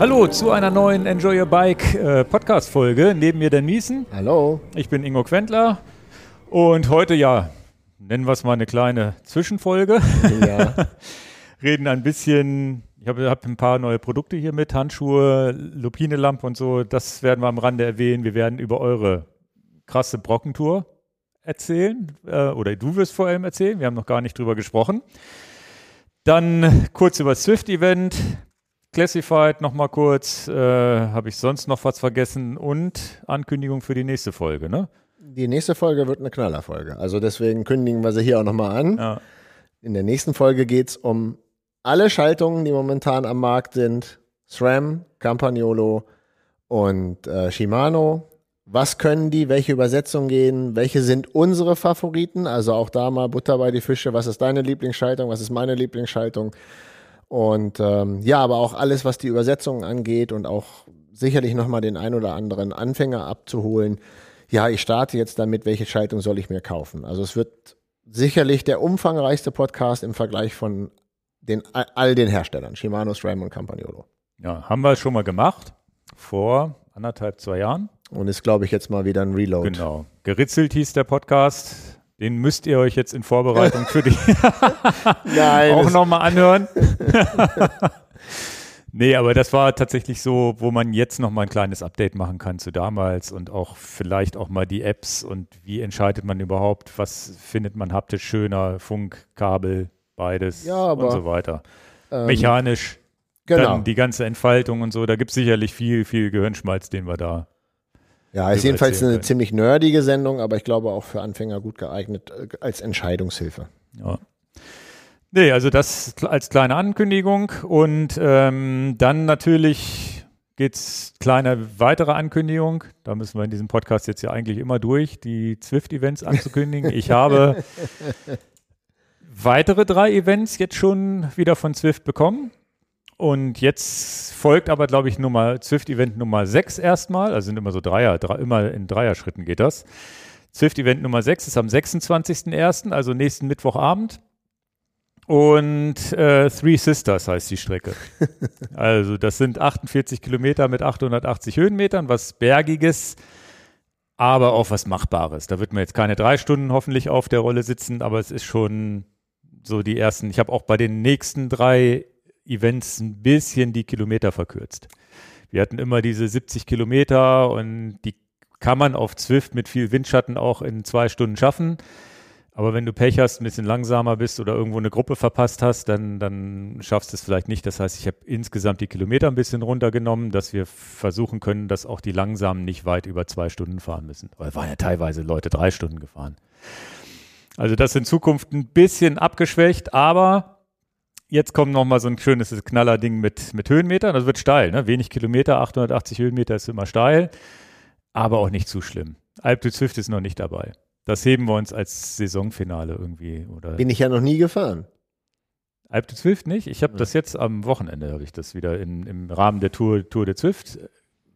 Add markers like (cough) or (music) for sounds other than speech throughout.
Hallo zu einer neuen Enjoy Your Bike äh, Podcast-Folge. Neben mir Dan Miesen. Hallo. Ich bin Ingo Quentler. Und heute, ja, nennen wir es mal eine kleine Zwischenfolge. Ja. (laughs) Reden ein bisschen, ich habe hab ein paar neue Produkte hier mit, Handschuhe, Lupinelampe und so. Das werden wir am Rande erwähnen. Wir werden über eure krasse Brockentour erzählen. Äh, oder du wirst vor allem erzählen. Wir haben noch gar nicht drüber gesprochen. Dann kurz über das Swift-Event. Classified nochmal kurz. Äh, Habe ich sonst noch was vergessen? Und Ankündigung für die nächste Folge, ne? Die nächste Folge wird eine Knallerfolge. Also deswegen kündigen wir sie hier auch nochmal an. Ja. In der nächsten Folge geht es um alle Schaltungen, die momentan am Markt sind. SRAM, Campagnolo und äh, Shimano. Was können die? Welche Übersetzungen gehen? Welche sind unsere Favoriten? Also auch da mal Butter bei die Fische. Was ist deine Lieblingsschaltung? Was ist meine Lieblingsschaltung? Und ähm, ja, aber auch alles, was die Übersetzungen angeht und auch sicherlich nochmal den ein oder anderen Anfänger abzuholen. Ja, ich starte jetzt damit, welche Schaltung soll ich mir kaufen? Also es wird sicherlich der umfangreichste Podcast im Vergleich von den, all den Herstellern, Shimano, SRAM und Campagnolo. ja, haben wir schon mal gemacht. Vor anderthalb, zwei Jahren. Und ist, glaube ich, jetzt mal wieder ein Reload. Genau. Geritzelt hieß der Podcast. Den müsst ihr euch jetzt in Vorbereitung für die (laughs) Nein, auch nochmal anhören. (laughs) nee, aber das war tatsächlich so, wo man jetzt nochmal ein kleines Update machen kann zu damals und auch vielleicht auch mal die Apps und wie entscheidet man überhaupt, was findet man haptisch schöner, Funk, Kabel, beides Ja, aber, und so weiter. ähm, Mechanisch, genau. dann die ganze Entfaltung und so, da gibt es sicherlich viel, viel Gehirnschmalz, den wir da Ja, ist jedenfalls eine können. ziemlich nerdige Sendung, aber ich glaube auch für Anfänger gut geeignet äh, als Entscheidungshilfe. Ja. Nee, also das als kleine Ankündigung und ähm, dann natürlich geht's kleine weitere Ankündigung. Da müssen wir in diesem Podcast jetzt ja eigentlich immer durch, die Zwift-Events anzukündigen. Ich habe (laughs) weitere drei Events jetzt schon wieder von Zwift bekommen. Und jetzt folgt aber, glaube ich, Nummer, Zwift-Event Nummer 6 erstmal. Also sind immer so Dreier, drei, immer in Dreierschritten geht das. Zwift-Event Nummer 6 ist am 26.01., also nächsten Mittwochabend. Und äh, Three Sisters heißt die Strecke. (laughs) also das sind 48 Kilometer mit 880 Höhenmetern, was Bergiges, aber auch was Machbares. Da wird man jetzt keine drei Stunden hoffentlich auf der Rolle sitzen, aber es ist schon so die ersten. Ich habe auch bei den nächsten drei Events ein bisschen die Kilometer verkürzt. Wir hatten immer diese 70 Kilometer und die kann man auf Zwift mit viel Windschatten auch in zwei Stunden schaffen. Aber wenn du Pech hast, ein bisschen langsamer bist oder irgendwo eine Gruppe verpasst hast, dann, dann schaffst du es vielleicht nicht. Das heißt, ich habe insgesamt die Kilometer ein bisschen runtergenommen, dass wir versuchen können, dass auch die Langsamen nicht weit über zwei Stunden fahren müssen. Weil waren ja teilweise Leute drei Stunden gefahren. Also das in Zukunft ein bisschen abgeschwächt, aber jetzt kommt noch mal so ein schönes Knallerding mit, mit Höhenmetern. Das wird steil, ne? Wenig Kilometer, 880 Höhenmeter ist immer steil, aber auch nicht zu schlimm. Alp du Zwift ist noch nicht dabei. Das heben wir uns als Saisonfinale irgendwie. Oder Bin ich ja noch nie gefahren. Alp du Zwift nicht? Ich habe das jetzt am Wochenende, habe ich das wieder in, im Rahmen der Tour, Tour de Zwift.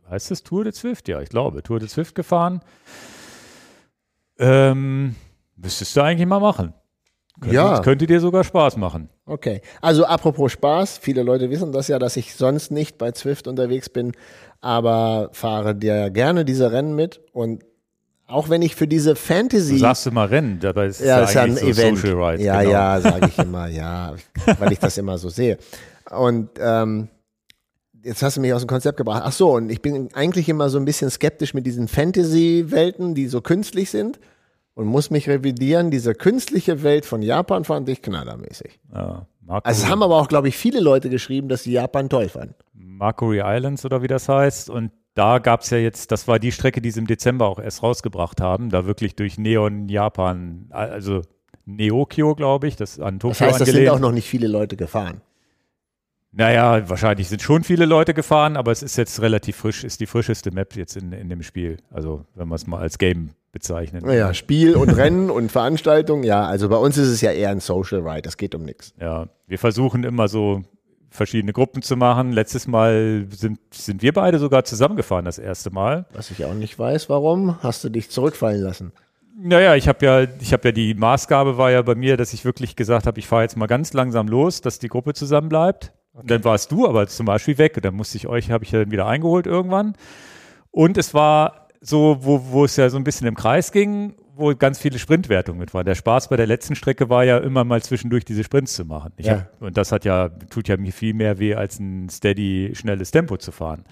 Heißt das Tour de Zwift? Ja, ich glaube. Tour de Zwift gefahren. Ähm, müsstest du eigentlich mal machen. Könnte, Ja. Könnte dir sogar Spaß machen. Okay. Also apropos Spaß, viele Leute wissen das ja, dass ich sonst nicht bei Zwift unterwegs bin, aber fahre dir gerne diese Rennen mit und auch wenn ich für diese Fantasy Du sagst du mal Rennen, dabei ist es ja, ja, ist ja ein so Event. Social Ride. ja, genau. ja, sage ich immer, ja, weil ich das immer so sehe. Und ähm, jetzt hast du mich aus dem Konzept gebracht. Ach so, und ich bin eigentlich immer so ein bisschen skeptisch mit diesen Fantasy-Welten, die so künstlich sind und muss mich revidieren. Diese künstliche Welt von Japan fand ich knallermäßig. Ja, Also es haben aber auch, glaube ich, viele Leute geschrieben, dass sie Japan toll fanden. Mercury Islands oder wie das heißt. Und da gab es ja jetzt, das war die Strecke, die sie im Dezember auch erst rausgebracht haben, da wirklich durch Neon Japan, also Neokyo, glaube ich, das an Tokio Das heißt, das sind angelehnt. auch noch nicht viele Leute gefahren. Naja, wahrscheinlich sind schon viele Leute gefahren, aber es ist jetzt relativ frisch, ist die frischeste Map jetzt in, in dem Spiel. Also, wenn wir es mal als Game bezeichnen. Naja, Spiel und Rennen und Veranstaltung, ja, also bei uns ist es ja eher ein Social Ride, das geht um nichts. Ja, wir versuchen immer so verschiedene Gruppen zu machen. Letztes Mal sind, sind wir beide sogar zusammengefahren, das erste Mal. Was ich auch nicht weiß, warum, hast du dich zurückfallen lassen. Naja, ich habe ja, ich habe ja die Maßgabe war ja bei mir, dass ich wirklich gesagt habe, ich fahre jetzt mal ganz langsam los, dass die Gruppe zusammen bleibt. Und dann warst du aber zum Beispiel weg. Und dann musste ich euch, habe ich dann wieder eingeholt irgendwann. Und es war so, wo, wo es ja so ein bisschen im Kreis ging, wo ganz viele Sprintwertungen mit waren. Der Spaß bei der letzten Strecke war ja immer mal zwischendurch diese Sprints zu machen. Ja. hab, und das hat ja, tut ja mir viel mehr weh, als ein steady, schnelles Tempo zu fahren.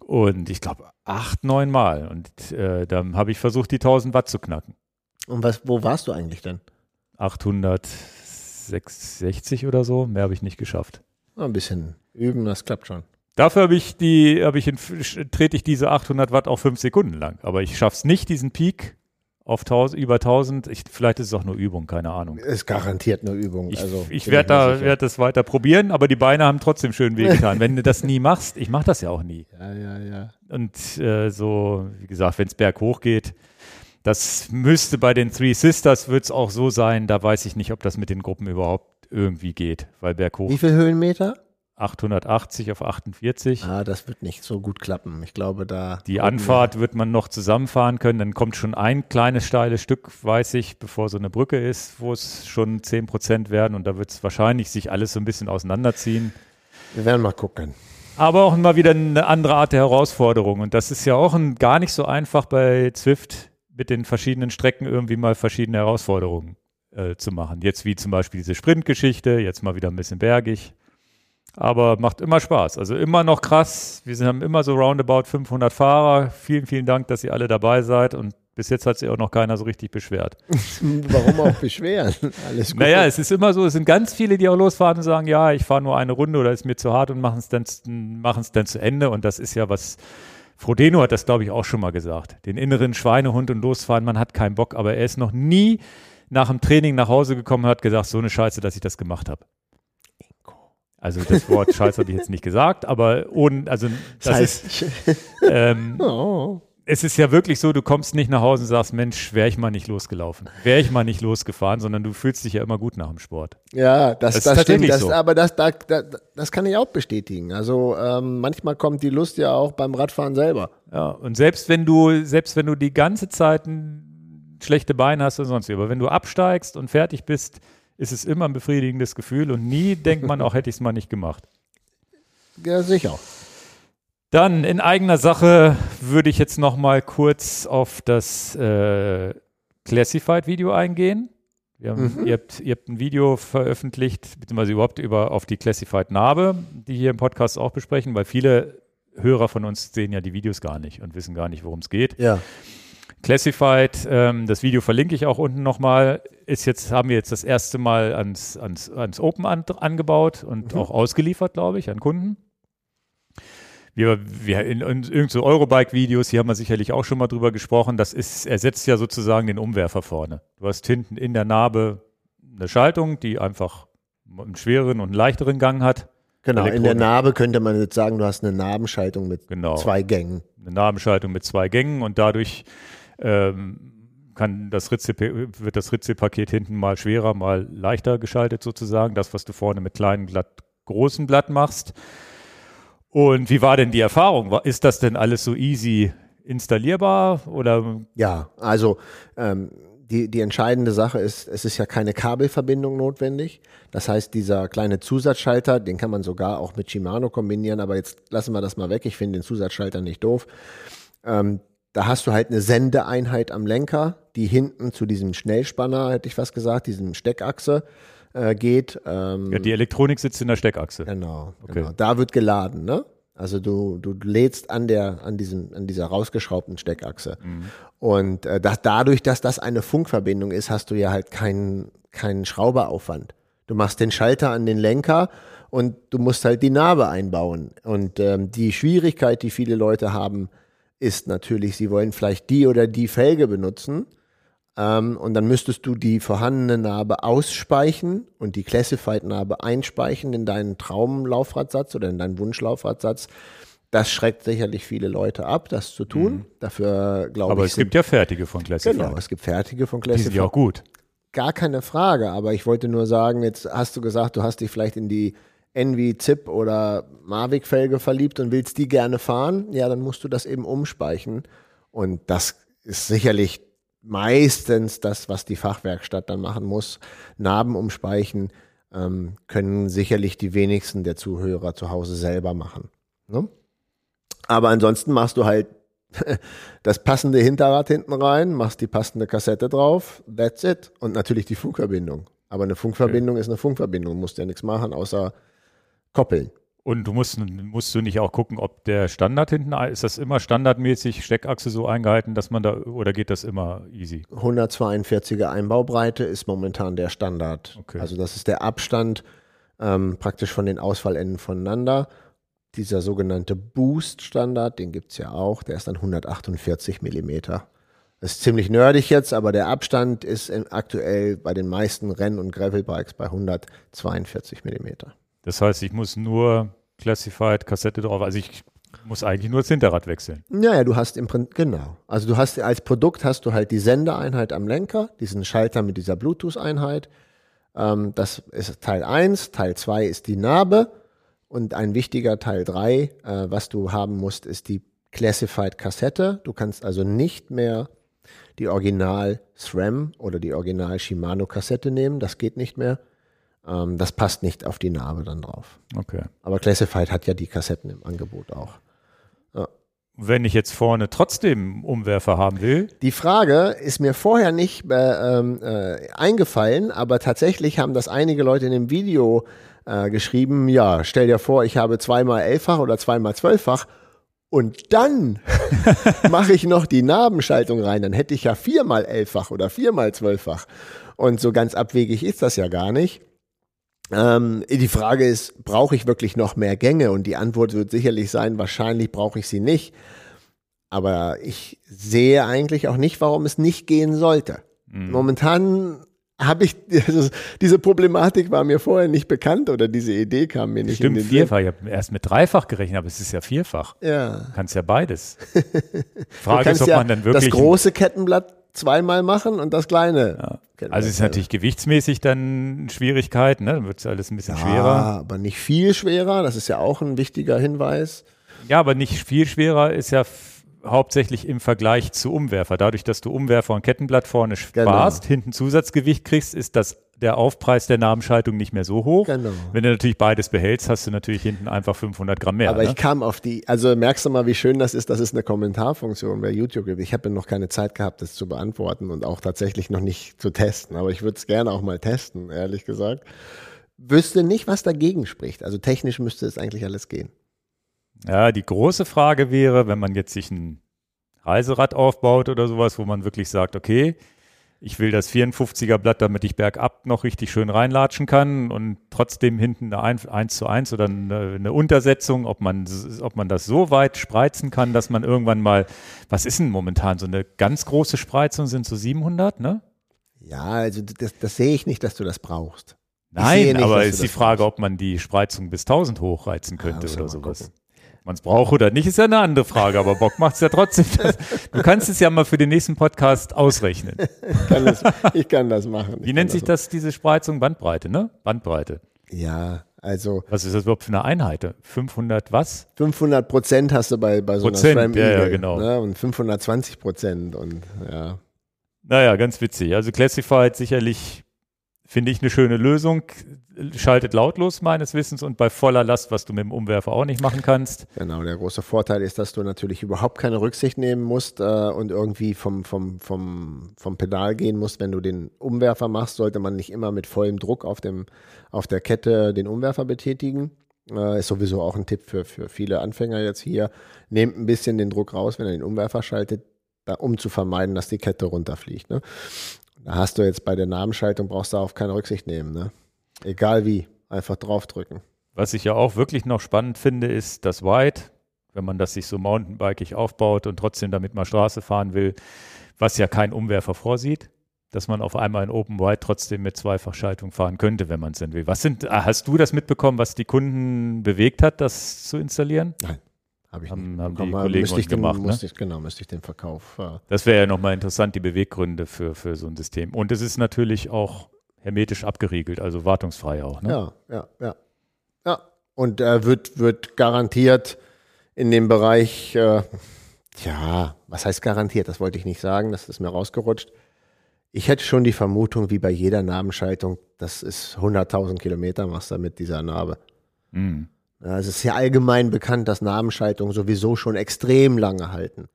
Und ich glaube, acht, neun Mal. Und äh, dann habe ich versucht, die 1000 Watt zu knacken. Und was, wo warst du eigentlich denn? 866 oder so. Mehr habe ich nicht geschafft. Ein bisschen üben, das klappt schon. Dafür habe ich die, habe ich in, trete ich diese 800 Watt auch fünf Sekunden lang. Aber ich schaffe es nicht, diesen Peak auf 1000, über 1000. Ich, vielleicht ist es auch nur Übung, keine Ahnung. Ist garantiert eine Übung. Ich, also, ich werde da, werd das weiter probieren, aber die Beine haben trotzdem schön wehgetan. Wenn du das nie machst, ich mache das ja auch nie. (laughs) Ja, ja, ja. Und äh, so, wie gesagt, wenn es berghoch geht, das müsste bei den Three Sisters wird es auch so sein, da weiß ich nicht, ob das mit den Gruppen überhaupt irgendwie geht, weil berghoch Wie viel Höhenmeter? 880 auf 48. Ah, das wird nicht so gut klappen. Ich glaube, da. Die Anfahrt wird man noch zusammenfahren können. Dann kommt schon ein kleines steiles Stück, weiß ich, bevor so eine Brücke ist, wo es schon 10 Prozent werden. Und da wird es wahrscheinlich sich alles so ein bisschen auseinanderziehen. Wir werden mal gucken. Aber auch mal wieder eine andere Art der Herausforderung. Und das ist ja auch ein, gar nicht so einfach bei Zwift mit den verschiedenen Strecken irgendwie mal verschiedene Herausforderungen äh, zu machen. Jetzt wie zum Beispiel diese Sprintgeschichte, jetzt mal wieder ein bisschen bergig. Aber macht immer Spaß. Also immer noch krass. Wir haben immer so roundabout 500 Fahrer. Vielen, vielen Dank, dass ihr alle dabei seid. Und bis jetzt hat sich auch noch keiner so richtig beschwert. (laughs) Warum auch beschweren? Alles gut. Naja, es ist immer so, es sind ganz viele, die auch losfahren und sagen, ja, ich fahre nur eine Runde oder ist mir zu hart und machen es dann, machen es dann zu Ende. Und das ist ja was, Frodeno hat das, glaube ich, auch schon mal gesagt. Den inneren Schweinehund und losfahren, man hat keinen Bock, aber er ist noch nie nach dem Training nach Hause gekommen und hat gesagt, so eine Scheiße, dass ich das gemacht habe. Also das Wort (laughs) Scheiße habe ich jetzt nicht gesagt, aber ohne, also das, das ist, heißt, ähm, (laughs) oh, es ist ja wirklich so, du kommst nicht nach Hause und sagst, Mensch, wäre ich mal nicht losgelaufen, wäre ich mal nicht losgefahren, sondern du fühlst dich ja immer gut nach dem Sport. ja, das, Das ist das, stimmt. tatsächlich Das, so. Aber das, da, da, das kann ich auch bestätigen. Also ähm, manchmal kommt die Lust ja auch beim Radfahren selber. Ja, und selbst wenn du, selbst wenn du die ganze Zeit ein schlechte Beine hast oder sonst wie, aber wenn du absteigst und fertig bist, ist es immer ein befriedigendes Gefühl und nie denkt man auch, hätte ich es mal nicht gemacht. Ja, sicher. Dann in eigener Sache würde ich jetzt noch mal kurz auf das äh, Classified-Video eingehen. Wir haben, ihr, habt, ihr habt ein Video veröffentlicht, beziehungsweise überhaupt über, auf die Classified-Narbe, die hier im Podcast auch besprechen, weil viele Hörer von uns sehen ja die Videos gar nicht und wissen gar nicht, worum es geht. Ja. Classified, ähm, das Video verlinke ich auch unten nochmal, ist jetzt, haben wir jetzt das erste Mal ans, ans, ans Open an, angebaut und auch ausgeliefert, glaube ich, an Kunden. Wir, wir in, in irgendeinen so Eurobike-Videos, hier haben wir sicherlich auch schon mal drüber gesprochen, das ist, ersetzt ja sozusagen den Umwerfer vorne. Du hast hinten in der Narbe eine Schaltung, die einfach einen schwereren und einen leichteren Gang hat. Genau, in der. Narbe könnte man jetzt sagen, du hast eine Narbenschaltung mit Genau. zwei Gängen. eine Nabenschaltung mit zwei Gängen und dadurch kann das Ritze, wird das Ritze-Paket hinten mal schwerer, mal leichter geschaltet sozusagen. Das, was du vorne mit kleinen, glatt, großen Blatt machst. Und wie war denn die Erfahrung? Ist das denn alles so easy installierbar oder Ja, also ähm, die, die entscheidende Sache ist, es ist ja keine Kabelverbindung notwendig. Das heißt, dieser kleine Zusatzschalter, den kann man sogar auch mit Shimano kombinieren, aber jetzt lassen wir das mal weg. Ich finde den Zusatzschalter nicht doof. Ähm, da hast du halt eine Sendeeinheit am Lenker, die hinten zu diesem Schnellspanner, hätte ich was gesagt, diesem Steckachse äh, geht. Ähm, ja, die Elektronik sitzt in der Steckachse? Genau, Okay. genau. Da wird geladen, ne? Also du, du lädst an der, an diesem, an dieser rausgeschraubten Steckachse. Und äh, das, dadurch, dass das eine Funkverbindung ist, hast du ja halt keinen, keinen Schrauberaufwand. Du machst den Schalter an den Lenker und du musst halt die Narbe einbauen. Und ähm, die Schwierigkeit, die viele Leute haben, ist natürlich, sie wollen vielleicht die oder die Felge benutzen. Ähm, und dann müsstest du die vorhandene Narbe ausspeichen und die Classified-Narbe einspeichen in deinen Traumlaufradsatz oder in deinen Wunschlaufradsatz. Das schreckt sicherlich viele Leute ab, das zu tun. Dafür glaube Aber ich. es gibt ja fertige von Classified. genau, es gibt fertige von die sind Classified. ja auch gut. Gar keine Frage, aber ich wollte nur sagen, jetzt hast du gesagt, du hast dich vielleicht in die Envy, Zip oder Mavic-Felge verliebt und willst die gerne fahren. Ja, dann musst du das eben umspeichen. Und das ist sicherlich meistens das, was die Fachwerkstatt dann machen muss. Narben umspeichen. ähm, können sicherlich die wenigsten der Zuhörer zu Hause selber machen. Ne? Aber ansonsten machst du halt (laughs) das passende Hinterrad hinten rein, machst die passende Kassette drauf, that's it. Und natürlich die Funkverbindung. Aber eine Funkverbindung okay. ist eine Funkverbindung, musst ja nichts machen, außer koppeln. Und du musst, musst du nicht auch gucken, ob der Standard hinten, ist das immer standardmäßig Steckachse so eingehalten, dass man da, oder geht das immer easy? 142er Einbaubreite ist momentan der Standard. Okay. Also das ist der Abstand ähm, praktisch von den Ausfallenden voneinander. Dieser sogenannte Boost-Standard, den gibt es ja auch, der ist dann 148 Millimeter. Das ist ziemlich nerdig jetzt, aber der Abstand ist aktuell bei den meisten Renn- und Gravelbikes bei 142 Millimeter. Das heißt, ich muss nur Classified Kassette drauf, also ich muss eigentlich nur das Hinterrad wechseln. Ja, ja, du hast im Prinzip, genau. Also du hast als Produkt hast du halt die Sendeeinheit am Lenker, diesen Schalter mit dieser Bluetooth-Einheit. Ähm, das ist Teil 1. Teil 2 ist die Narbe. Und ein wichtiger Teil 3, äh, was du haben musst, ist die Classified Kassette. Du kannst also nicht mehr die Original SRAM oder die Original Shimano Kassette nehmen. Das geht nicht mehr. Ähm, das passt nicht auf die Narbe dann drauf. Okay. Aber Classified hat ja die Kassetten im Angebot auch. Ja. Wenn ich jetzt vorne trotzdem Umwerfer haben will? Die Frage ist mir vorher nicht äh, äh, eingefallen, aber tatsächlich haben das einige Leute in dem Video äh, geschrieben. Ja, stell dir vor, ich habe zweimal elffach oder zweimal zwölffach. Und dann (laughs) mache ich noch die Narbenschaltung rein. Dann hätte ich ja viermal elffach oder viermal zwölffach. Und so ganz abwegig ist das ja gar nicht. Ähm, die Frage ist, brauche ich wirklich noch mehr Gänge? Und die Antwort wird sicherlich sein, wahrscheinlich brauche ich sie nicht. Aber ich sehe eigentlich auch nicht, warum es nicht gehen sollte. Mhm. Momentan habe ich, (laughs) also diese Problematik war mir vorher nicht bekannt oder diese Idee kam mir nicht Stimmt, in den vierfach. Sinn. Ich habe erst mit dreifach gerechnet, aber es ist ja vierfach. Ja. Du kannst ja beides. (laughs) Frage ist, ob ja man dann wirklich. Das große Kettenblatt zweimal machen und das kleine. Ja. Also ist natürlich gewichtsmäßig dann Schwierigkeit, ne? Dann wird es alles ein bisschen ja, schwerer. aber nicht viel schwerer. Das ist ja auch ein wichtiger Hinweis. Ja, aber nicht viel schwerer ist ja hauptsächlich im Vergleich zu Umwerfer. Dadurch, dass du Umwerfer und Kettenblatt vorne sparst, genau. hinten Zusatzgewicht kriegst, ist das der Aufpreis der Namenschaltung nicht mehr so hoch. Genau. Wenn du natürlich beides behältst, hast du natürlich hinten einfach 500 Gramm mehr. Aber ne? ich kam auf die, also merkst du mal, wie schön das ist, dass es eine Kommentarfunktion bei YouTube gibt. Ich habe noch keine Zeit gehabt, das zu beantworten und auch tatsächlich noch nicht zu testen. Aber ich würde es gerne auch mal testen, ehrlich gesagt. Wüsste nicht, was dagegen spricht. Also technisch müsste es eigentlich alles gehen. Ja, die große Frage wäre, wenn man jetzt sich ein Reiserad aufbaut oder sowas, wo man wirklich sagt, okay, ich will das 54er Blatt, damit ich bergab noch richtig schön reinlatschen kann und trotzdem hinten eine 1 zu 1 oder eine, eine, Untersetzung, ob man, ob man das so weit spreizen kann, dass man irgendwann mal, was ist denn momentan, so eine ganz große Spreizung sind so 700, ne? Ja, also das, das sehe ich nicht, dass du das brauchst. Nein, nicht, aber ist die Frage, brauchst. ob man die Spreizung bis 1000 hochreizen könnte ja, oder sowas. Gucken man es braucht oder nicht, ist ja eine andere Frage, aber Bock macht es ja trotzdem. Du kannst es ja mal für den nächsten Podcast ausrechnen. Ich kann das, ich kann das machen. Wie nennt sich das, diese Spreizung? Bandbreite, ne? Bandbreite. Ja, also. Was ist das überhaupt für eine Einheit? 500 was? 500 Prozent hast du bei, bei so Prozent, einer SRAM ja, ja, genau. Ne? Und 520 Prozent und ja. Naja, ganz witzig. Also Classified sicherlich Finde ich eine schöne Lösung. Schaltet lautlos meines Wissens und bei voller Last, was du mit dem Umwerfer auch nicht machen kannst. Genau, der große Vorteil ist, dass du natürlich überhaupt keine Rücksicht nehmen musst äh, und irgendwie vom, vom, vom, vom Pedal gehen musst. Wenn du den Umwerfer machst, sollte man nicht immer mit vollem Druck auf, dem, auf der Kette den Umwerfer betätigen. Äh, ist sowieso auch ein Tipp für, für viele Anfänger jetzt hier. Nehmt ein bisschen den Druck raus, wenn er den Umwerfer schaltet, da, um zu vermeiden, dass die Kette runterfliegt. Ne? Da hast du jetzt bei der Namenschaltung, brauchst du auf keine Rücksicht nehmen. Ne? Egal wie, einfach draufdrücken. Was ich ja auch wirklich noch spannend finde, ist das White, wenn man das sich so mountainbikig aufbaut und trotzdem damit mal Straße fahren will, was ja kein Umwerfer vorsieht, dass man auf einmal in Open White trotzdem mit Zweifachschaltung fahren könnte, wenn man es denn will. Was sind, hast du das mitbekommen, was die Kunden bewegt hat, das zu installieren? Nein. Habe ich haben, nicht. Haben die Kollegen müsste ich den, gemacht, ne? ich, genau, müsste ich den Verkauf. Äh das wäre ja nochmal interessant, die Beweggründe für, für so ein System. Und es ist natürlich auch hermetisch abgeriegelt, also wartungsfrei auch. Ne? Ja, ja, ja. Ja, und äh, wird, wird garantiert in dem Bereich, äh, ja, was heißt garantiert? Das wollte ich nicht sagen, das ist mir rausgerutscht. Ich hätte schon die Vermutung, wie bei jeder Narbenschaltung, das ist 100.000 Kilometer machst du mit dieser Narbe. Mhm. Ja, es ist ja allgemein bekannt, dass Narbenschaltungen sowieso schon extrem lange halten.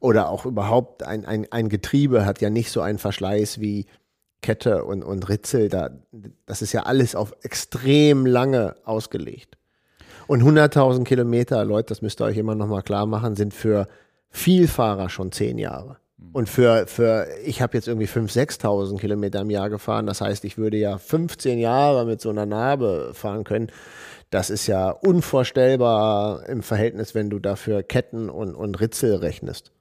Oder auch überhaupt ein, ein, ein Getriebe hat ja nicht so einen Verschleiß wie Kette und, und Ritzel. Da, das ist ja alles auf extrem lange ausgelegt. Und 100.000 Kilometer, Leute, das müsst ihr euch immer noch mal klar machen, sind für Vielfahrer schon zehn Jahre. Und für, für ich habe jetzt irgendwie 5.000, 6.000 Kilometer im Jahr gefahren. Das heißt, ich würde ja 15 Jahre mit so einer Narbe fahren können. Das ist ja unvorstellbar im Verhältnis, wenn du dafür Ketten und, und Ritzel rechnest.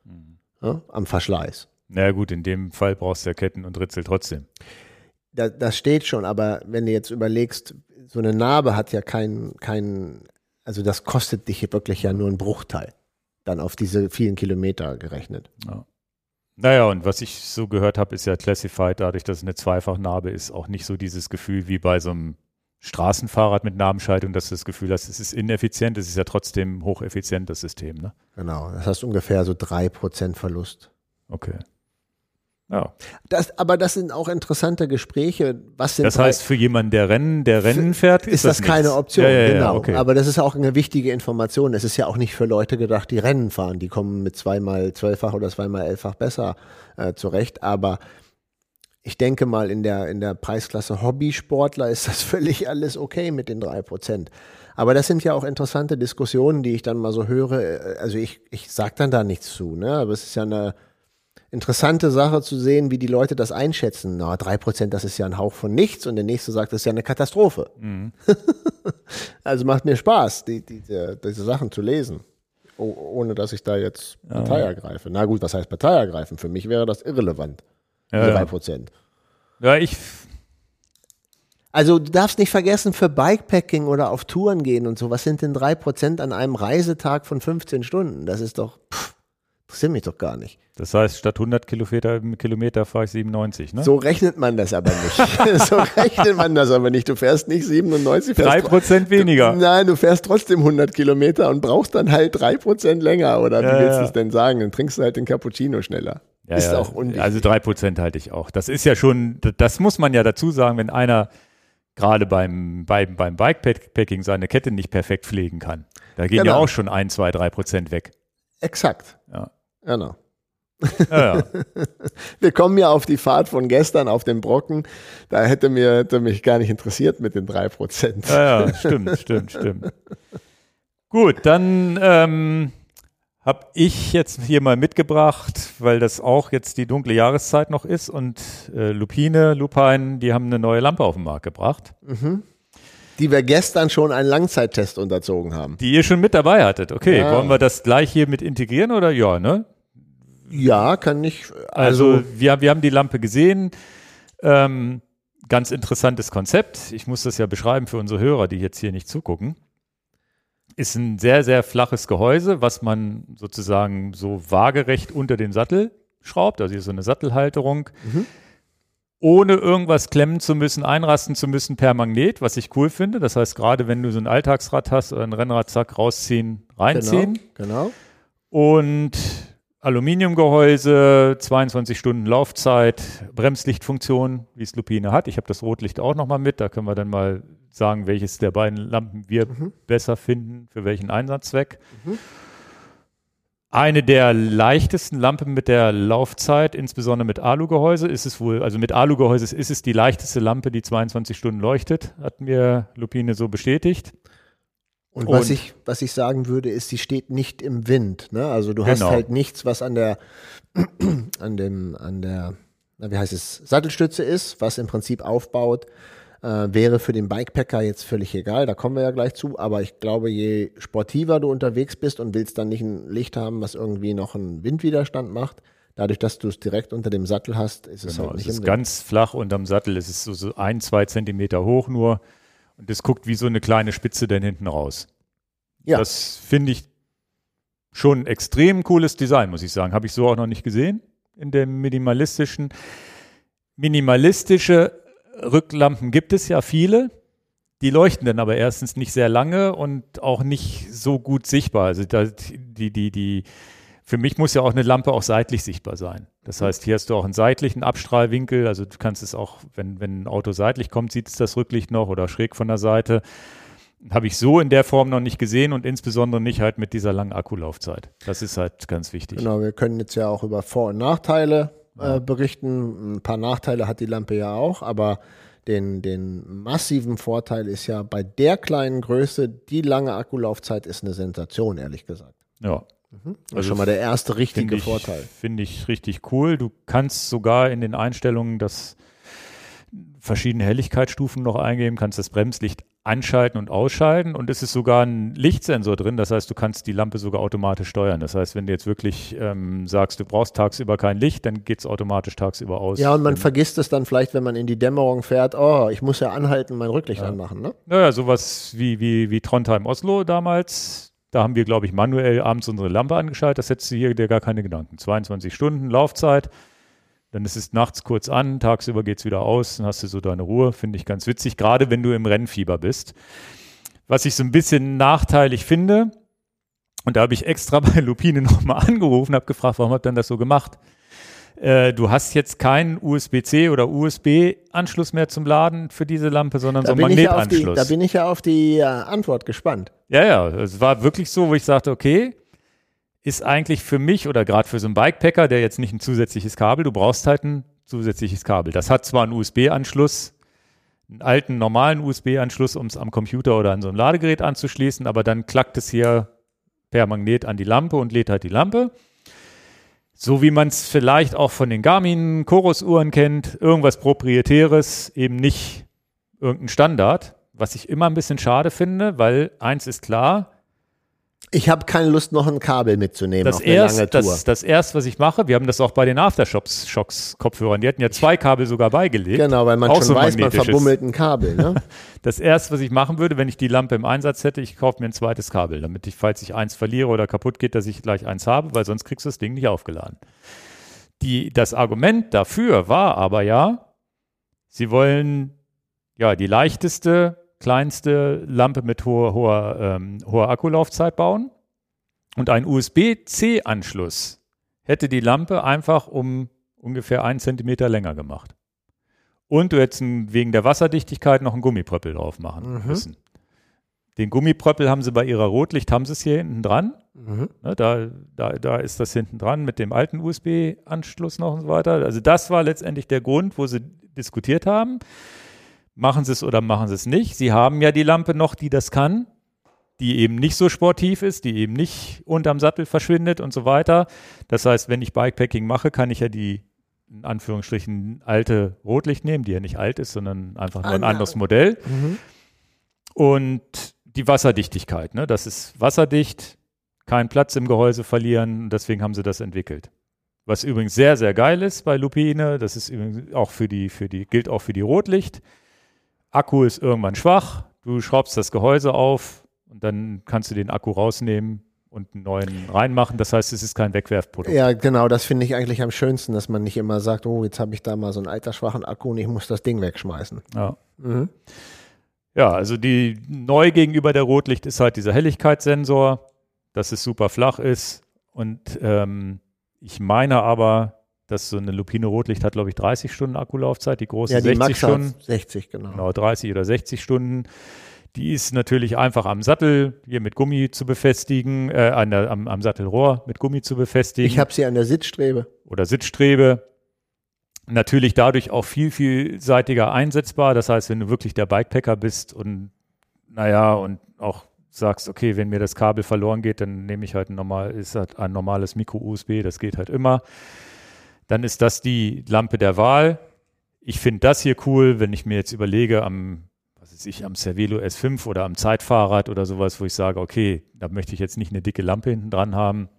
Ja, am Verschleiß. Na gut, in dem Fall brauchst du ja Ketten und Ritzel trotzdem. Da, das steht schon, aber wenn du jetzt überlegst, so eine Narbe hat ja keinen, kein, also das kostet dich wirklich ja nur einen Bruchteil. Dann auf diese vielen Kilometer gerechnet. Ja. Naja, und was ich so gehört habe, ist ja Classified, dadurch, dass es eine Zweifachnarbe ist, auch nicht so dieses Gefühl wie bei so einem Straßenfahrrad mit Narbenschaltung, dass du das Gefühl hast, es ist ineffizient, es ist ja trotzdem hocheffizient, das System. Ne? Genau, das heißt ungefähr so drei Prozent Verlust. Okay. Ja. Das, aber das sind auch interessante Gespräche. Was sind Das heißt, für jemanden, der Rennen, der Rennen fährt, ist das, keine nichts. Option, Ja, ja, genau. okay. Aber das ist auch eine wichtige Information. Es ist ja auch nicht für Leute gedacht, die Rennen fahren. Die kommen mit zweimal zwölffach oder zweimal elffach besser äh, zurecht. Aber ich denke mal, in der, in der Preisklasse Hobbysportler ist das (laughs) völlig alles okay mit den drei Prozent. Aber das sind ja auch interessante Diskussionen, die ich dann mal so höre. Also ich, ich sag dann da nichts zu, ne? Aber es ist ja eine interessante Sache zu sehen, wie die Leute das einschätzen. Na, drei Prozent, das ist ja ein Hauch von nichts und der nächste sagt, das ist ja eine Katastrophe. (laughs) also macht mir Spaß, die, die, die, diese Sachen zu lesen. Oh, ohne dass ich da jetzt Partei ergreife. Na gut, was heißt Partei ergreifen? Für mich wäre das irrelevant. Ja, drei ja. Prozent. ja, ich, Also du darfst nicht vergessen, für Bikepacking oder auf Touren gehen und so, was sind denn drei Prozent an einem Reisetag von 15 Stunden? Das ist doch, pff, interessiert mich doch gar nicht. das heißt, statt 100 Kilometer, Kilometer fahre ich 97, ne? So rechnet man das aber nicht. (laughs) so rechnet man das aber nicht. Du fährst nicht 97, fährst Drei Prozent weniger. Nein, du fährst trotzdem 100 Kilometer und brauchst dann halt drei Prozent länger. Oder wie Ja, willst ja. du es denn sagen? Dann trinkst du halt den Cappuccino schneller. Ja, ist ja. auch unwichtig. Also drei Prozent halte ich auch. Das ist ja schon, das muss man ja dazu sagen, wenn einer gerade beim, beim, beim Bikepacking seine Kette nicht perfekt pflegen kann. Da gehen ja Genau. auch schon ein, zwei, drei Prozent weg. Exakt. Ja. Genau. Ja, ja. (laughs) Wir kommen ja auf die Fahrt von gestern auf den Brocken. Da hätte, mir, hätte mich gar nicht interessiert mit den drei Prozent. Ja, ja, stimmt, stimmt, stimmt. Gut, dann ähm, habe ich jetzt hier mal mitgebracht, weil das auch jetzt die dunkle Jahreszeit noch ist und äh, Lupine, Lupine, die haben eine neue Lampe auf den Markt gebracht, Die wir gestern schon einen Langzeittest unterzogen haben. die ihr schon mit dabei hattet. Okay, Ja. wollen wir das gleich hier mit integrieren oder ja, ne? Ja, kann ich. Also, Also, wir, wir haben die Lampe gesehen. Ähm, ganz interessantes Konzept. Ich muss das ja beschreiben für unsere Hörer, die jetzt hier nicht zugucken. Ist ein sehr, sehr flaches Gehäuse, was man sozusagen so waagerecht unter den Sattel schraubt. Also hier ist so eine Sattelhalterung. Ohne irgendwas klemmen zu müssen, einrasten zu müssen per Magnet, was ich cool finde. Das heißt, gerade wenn du so ein Alltagsrad hast oder ein Rennrad, zack, rausziehen, reinziehen. genau, genau. Und Aluminiumgehäuse, 22 Stunden Laufzeit, Bremslichtfunktion, wie es Lupine hat. Ich habe das Rotlicht auch nochmal mit. Da können wir dann mal sagen, welches der beiden Lampen wir besser finden, für welchen Einsatzzweck. Eine der leichtesten Lampen mit der Laufzeit, insbesondere mit Alugehäuse, ist es wohl, also mit Alugehäuse ist es die leichteste Lampe, die 22 Stunden leuchtet, hat mir Lupine so bestätigt. Und, was, Und- ich, was ich sagen würde, ist, sie steht nicht im Wind. Ne? Also du hast Genau. halt nichts, was an der, (clears throat) an dem, an der, wie heißt es, Sattelstütze ist, was im Prinzip aufbaut. Äh, wäre für den Bikepacker jetzt völlig egal, da kommen wir ja gleich zu, aber ich glaube, je sportiver du unterwegs bist und willst dann nicht ein Licht haben, was irgendwie noch einen Windwiderstand macht, dadurch, dass du es direkt unter dem Sattel hast, ist es Genau, halt es nicht ist im Wind. ganz flach unterm Sattel. Es ist so, so ein, zwei Zentimeter hoch nur. Und es guckt wie so eine kleine Spitze dann hinten raus. Ja. Das finde ich schon ein extrem cooles Design, muss ich sagen. Habe ich so auch noch nicht gesehen in dem minimalistischen. Minimalistische Rücklampen gibt es ja viele. Die leuchten dann aber erstens nicht sehr lange und auch nicht so gut sichtbar. Also die, die, die für mich muss ja auch eine Lampe auch seitlich sichtbar sein. Das heißt, hier hast du auch einen seitlichen Abstrahlwinkel. Also du kannst es auch, wenn, wenn ein Auto seitlich kommt, sieht es das Rücklicht noch oder schräg von der Seite. Habe ich so in der Form noch nicht gesehen und insbesondere nicht halt mit dieser langen Akkulaufzeit. Das ist halt ganz wichtig. Genau, wir können jetzt ja auch über Vor- und Nachteile äh, berichten. Ein paar Nachteile hat die Lampe ja auch, aber den, den massiven Vorteil ist ja bei der kleinen Größe, die lange Akkulaufzeit ist eine Sensation, ehrlich gesagt. Ja. Mhm. Das ist schon mal der erste richtige Finde ich, Vorteil. Finde ich richtig cool. Du kannst sogar in den Einstellungen das verschiedene Helligkeitsstufen noch eingeben, kannst das Bremslicht anschalten und ausschalten und es ist sogar ein Lichtsensor drin, das heißt, du kannst die Lampe sogar automatisch steuern. Das heißt, wenn du jetzt wirklich ähm, sagst, du brauchst tagsüber kein Licht, dann geht es automatisch tagsüber aus. Ja, und man vergisst es dann vielleicht, wenn man in die Dämmerung fährt, oh, ich muss ja anhalten, mein Rücklicht Ja. anmachen, ne? Naja, sowas wie, wie, wie Trondheim Oslo damals. Da haben wir, glaube ich, manuell abends unsere Lampe angeschaltet. Das hättest du hier dir gar keine Gedanken. 22 Stunden Laufzeit. Dann ist es nachts kurz an, tagsüber geht es wieder aus, dann hast du so deine Ruhe. Finde ich ganz witzig, gerade wenn du im Rennfieber bist. Was ich so ein bisschen nachteilig finde, und da habe ich extra (laughs) bei Lupine nochmal angerufen, habe gefragt, warum habt ihr denn das so gemacht? Äh, du hast jetzt keinen USB-C oder USB-Anschluss mehr zum Laden für diese Lampe, sondern so Da einen bin, ich ja die, Magnetanschluss. da bin ich ja auf die äh, Antwort gespannt. Ja, ja, es war wirklich so, wo ich sagte, okay, ist eigentlich für mich oder gerade für so einen Bikepacker, der jetzt nicht ein zusätzliches Kabel, du brauchst halt ein zusätzliches Kabel. Das hat zwar einen USB-Anschluss, einen alten normalen USB-Anschluss, um es am Computer oder an so ein Ladegerät anzuschließen, aber dann klackt es hier per Magnet an die Lampe und lädt halt die Lampe. So wie man es vielleicht auch von den Garmin Chorus-Uhren kennt, irgendwas Proprietäres, eben nicht irgendein Standard, was ich immer ein bisschen schade finde, weil eins ist klar, Ich habe keine Lust, noch ein Kabel mitzunehmen das auf eine lange erste, Tour. das, das erste, was ich mache, wir haben das auch bei den Aftershocks Shocks Kopfhörern, die hatten ja zwei Kabel sogar beigelegt. genau, weil man schon so weiß, man verbummelt ein Kabel. Ne? (laughs) Das erste, was ich machen würde, wenn ich die Lampe im Einsatz hätte, ich kaufe mir ein zweites Kabel, damit ich, falls ich eins verliere oder kaputt geht, dass ich gleich eins habe, weil sonst kriegst du das Ding nicht aufgeladen. Die, das Argument dafür war aber ja, sie wollen ja die leichteste, kleinste Lampe mit hoher, hoher, ähm, hoher Akkulaufzeit bauen. Und ein USB-C-Anschluss hätte die Lampe einfach um ungefähr einen Zentimeter länger gemacht. Und du hättest wegen der Wasserdichtigkeit noch einen Gummipröppel drauf machen Mhm. müssen. Den Gummipröppel haben sie bei ihrer Rotlicht, haben sie es hier hinten dran. Mhm. Ne, da, da, da ist das hinten dran mit dem alten USB-Anschluss noch und so weiter. Also das war letztendlich der Grund, wo sie diskutiert haben. Machen sie es oder machen sie es nicht? Sie haben ja die Lampe noch, die das kann, die eben nicht so sportiv ist, die eben nicht unterm Sattel verschwindet und so weiter. Das heißt, wenn ich Bikepacking mache, kann ich ja die in Anführungsstrichen alte Rotlicht nehmen, die ja nicht alt ist, sondern einfach nur ein anderes Modell. Mhm. Und die Wasserdichtigkeit, ne? das ist wasserdicht, keinen Platz im Gehäuse verlieren, deswegen haben sie das entwickelt. Was übrigens sehr, sehr geil ist bei Lupine, das ist übrigens auch für die, für die, gilt auch für die Rotlicht. Akku ist irgendwann schwach, du schraubst das Gehäuse auf und dann kannst du den Akku rausnehmen und einen neuen reinmachen. Das heißt, es ist kein Wegwerfprodukt. Ja, genau, das finde ich eigentlich am schönsten, dass man nicht immer sagt, oh, jetzt habe ich da mal so einen altersschwachen Akku und ich muss das Ding wegschmeißen. Ja. Mhm. Ja, also die neu gegenüber der Rotlicht ist halt dieser Helligkeitssensor, dass es super flach ist. Und ähm, ich meine aber, dass so eine Lupine Rotlicht hat, glaube ich, 30 Stunden Akkulaufzeit, die große Ja, die 60 Max Stunden. hat 60, genau. Genau, 30 oder 60 Stunden. Die ist natürlich einfach am Sattel hier mit Gummi zu befestigen, äh, an der, am, am Sattelrohr mit Gummi zu befestigen Ich habe sie an der Sitzstrebe. oder Sitzstrebe. Natürlich dadurch auch viel, vielseitiger einsetzbar. Das heißt, wenn du wirklich der Bikepacker bist und naja, und auch sagst, okay, wenn mir das Kabel verloren geht, dann nehme ich halt ein normal, ist halt ein normales Micro-USB, das geht halt immer. Dann ist das die Lampe der Wahl. Ich finde das hier cool, wenn ich mir jetzt überlege, am, was weiß ich, am Cervelo S5 oder am Zeitfahrrad oder sowas, wo ich sage, okay, da möchte ich jetzt nicht eine dicke Lampe hinten dran haben,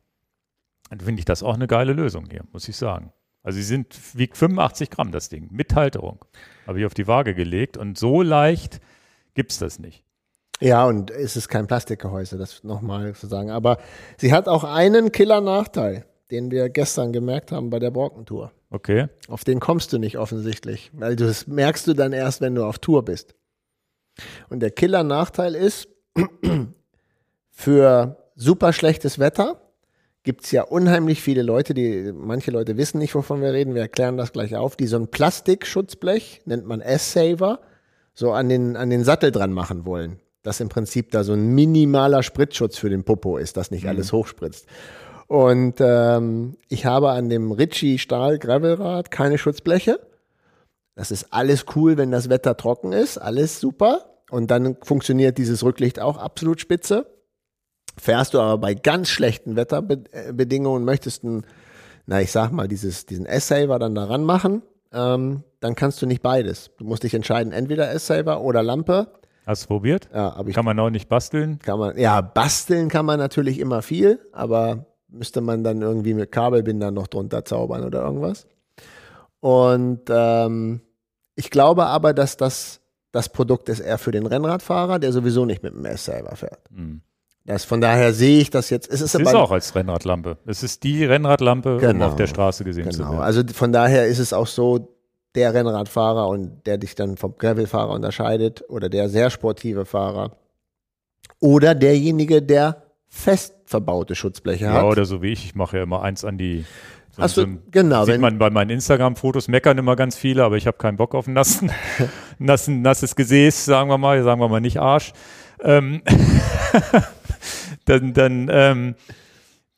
dann finde ich das auch eine geile Lösung hier, muss ich sagen. Also sie sind, wiegt 85 Gramm das Ding, mit Halterung. Habe ich auf die Waage gelegt und so leicht gibt's das nicht. Ja, und es ist kein Plastikgehäuse, das nochmal zu sagen. Aber sie hat auch einen Killer-Nachteil, den wir gestern gemerkt haben bei der Borkentour. Okay. Auf den kommst du nicht offensichtlich, weil du das merkst du dann erst, wenn du auf Tour bist. Und der Killer-Nachteil ist, (clears throat) für super schlechtes Wetter gibt es ja unheimlich viele Leute, die, manche Leute wissen nicht, wovon wir reden, wir erklären das gleich auf, die so ein Plastikschutzblech, nennt man S-Saver, so an den, an den Sattel dran machen wollen. Dass im Prinzip da so ein minimaler Spritzschutz für den Popo ist, dass nicht alles hochspritzt. Und ähm, ich habe an dem Ritchie Stahl Gravelrad keine Schutzbleche. Das ist alles cool, wenn das Wetter trocken ist, alles super. Und dann funktioniert dieses Rücklicht auch absolut spitze. Fährst du aber bei ganz schlechten Wetterbedingungen und möchtest einen, na ich sag mal, dieses, diesen S-Saver dann daran machen, ähm, dann kannst du nicht beides. Du musst dich entscheiden, entweder S-Saver oder Lampe. Hast du probiert? Ja, aber ich Kann man auch nicht basteln? kann man, ja, basteln kann man natürlich immer viel, aber müsste man dann irgendwie mit Kabelbindern noch drunter zaubern oder irgendwas. Und ähm, ich glaube aber, dass das das Produkt ist eher für den Rennradfahrer, der sowieso nicht mit dem S-Saver fährt. Hm. Das, von daher sehe ich das jetzt. Es ist, Es ist aber, auch als Rennradlampe. Es ist die Rennradlampe, um Genau. auf der Straße gesehen zu Genau. werden. Also von daher ist es auch so, der Rennradfahrer und der dich dann vom Gravelfahrer unterscheidet oder der sehr sportive Fahrer oder derjenige, der fest verbaute Schutzbleche Ja, hat. oder so wie ich. Ich mache ja immer eins an die. So, Hast so du, genau, sieht wenn, man bei meinen Instagram-Fotos, meckern immer ganz viele, aber ich habe keinen Bock auf ein nassen, (laughs) nassen, nasses Gesäß, sagen wir mal, sagen wir mal nicht Arsch. Ähm, (laughs) dann dann, ähm,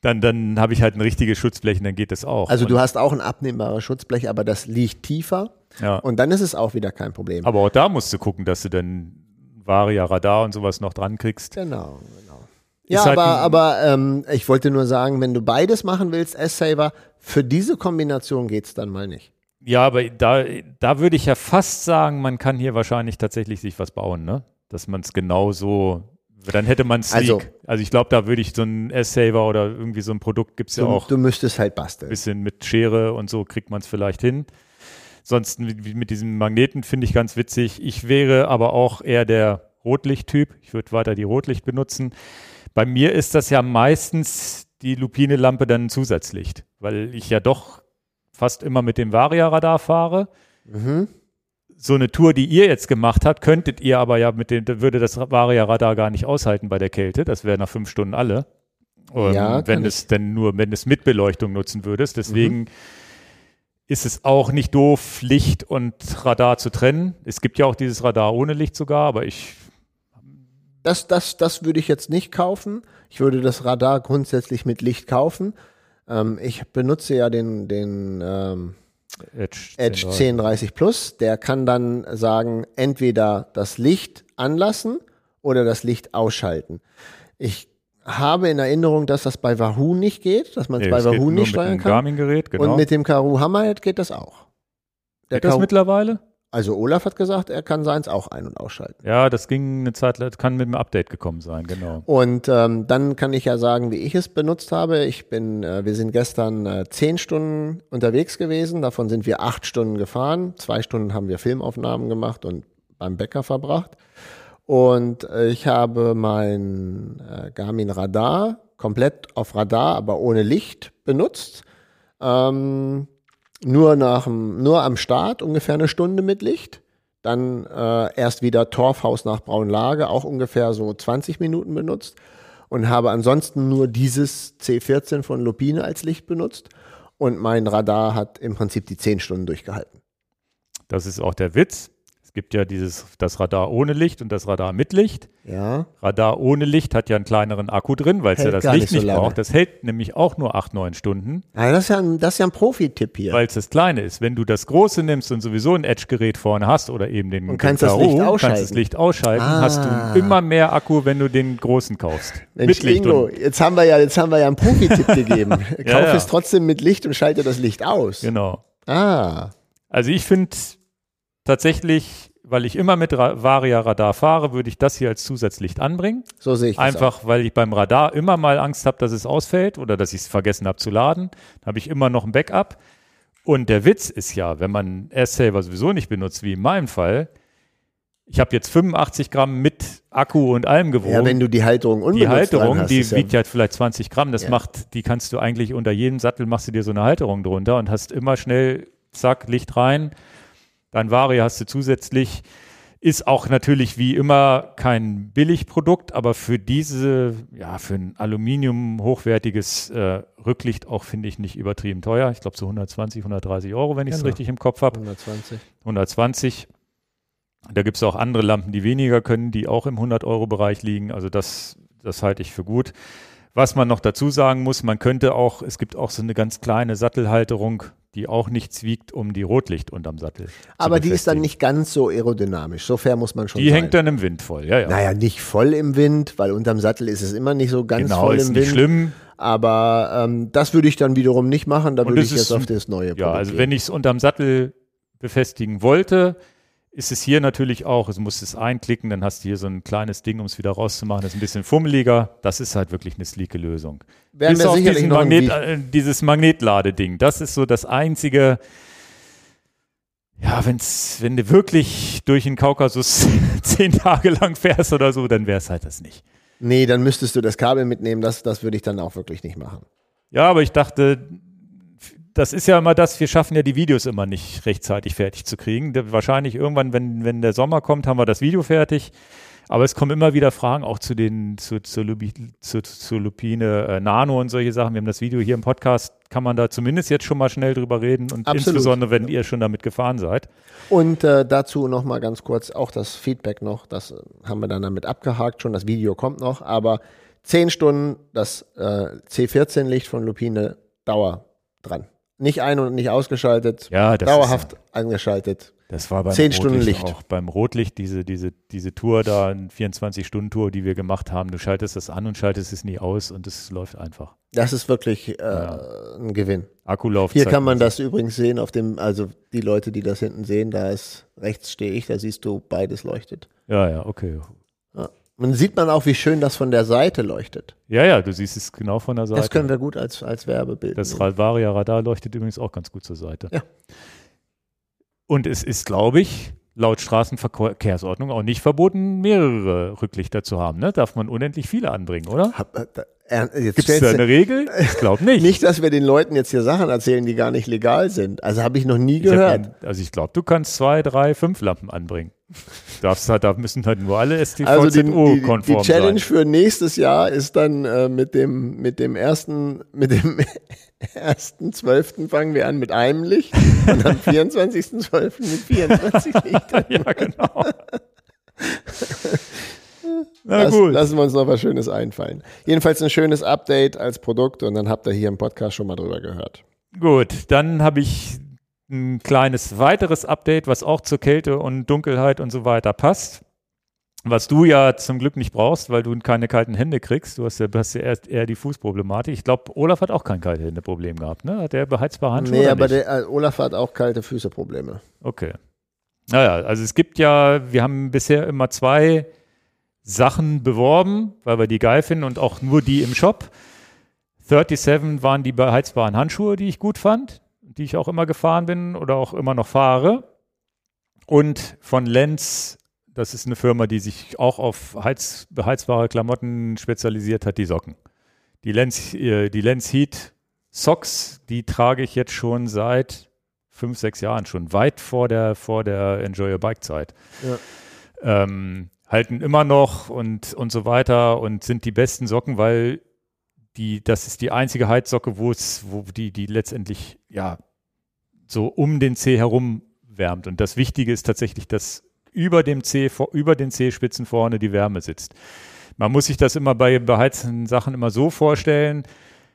dann, dann habe ich halt ein richtiges Schutzblech und dann geht das auch. also du hast auch ein abnehmbares Schutzblech, aber das liegt tiefer ja. und dann ist es auch wieder kein Problem. Aber auch da musst du gucken, dass du dann Varia, Radar und sowas noch dran kriegst. Genau, genau. Ja, halt aber, aber ähm, ich wollte nur sagen, wenn du beides machen willst, S-Saver, für diese Kombination geht's dann mal nicht. Ja, aber da, da würde ich ja fast sagen, man kann hier wahrscheinlich tatsächlich sich was bauen, ne? Dass man es genau so, dann hätte man Sleek. Also- Also, ich glaube, da würde ich so ein S-Saver oder irgendwie so ein Produkt gibt es ja Du, auch du müsstest halt ein basteln. bisschen mit Schere und so kriegt man es vielleicht hin. Sonst mit, mit diesem Magneten finde ich ganz witzig. Ich wäre aber auch eher der Rotlichttyp. Ich würde weiter die Rotlicht benutzen. Bei mir ist das ja meistens die Lupine-Lampe dann ein Zusatzlicht, weil ich ja doch fast immer mit dem Varia-Radar fahre. Mhm. So eine Tour, die ihr jetzt gemacht habt, könntet ihr aber ja mit dem, würde das Varia-Radar gar nicht aushalten bei der Kälte. Das wäre nach fünf Stunden alle. Ähm, Ja, wenn ich. es denn nur, wenn es mit Beleuchtung nutzen würdest. Deswegen Mhm. ist es auch nicht doof, Licht und Radar zu trennen. Es gibt ja auch dieses Radar ohne Licht sogar, aber ich, Das, das, das würde ich jetzt nicht kaufen. Ich würde das Radar grundsätzlich mit Licht kaufen. Ähm, ich benutze ja den, den ähm, Edge, Edge 10, 1030 Plus. Der kann dann sagen, entweder das Licht anlassen oder das Licht ausschalten. Ich habe in Erinnerung, dass das bei Wahoo nicht geht, dass man es Nee, bei es geht Wahoo nur nicht mit steuern einem kann. Garmin-Gerät, genau. Und mit dem Karoo Hammerhead geht das auch. Der geht das Karoo- mittlerweile? Also Olaf hat gesagt, er kann seins auch ein- und ausschalten. Ja, das ging eine Zeit, lang- kann mit einem Update gekommen sein, genau. Und ähm, dann kann ich ja sagen, wie ich es benutzt habe. Ich bin, äh, wir sind gestern äh, zehn Stunden unterwegs gewesen. Davon sind wir acht Stunden gefahren. Zwei Stunden haben wir Filmaufnahmen gemacht und beim Bäcker verbracht. Und äh, ich habe mein äh, Garmin Radar komplett auf Radar, aber ohne Licht benutzt. Ähm, nur, nach, nur am Start ungefähr eine Stunde mit Licht. Dann äh, erst wieder Torfhaus nach Braunlage, auch ungefähr so 20 Minuten benutzt. Und habe ansonsten nur dieses C14 von Lupine als Licht benutzt. Und mein Radar hat im Prinzip die 10 Stunden durchgehalten. Das ist auch der Witz. Gibt ja dieses, das Radar ohne Licht und das Radar mit Licht. Ja, Radar ohne Licht hat ja einen kleineren Akku drin, weil es ja das Licht nicht so nicht braucht. Das hält nämlich auch nur acht, neun Stunden, ja das, ist ja ein, das ist ja ein Profi-Tipp hier. weil es das kleine ist. Wenn du das große nimmst und sowieso ein Edge-Gerät vorne hast oder eben den, Und kannst den das Licht ausschalten. kannst das Licht ausschalten, Ah. hast du immer mehr Akku, wenn du den großen kaufst. Mensch, mit Licht Ingo, jetzt haben wir ja, jetzt haben wir ja einen Profi-Tipp (laughs) gegeben. Kauf ja. es trotzdem mit Licht und schalte das Licht aus. genau. Ah, Also ich finde tatsächlich, weil ich immer mit Ra Varia Radar fahre, würde ich das hier als Zusatzlicht anbringen. so sehe ich das auch. Einfach, weil ich beim Radar immer mal Angst habe, dass es ausfällt oder dass ich es vergessen habe zu laden. Dann habe ich immer noch ein Backup. Und der Witz ist ja, wenn man S-Saver sowieso nicht benutzt, wie in meinem Fall, ich habe jetzt 85 Gramm mit Akku und allem gewogen. Ja, wenn du die Halterung die unbenutzt dran Halterung, hast, die wiegt ja vielleicht 20 Gramm. Das Ja. macht, die kannst du eigentlich unter jedem Sattel machst du dir so eine Halterung drunter und hast immer schnell, zack, Licht rein. Dein Varia hast du zusätzlich. Ist auch natürlich wie immer kein Billigprodukt, aber für diese, ja, für ein Aluminium hochwertiges äh, Rücklicht auch, finde ich, nicht übertrieben teuer. Ich glaube so 120, 130 Euro, wenn ich es Genau. richtig im Kopf habe. 120. 120. Da gibt es auch andere Lampen, die weniger können, die auch im 100-Euro-Bereich liegen. Also das, das halte ich für gut. Was man noch dazu sagen muss, man könnte auch, es gibt auch so eine ganz kleine Sattelhalterung, die auch nichts wiegt, um die Rotlicht unterm Sattel. Aber die ist dann nicht ganz so aerodynamisch. So fair muss man schon Die sein. hängt dann im Wind voll, ja, ja. Naja, nicht voll im Wind, weil unterm Sattel ist es immer nicht so ganz genau, voll ist im nicht Wind. schlimm. Aber ähm, das würde ich dann wiederum nicht machen. Da würde ich jetzt ist- auf das neue Ja, Produkt also gehen. wenn ich es unterm Sattel befestigen wollte, ist es hier natürlich auch, es muss es einklicken, dann hast du hier so ein kleines Ding, um es wieder rauszumachen. Das ist ein bisschen fummeliger. Das ist halt wirklich eine sleeke Lösung. Werden Bis wir auf diesen noch Magnet, äh, dieses Magnetladeding. Das ist so das einzige, ja, wenn's, wenn du wirklich durch den Kaukasus (laughs) zehn Tage lang fährst oder so, dann wäre es halt das nicht. Nee, dann müsstest du das Kabel mitnehmen. Das, das würde ich dann auch wirklich nicht machen. Ja, aber ich dachte, das ist ja immer das, wir schaffen ja die Videos immer nicht rechtzeitig fertig zu kriegen. Wahrscheinlich irgendwann, wenn, wenn der Sommer kommt, haben wir das Video fertig. Aber es kommen immer wieder Fragen auch zu den, zu, zu, Lubi, zu, zu Lupine äh, Nano und solche Sachen. Wir haben das Video hier im Podcast, kann man da zumindest jetzt schon mal schnell drüber reden und Absolut. insbesondere, wenn ihr schon damit gefahren seid. Und äh, dazu noch mal ganz kurz auch das Feedback noch. Das äh, haben wir dann damit abgehakt schon. Das Video kommt noch. Aber 10 Stunden das äh, C14-Licht von Lupine Dauer dran. Nicht ein- und nicht ausgeschaltet. Ja, das dauerhaft angeschaltet. Das war beim Zehn Stunden Rotlicht Licht. auch. Beim Rotlicht, diese, diese, diese Tour da, eine 24-Stunden-Tour, die wir gemacht haben. Du schaltest das an und schaltest es nie aus und es läuft einfach. Das ist wirklich äh, ein Gewinn. Akkulaufzeit. Hier kann man das übrigens sehen auf dem, also die Leute, die das hinten sehen, da ist rechts stehe ich, da siehst du beides leuchtet. Ja, ja, okay. Und sieht man auch, wie schön das von der Seite leuchtet. Ja, ja, du siehst es genau von der Seite. Das können wir gut als, als Werbebild. Das. Ralvaria Radar leuchtet übrigens auch ganz gut zur Seite. Ja. Und es ist, glaube ich, laut Straßenverkehrsordnung auch nicht verboten, mehrere Rücklichter zu haben. Ne? Darf man unendlich viele anbringen, oder? Äh, äh, Gibt es stellst da du- eine Regel? Ich glaube nicht. (laughs) nicht, dass wir den Leuten jetzt hier Sachen erzählen, die gar nicht legal sind. Also habe ich noch nie Ich gehört. also ich glaube, du kannst zwei, drei, fünf Lampen anbringen. Darfst halt, da müssen halt nur alle Also die, die, die STVZO-konform Challenge sein. für nächstes Jahr ist dann äh, mit dem mit dem ersten mit dem (laughs) ersten zwölften fangen wir an mit einem Licht (laughs) und am 24.12. mit 24 (laughs) Lichtern. ja, genau. Na gut. lassen wir uns noch was Schönes einfallen. Jedenfalls ein schönes Update als Produkt und dann habt ihr hier im Podcast schon mal drüber gehört. Gut, dann habe ich ein kleines weiteres Update, was auch zur Kälte und Dunkelheit und so weiter passt. Was du ja zum Glück nicht brauchst, weil du keine kalten Hände kriegst. Du hast ja, hast ja erst eher die Fußproblematik. Ich glaube, Olaf hat auch kein kalte Hände-Problem gehabt, ne? Hat der beheizbare Handschuhe? Nee, aber der, äh, Olaf hat auch kalte Füße-Probleme. Okay. Naja, also es gibt ja, wir haben bisher immer zwei Sachen beworben, weil wir die geil finden und auch nur die im Shop. 37 waren die beheizbaren Handschuhe, die ich gut fand, die ich auch immer gefahren bin oder auch immer noch fahre. Und von Lenz, das ist eine Firma, die sich auch auf Heiz, beheizbare Klamotten spezialisiert hat, die Socken. Die Lenz, äh, die Lenz Heat Socks, die trage ich jetzt schon seit fünf, sechs Jahren, schon weit vor der, vor der Enjoy Your Bike Zeit. Ähm, halten immer noch und, und so weiter und sind die besten Socken, weil die, das ist die einzige Heizsocke, wo es, wo die, die letztendlich, ja, so um den Zeh herum wärmt. Und das Wichtige ist tatsächlich, dass über dem Zeh, über den Zehspitzen vorne die Wärme sitzt. Man muss sich das immer bei beheizten Sachen immer so vorstellen.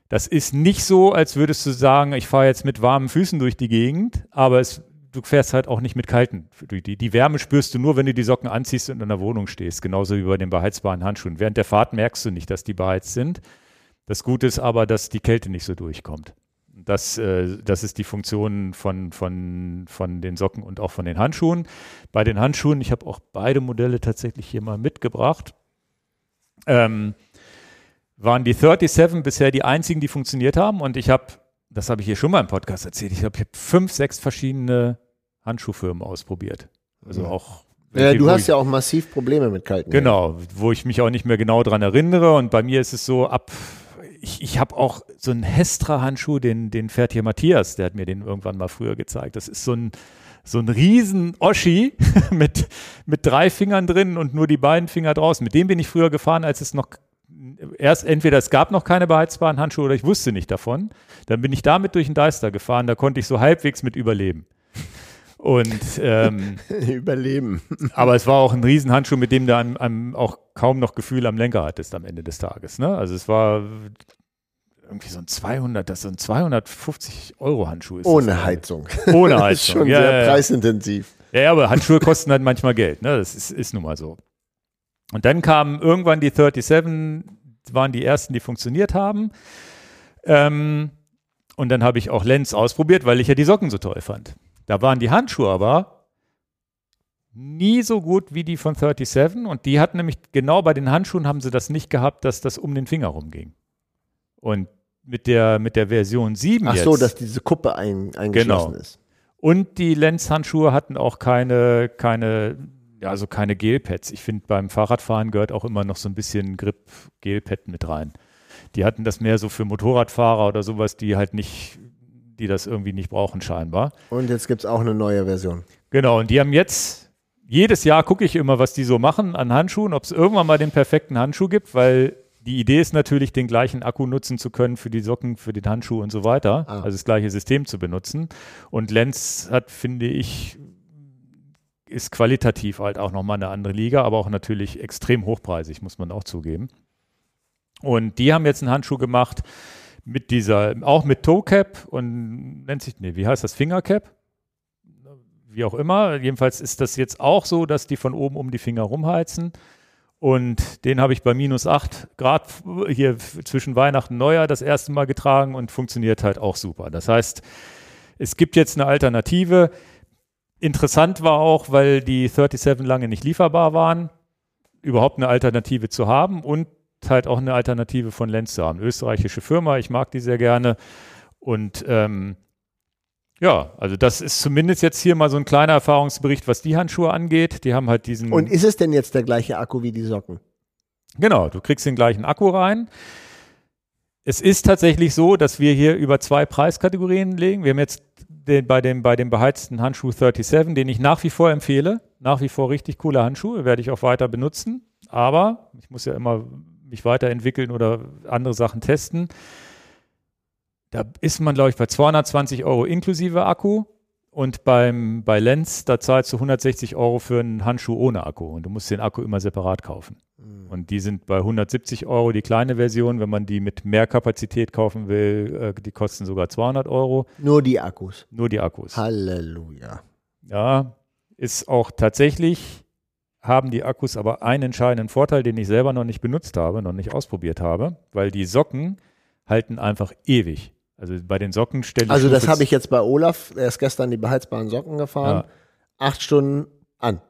Das ist nicht so, als würdest du sagen, ich fahre jetzt mit warmen Füßen durch die Gegend, aber es, du fährst halt auch nicht mit kalten. Die, die Wärme spürst du nur, wenn du die Socken anziehst und in der Wohnung stehst, genauso wie bei den beheizbaren Handschuhen. Während der Fahrt merkst du nicht, dass die beheizt sind. Das Gute ist aber, dass die Kälte nicht so durchkommt. Das, äh, das ist die Funktion von, von, von den Socken und auch von den Handschuhen. Bei den Handschuhen, ich habe auch beide Modelle tatsächlich hier mal mitgebracht, ähm, waren die 37 bisher die einzigen, die funktioniert haben. Und ich habe, das habe ich hier schon mal im Podcast erzählt, ich habe hab fünf, sechs verschiedene Handschuhfirmen ausprobiert. Also auch. Ja, du hast ja auch massiv Probleme mit kalten. Genau, wo ich mich auch nicht mehr genau dran erinnere. Und bei mir ist es so, ab, ich, ich habe auch so einen Hestra-Handschuh, den, den fährt hier Matthias, der hat mir den irgendwann mal früher gezeigt. Das ist so ein, so ein riesen Oschi (laughs) mit, mit drei Fingern drin und nur die beiden Finger draußen. Mit dem bin ich früher gefahren, als es noch erst entweder es gab noch keine beheizbaren Handschuhe oder ich wusste nicht davon. Dann bin ich damit durch den Deister gefahren, da konnte ich so halbwegs mit überleben. Und ähm, (laughs) Überleben. aber es war auch ein Riesenhandschuh, mit dem du an, an auch kaum noch Gefühl am Lenker hattest am Ende des Tages. Ne? Also es war irgendwie so ein 200, das so ein 250 Euro Handschuh ist. Ohne das, Heizung. Ohne (laughs) Das Heizung. ist schon ja, sehr ja, preisintensiv. Ja, ja, aber Handschuhe kosten halt manchmal Geld, ne? Das ist, ist nun mal so. Und dann kamen irgendwann die 37, waren die ersten, die funktioniert haben. Ähm, und dann habe ich auch Lens ausprobiert, weil ich ja die Socken so toll fand. Da waren die Handschuhe aber nie so gut wie die von 37 und die hatten nämlich genau bei den Handschuhen haben sie das nicht gehabt, dass das um den Finger rumging. Und mit der, mit der Version 7 Ach jetzt. so, dass diese Kuppe ein, eingeschlossen Genau. ist. Und die Lenz-Handschuhe hatten auch keine, keine, ja, also keine Gelpads. Ich finde, beim Fahrradfahren gehört auch immer noch so ein bisschen Grip-Gelpad mit rein. Die hatten das mehr so für Motorradfahrer oder sowas, die halt nicht, die das irgendwie nicht brauchen scheinbar. Und jetzt gibt es auch eine neue Version. Genau, und die haben jetzt, jedes Jahr gucke ich immer, was die so machen an Handschuhen, ob es irgendwann mal den perfekten Handschuh gibt, weil die Idee ist natürlich, den gleichen Akku nutzen zu können für die Socken, für den Handschuh und so weiter. Ah. Also das gleiche System zu benutzen. Und Lenz hat, finde ich, ist qualitativ halt auch nochmal eine andere Liga, aber auch natürlich extrem hochpreisig, muss man auch zugeben. Und die haben jetzt einen Handschuh gemacht mit dieser, auch mit Toe Cap und nennt sich, nee, wie heißt das, Fingercap? Wie auch immer. Jedenfalls ist das jetzt auch so, dass die von oben um die Finger rumheizen. Und den habe ich bei minus 8 Grad hier zwischen Weihnachten und Neujahr das erste Mal getragen und funktioniert halt auch super. Das heißt, es gibt jetzt eine Alternative. Interessant war auch, weil die 37 lange nicht lieferbar waren, überhaupt eine Alternative zu haben und halt auch eine Alternative von Lenz zu haben. Österreichische Firma, ich mag die sehr gerne. Und ähm, ja, also das ist zumindest jetzt hier mal so ein kleiner Erfahrungsbericht, was die Handschuhe angeht. Die haben halt diesen. Und ist es denn jetzt der gleiche Akku wie die Socken? Genau, du kriegst den gleichen Akku rein. Es ist tatsächlich so, dass wir hier über zwei Preiskategorien legen. Wir haben jetzt den, bei, dem, bei dem beheizten Handschuh 37, den ich nach wie vor empfehle. Nach wie vor richtig coole Handschuhe, werde ich auch weiter benutzen. Aber ich muss ja immer mich weiterentwickeln oder andere Sachen testen. Da ist man, glaube ich, bei 220 Euro inklusive Akku. Und beim, bei Lenz, da zahlst du 160 Euro für einen Handschuh ohne Akku. Und du musst den Akku immer separat kaufen. Und die sind bei 170 Euro die kleine Version. Wenn man die mit mehr Kapazität kaufen will, äh, die kosten sogar 200 Euro. Nur die Akkus. Nur die Akkus. Halleluja. Ja, ist auch tatsächlich, haben die Akkus aber einen entscheidenden Vorteil, den ich selber noch nicht benutzt habe, noch nicht ausprobiert habe, weil die Socken halten einfach ewig. Also bei den Socken stelle ich Also das habe ich jetzt bei Olaf, er ist gestern die beheizbaren Socken gefahren. Acht Stunden an.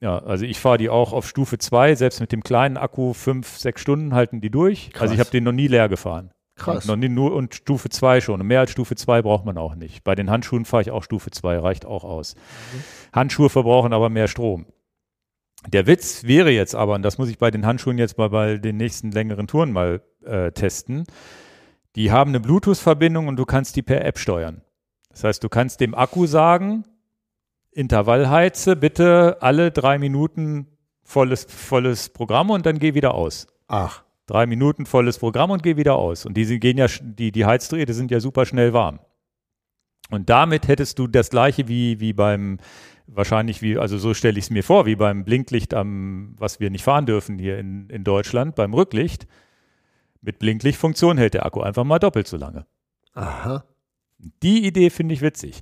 Ja, also ich fahre die auch auf Stufe 2, selbst mit dem kleinen Akku, fünf, sechs Stunden halten die durch. Krass. Also ich habe den noch nie leer gefahren. Krass. Und noch nie nur und Stufe 2 schon. Und mehr als Stufe 2 braucht man auch nicht. Bei den Handschuhen fahre ich auch Stufe 2, reicht auch aus. Handschuhe verbrauchen aber mehr Strom. Der Witz wäre jetzt aber, und das muss ich bei den Handschuhen jetzt mal bei den nächsten längeren Touren mal äh, testen, die haben eine Bluetooth-Verbindung und du kannst die per App steuern. Das heißt, du kannst dem Akku sagen, Intervallheize bitte alle drei Minuten volles, volles Programm und dann geh wieder aus. Ach. Drei Minuten volles Programm und geh wieder aus. Und die gehen ja, die, die Heizdrähte sind ja super schnell warm. Und damit hättest du das gleiche wie, wie beim, wahrscheinlich wie, also so stelle ich es mir vor, wie beim Blinklicht am, was wir nicht fahren dürfen hier in, in Deutschland, beim Rücklicht. Mit Blinklichtfunktion hält der Akku einfach mal doppelt so lange. Aha. Die Idee finde ich witzig.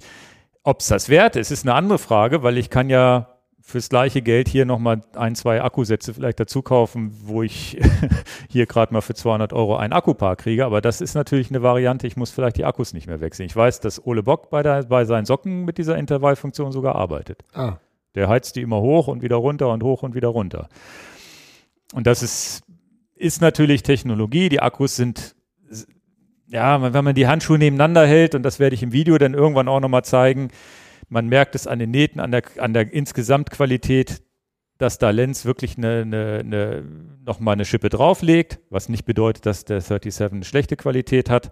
Ob es das wert ist, ist eine andere Frage, weil ich kann ja fürs gleiche Geld hier nochmal ein, zwei Akkusätze vielleicht dazu kaufen, wo ich (laughs) hier gerade mal für 200 Euro ein Akkupaar kriege. Aber das ist natürlich eine Variante, ich muss vielleicht die Akkus nicht mehr wechseln. Ich weiß, dass Ole Bock bei, der, bei seinen Socken mit dieser Intervallfunktion sogar arbeitet. Ah. Der heizt die immer hoch und wieder runter und hoch und wieder runter. Und das ist, ist natürlich Technologie. Die Akkus sind, ja, wenn man die Handschuhe nebeneinander hält, und das werde ich im Video dann irgendwann auch nochmal zeigen, man merkt es an den Nähten, an der, an der Insgesamtqualität, dass da Lenz wirklich eine, eine, eine, nochmal eine Schippe drauflegt, was nicht bedeutet, dass der 37 eine schlechte Qualität hat.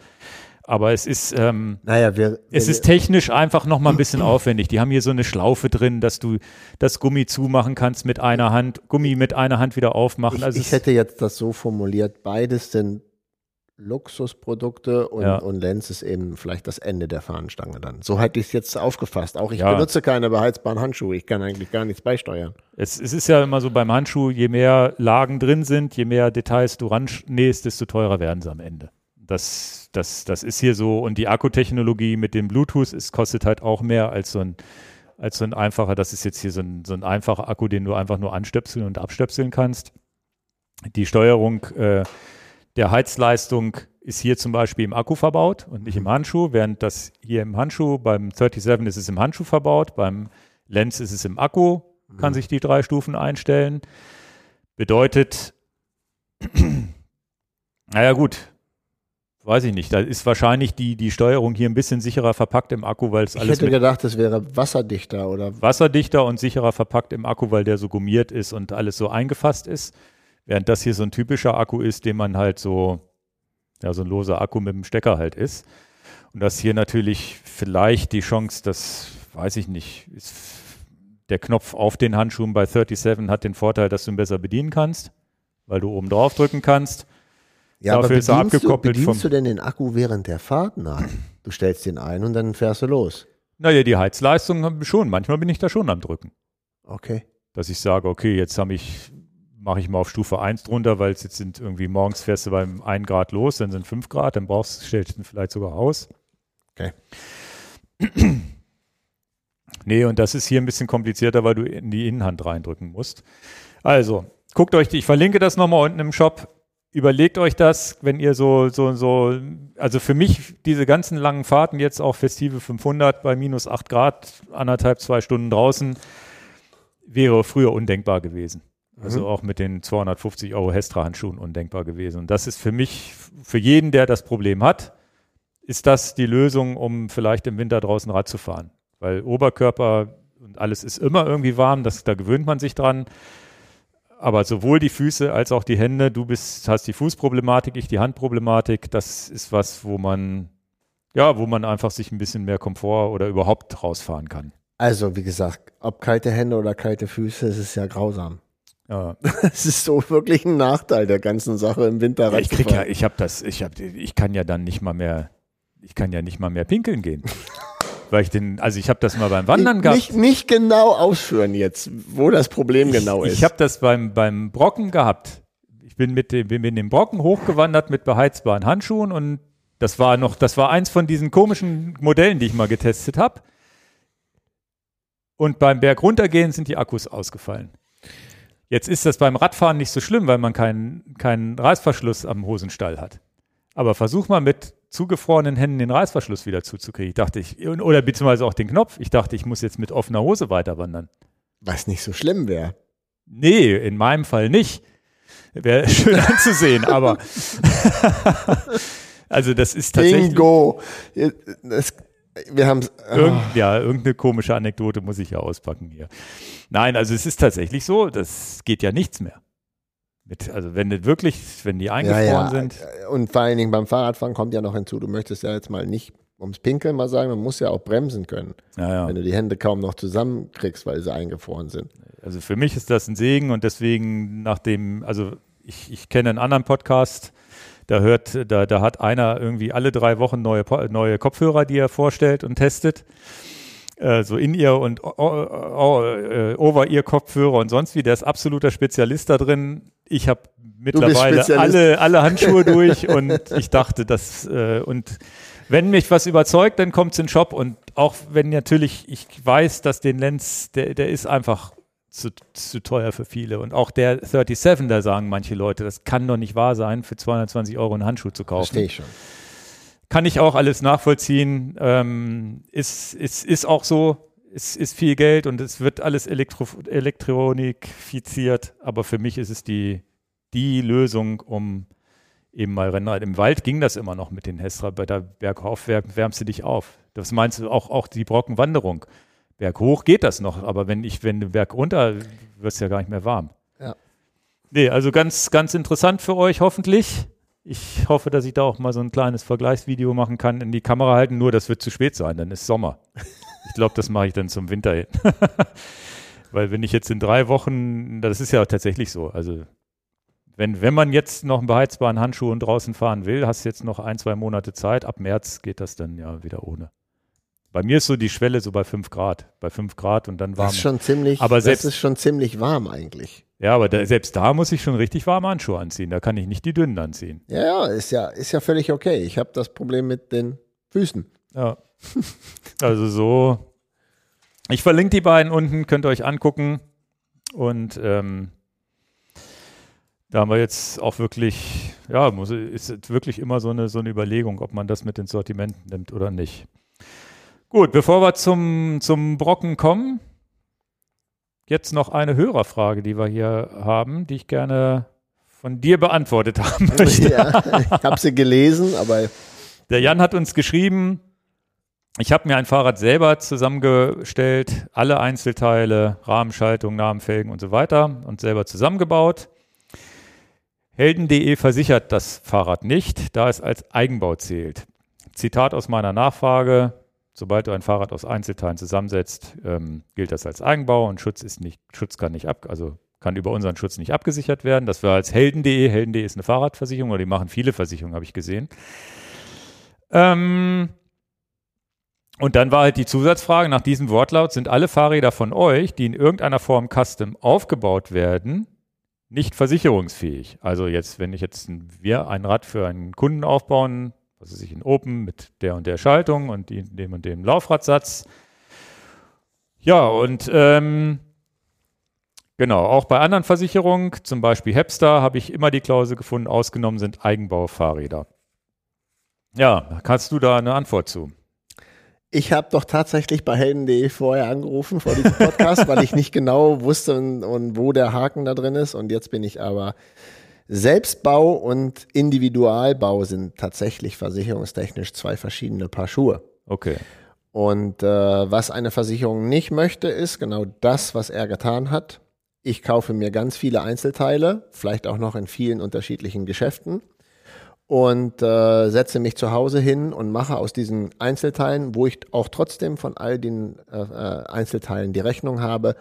Aber es ist, ähm, Naja, wir, es ist technisch einfach noch mal ein bisschen aufwendig. Die haben hier so eine Schlaufe drin, dass du das Gummi zumachen kannst mit einer Hand, Gummi mit einer Hand wieder aufmachen. ich, also ich hätte jetzt das so formuliert, beides sind Luxusprodukte und, Ja. und Lenz ist eben vielleicht das Ende der Fahnenstange dann. So hätte ich es jetzt aufgefasst. Auch ich Ja. benutze keine beheizbaren Handschuhe. Ich kann eigentlich gar nichts beisteuern. Es, es ist ja immer so beim Handschuh, je mehr Lagen drin sind, je mehr Details du rannähst, desto teurer werden sie am Ende. Das, das, das ist hier so. Und die Akkutechnologie mit dem Bluetooth ist, kostet halt auch mehr als so ein, als so ein einfacher. Das ist jetzt hier so ein, so ein einfacher Akku, den du einfach nur anstöpseln und abstöpseln kannst. Die Steuerung äh, der Heizleistung ist hier zum Beispiel im Akku verbaut und nicht im Handschuh, während das hier im Handschuh, beim 37 ist es im Handschuh verbaut, beim Lens ist es im Akku, kann sich die drei Stufen einstellen. Bedeutet, (clears throat) naja gut, weiß ich nicht, da ist wahrscheinlich die, die Steuerung hier ein bisschen sicherer verpackt im Akku, weil es Ich alles hätte mit gedacht, es wäre wasserdichter oder wasserdichter und sicherer verpackt im Akku, weil der so gummiert ist und alles so eingefasst ist. Während das hier so ein typischer Akku ist, den man halt so, ja, so ein loser Akku mit dem Stecker halt ist. Und das hier natürlich vielleicht die Chance, das weiß ich nicht, ist der Knopf auf den Handschuhen bei 37 hat den Vorteil, dass du ihn besser bedienen kannst, weil du oben drauf drücken kannst. Ja, Dafür ist er bedienst abgekoppelt du, bedienst du denn den Akku während der Fahrt? Nein. Du stellst den ein und dann fährst du los. Naja, die Heizleistung schon. Manchmal bin ich da schon am Drücken. Okay. dass ich sage, okay, jetzt habe ich, mache ich mal auf Stufe 1 drunter, weil es jetzt sind irgendwie morgens fährst du beim 1 Grad los, dann sind 5 Grad, dann brauchst stellst du vielleicht sogar aus. Okay. (clears throat) Nee, und das ist hier ein bisschen komplizierter, weil du in die Innenhand reindrücken musst. Also, guckt euch, die, ich verlinke das nochmal unten im Shop. Überlegt euch das, wenn ihr so, so, so, also für mich diese ganzen langen Fahrten jetzt auch Festive 500 bei minus 8 Grad, anderthalb, zwei Stunden draußen, wäre früher undenkbar gewesen. Also auch mit den 250 Euro Hestra-Handschuhen undenkbar gewesen. Und das ist für mich, für jeden, der das Problem hat, ist das die Lösung, um vielleicht im Winter draußen Rad zu fahren. Weil Oberkörper und alles ist immer irgendwie warm, das, da gewöhnt man sich dran. Aber sowohl die Füße als auch die Hände, du bist, hast die Fußproblematik, ich die Handproblematik, das ist was, wo man, ja, wo man einfach sich ein bisschen mehr Komfort oder überhaupt rausfahren kann. Also, wie gesagt, ob kalte Hände oder kalte Füße, es ist ja grausam. Ja. (laughs) Es ist so wirklich ein Nachteil der ganzen Sache im Winter. Ja, ich krieg ja, ich habe das, ich habe, ich kann ja dann nicht mal mehr, ich kann ja nicht mal mehr pinkeln gehen, weil ich den, also ich habe das mal beim Wandern gehabt. nicht, nicht genau ausführen jetzt, wo das Problem genau ich, ist. Ich habe das beim beim Brocken gehabt. Ich bin mit dem, bin mit dem Brocken hochgewandert mit beheizbaren Handschuhen und das war noch, das war eins von diesen komischen Modellen, die ich mal getestet habe. Und beim Berg runtergehen sind die Akkus ausgefallen. Jetzt ist das beim Radfahren nicht so schlimm, weil man keinen keinen Reißverschluss am Hosenstall hat. Aber versuch mal mit zugefrorenen Händen den Reißverschluss wieder zuzukriegen. Ich dachte ich, oder beziehungsweise auch den Knopf. Ich dachte, ich muss jetzt mit offener Hose weiter wandern. Was nicht so schlimm wäre. Nee, in meinem Fall nicht. Wäre (laughs) schön anzusehen, aber (laughs) (laughs) also das ist tatsächlich Bingo. Das, wir haben irgend, ja, irgendeine komische Anekdote muss ich ja auspacken hier. Nein, also es ist tatsächlich so, das geht ja nichts mehr. Mit, also wenn das wirklich, wenn die ja, eingefroren ja. sind, Und vor allen Dingen beim Fahrradfahren kommt ja noch hinzu, du möchtest ja jetzt mal nicht ums Pinkeln mal sagen, man muss ja auch bremsen können, ja, wenn ja. du die Hände kaum noch zusammenkriegst, weil sie eingefroren sind. Also für mich ist das ein Segen und deswegen nachdem, also ich, ich kenne einen anderen Podcast, da hört, da, da hat einer irgendwie alle drei Wochen neue, neue Kopfhörer, die er vorstellt und testet. Äh, so in ihr und äh, over ihr Kopfhörer und sonst wie. Der ist absoluter Spezialist da drin. Ich habe mittlerweile alle, alle Handschuhe durch und ich dachte, dass äh, und wenn mich was überzeugt, dann kommt es in den Shop und auch wenn natürlich ich weiß, dass den Lens, der, der ist einfach zu, zu teuer für viele. Und auch der 37, da sagen manche Leute, das kann doch nicht wahr sein, für 220 Euro einen Handschuh zu kaufen. Verstehe ich schon. Kann ich auch alles nachvollziehen. Ähm, ist, ist, ist auch so, ist, ist viel Geld und es wird alles elektro elektronifiziert. Aber für mich ist es die, die Lösung, um eben mal Rennrad. Im Wald ging das immer noch mit den Hestra. Bei der Bergauf wär- wärmst du dich auf. Das meinst du auch, auch die Brockenwanderung. Berghoch geht das noch, aber wenn ich, wenn du Berg runter, wirst du ja gar nicht mehr warm. Ja. Nee, also ganz, ganz interessant für euch, hoffentlich. Ich hoffe, dass ich da auch mal so ein kleines Vergleichsvideo machen kann, in die Kamera halten. Nur, das wird zu spät sein, dann ist Sommer. Ich glaube, das mache ich dann zum Winter hin. (laughs) Weil wenn ich jetzt in drei Wochen, das ist ja tatsächlich so, also wenn, wenn man jetzt noch einen beheizbaren Handschuh und draußen fahren will, hast du jetzt noch ein, zwei Monate Zeit. Ab März geht das dann ja wieder ohne. Bei mir ist so die Schwelle so bei 5 Grad. Bei 5 Grad und dann warm. Das ist schon ziemlich, aber selbst, das ist schon ziemlich warm eigentlich. Ja, aber da, selbst da muss ich schon richtig warme Handschuhe anziehen. Da kann ich nicht die dünnen anziehen. Ja, ja, ist ja, ist ja völlig okay. Ich habe das Problem mit den Füßen. Ja. (laughs) also so. Ich verlinke die beiden unten, könnt ihr euch angucken. Und ähm, da haben wir jetzt auch wirklich, ja, muss, ist wirklich immer so eine, so eine Überlegung, ob man das mit ins Sortiment nimmt oder nicht. Gut, bevor wir zum, zum Brocken kommen, jetzt noch eine Hörerfrage, die wir hier haben, die ich gerne von dir beantwortet haben möchte. Ja, (laughs) ich habe sie gelesen, aber. Der Jan hat uns geschrieben, ich habe mir ein Fahrrad selber zusammengestellt, alle Einzelteile, Rahmenschaltung, Namen, Felgen und so weiter und selber zusammengebaut. Helden.de versichert das Fahrrad nicht, da es als Eigenbau zählt. Zitat aus meiner Nachfrage, Sobald du ein Fahrrad aus Einzelteilen zusammensetzt, ähm, gilt das als Eigenbau und Schutz ist nicht, Schutz kann nicht ab, also kann über unseren Schutz nicht abgesichert werden. Das war als Helden.de. Helden.de ist eine Fahrradversicherung oder die machen viele Versicherungen, habe ich gesehen. Ähm, und dann war halt die Zusatzfrage nach diesem Wortlaut, sind alle Fahrräder von euch, die in irgendeiner Form custom aufgebaut werden, nicht versicherungsfähig? Also jetzt, wenn ich jetzt ein, wir ein Rad für einen Kunden aufbauen, was weiß ich, in Open mit der und der Schaltung und dem und dem Laufradsatz. Ja, und ähm, genau, auch bei anderen Versicherungen, zum Beispiel Hepster, habe ich immer die Klausel gefunden, ausgenommen sind Eigenbaufahrräder. Ja, hast du da eine Antwort zu? Ich habe doch tatsächlich bei helden.de vorher angerufen vor diesem Podcast, weil ich nicht genau wusste, und, und wo der Haken da drin ist. Und jetzt bin ich aber Selbstbau und Individualbau sind tatsächlich versicherungstechnisch zwei verschiedene Paar Schuhe. Okay. Und äh, was eine Versicherung nicht möchte, ist genau das, was er getan hat. Ich kaufe mir ganz viele Einzelteile, vielleicht auch noch in vielen unterschiedlichen Geschäften und äh, setze mich zu Hause hin und mache aus diesen Einzelteilen, wo ich auch trotzdem von all den äh, äh Einzelteilen die Rechnung habe,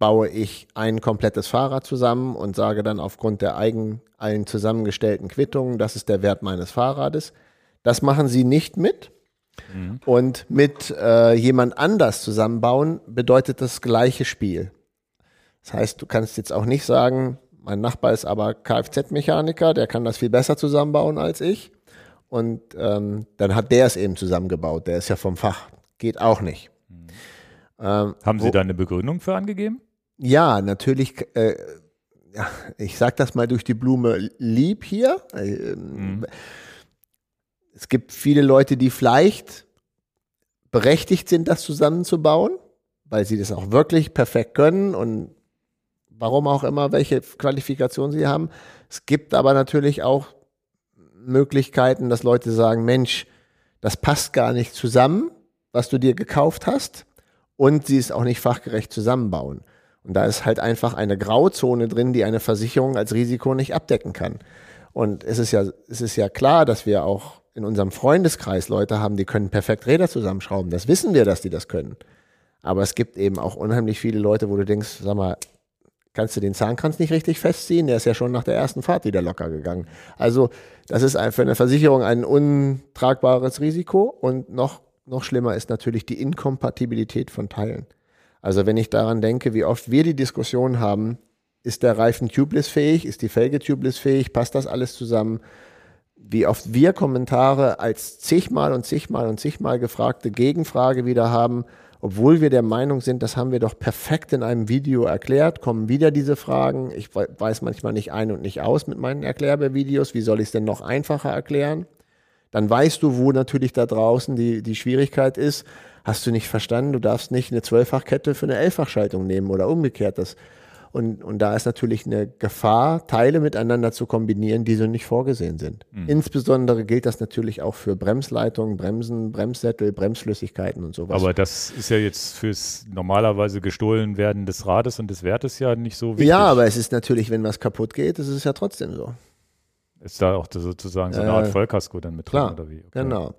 baue ich ein komplettes Fahrrad zusammen und sage dann aufgrund der eigen, allen zusammengestellten Quittungen, das ist der Wert meines Fahrrades. Das machen sie nicht mit. Mhm. Und mit äh, jemand anders zusammenbauen bedeutet das gleiche Spiel. Das heißt, du kannst jetzt auch nicht sagen, mein Nachbar ist aber Kfz-Mechaniker, der kann das viel besser zusammenbauen als ich. Und ähm, dann hat der es eben zusammengebaut. Der ist ja vom Fach. Geht auch nicht. Mhm. Ähm, Haben Sie da eine Begründung für angegeben? Ja, natürlich, äh, ich sag das mal durch die Blume lieb hier. Äh, mhm. Es gibt viele Leute, die vielleicht berechtigt sind, das zusammenzubauen, weil sie das auch wirklich perfekt können und warum auch immer, welche Qualifikation sie haben. Es gibt aber natürlich auch Möglichkeiten, dass Leute sagen, Mensch, das passt gar nicht zusammen, was du dir gekauft hast und sie es auch nicht fachgerecht zusammenbauen. Und da ist halt einfach eine Grauzone drin, die eine Versicherung als Risiko nicht abdecken kann. Und es ist ja, es ist ja klar, dass wir auch in unserem Freundeskreis Leute haben, die können perfekt Räder zusammenschrauben. Das wissen wir, dass die das können. Aber es gibt eben auch unheimlich viele Leute, wo du denkst, sag mal, kannst du den Zahnkranz nicht richtig festziehen? Der ist ja schon nach der ersten Fahrt wieder locker gegangen. Also, das ist für eine Versicherung ein untragbares Risiko und noch, noch schlimmer ist natürlich die Inkompatibilität von Teilen. Also wenn ich daran denke, wie oft wir die Diskussion haben, ist der Reifen tubeless fähig, ist die Felge tubeless fähig, passt das alles zusammen? Wie oft wir Kommentare als zigmal und zigmal und zigmal gefragte Gegenfrage wieder haben, obwohl wir der Meinung sind, das haben wir doch perfekt in einem Video erklärt, kommen wieder diese Fragen. Ich weiß manchmal nicht ein und nicht aus mit meinen Erklärbevideos. Wie soll ich es denn noch einfacher erklären? Dann weißt du, wo natürlich da draußen die, die Schwierigkeit ist hast du nicht verstanden, du darfst nicht eine Zwölffachkette für eine Elffachschaltung nehmen oder umgekehrt. Das, und, und da ist natürlich eine Gefahr, Teile miteinander zu kombinieren, die so nicht vorgesehen sind. Mhm. Insbesondere gilt das natürlich auch für Bremsleitungen, Bremsen, Bremssättel, Bremsflüssigkeiten und sowas. Aber das ist ja jetzt fürs normalerweise gestohlen werden des Rades und des Wertes ja nicht so wichtig. Ja, aber es ist natürlich, wenn was kaputt geht, ist es ja trotzdem so. Ist da auch sozusagen so eine Äh, Art Vollkasko dann mit drin Klar, oder wie? Okay. genau.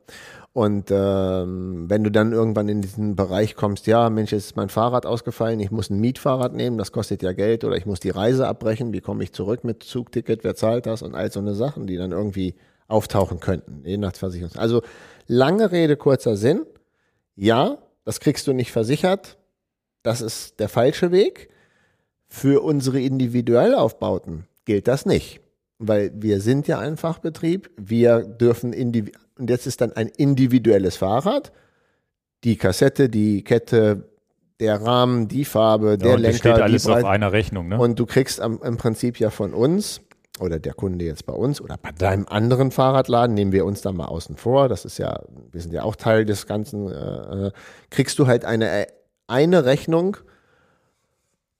Und ähm, wenn du dann irgendwann in diesen Bereich kommst, ja, Mensch, jetzt ist mein Fahrrad ausgefallen, ich muss ein Mietfahrrad nehmen, das kostet ja Geld, oder ich muss die Reise abbrechen, wie komme ich zurück mit Zugticket, wer zahlt das und all so eine Sachen, die dann irgendwie auftauchen könnten, je nach Versicherung. Also lange Rede, kurzer Sinn. Ja, das kriegst du nicht versichert. Das ist der falsche Weg. Für unsere Individuellaufbauten gilt das nicht. Weil wir sind ja ein Fachbetrieb. Wir dürfen, und jetzt ist dann ein individuelles Fahrrad. Die Kassette, die Kette, der Rahmen, die Farbe, Ja, der und das Lenker, steht die alles auf einer Rechnung, ne? Und du kriegst am, im Prinzip ja von uns oder der Kunde jetzt bei uns oder bei deinem anderen Fahrradladen, nehmen wir uns da mal außen vor, das ist ja, wir sind ja auch Teil des Ganzen, äh, äh, kriegst du halt eine, eine Rechnung,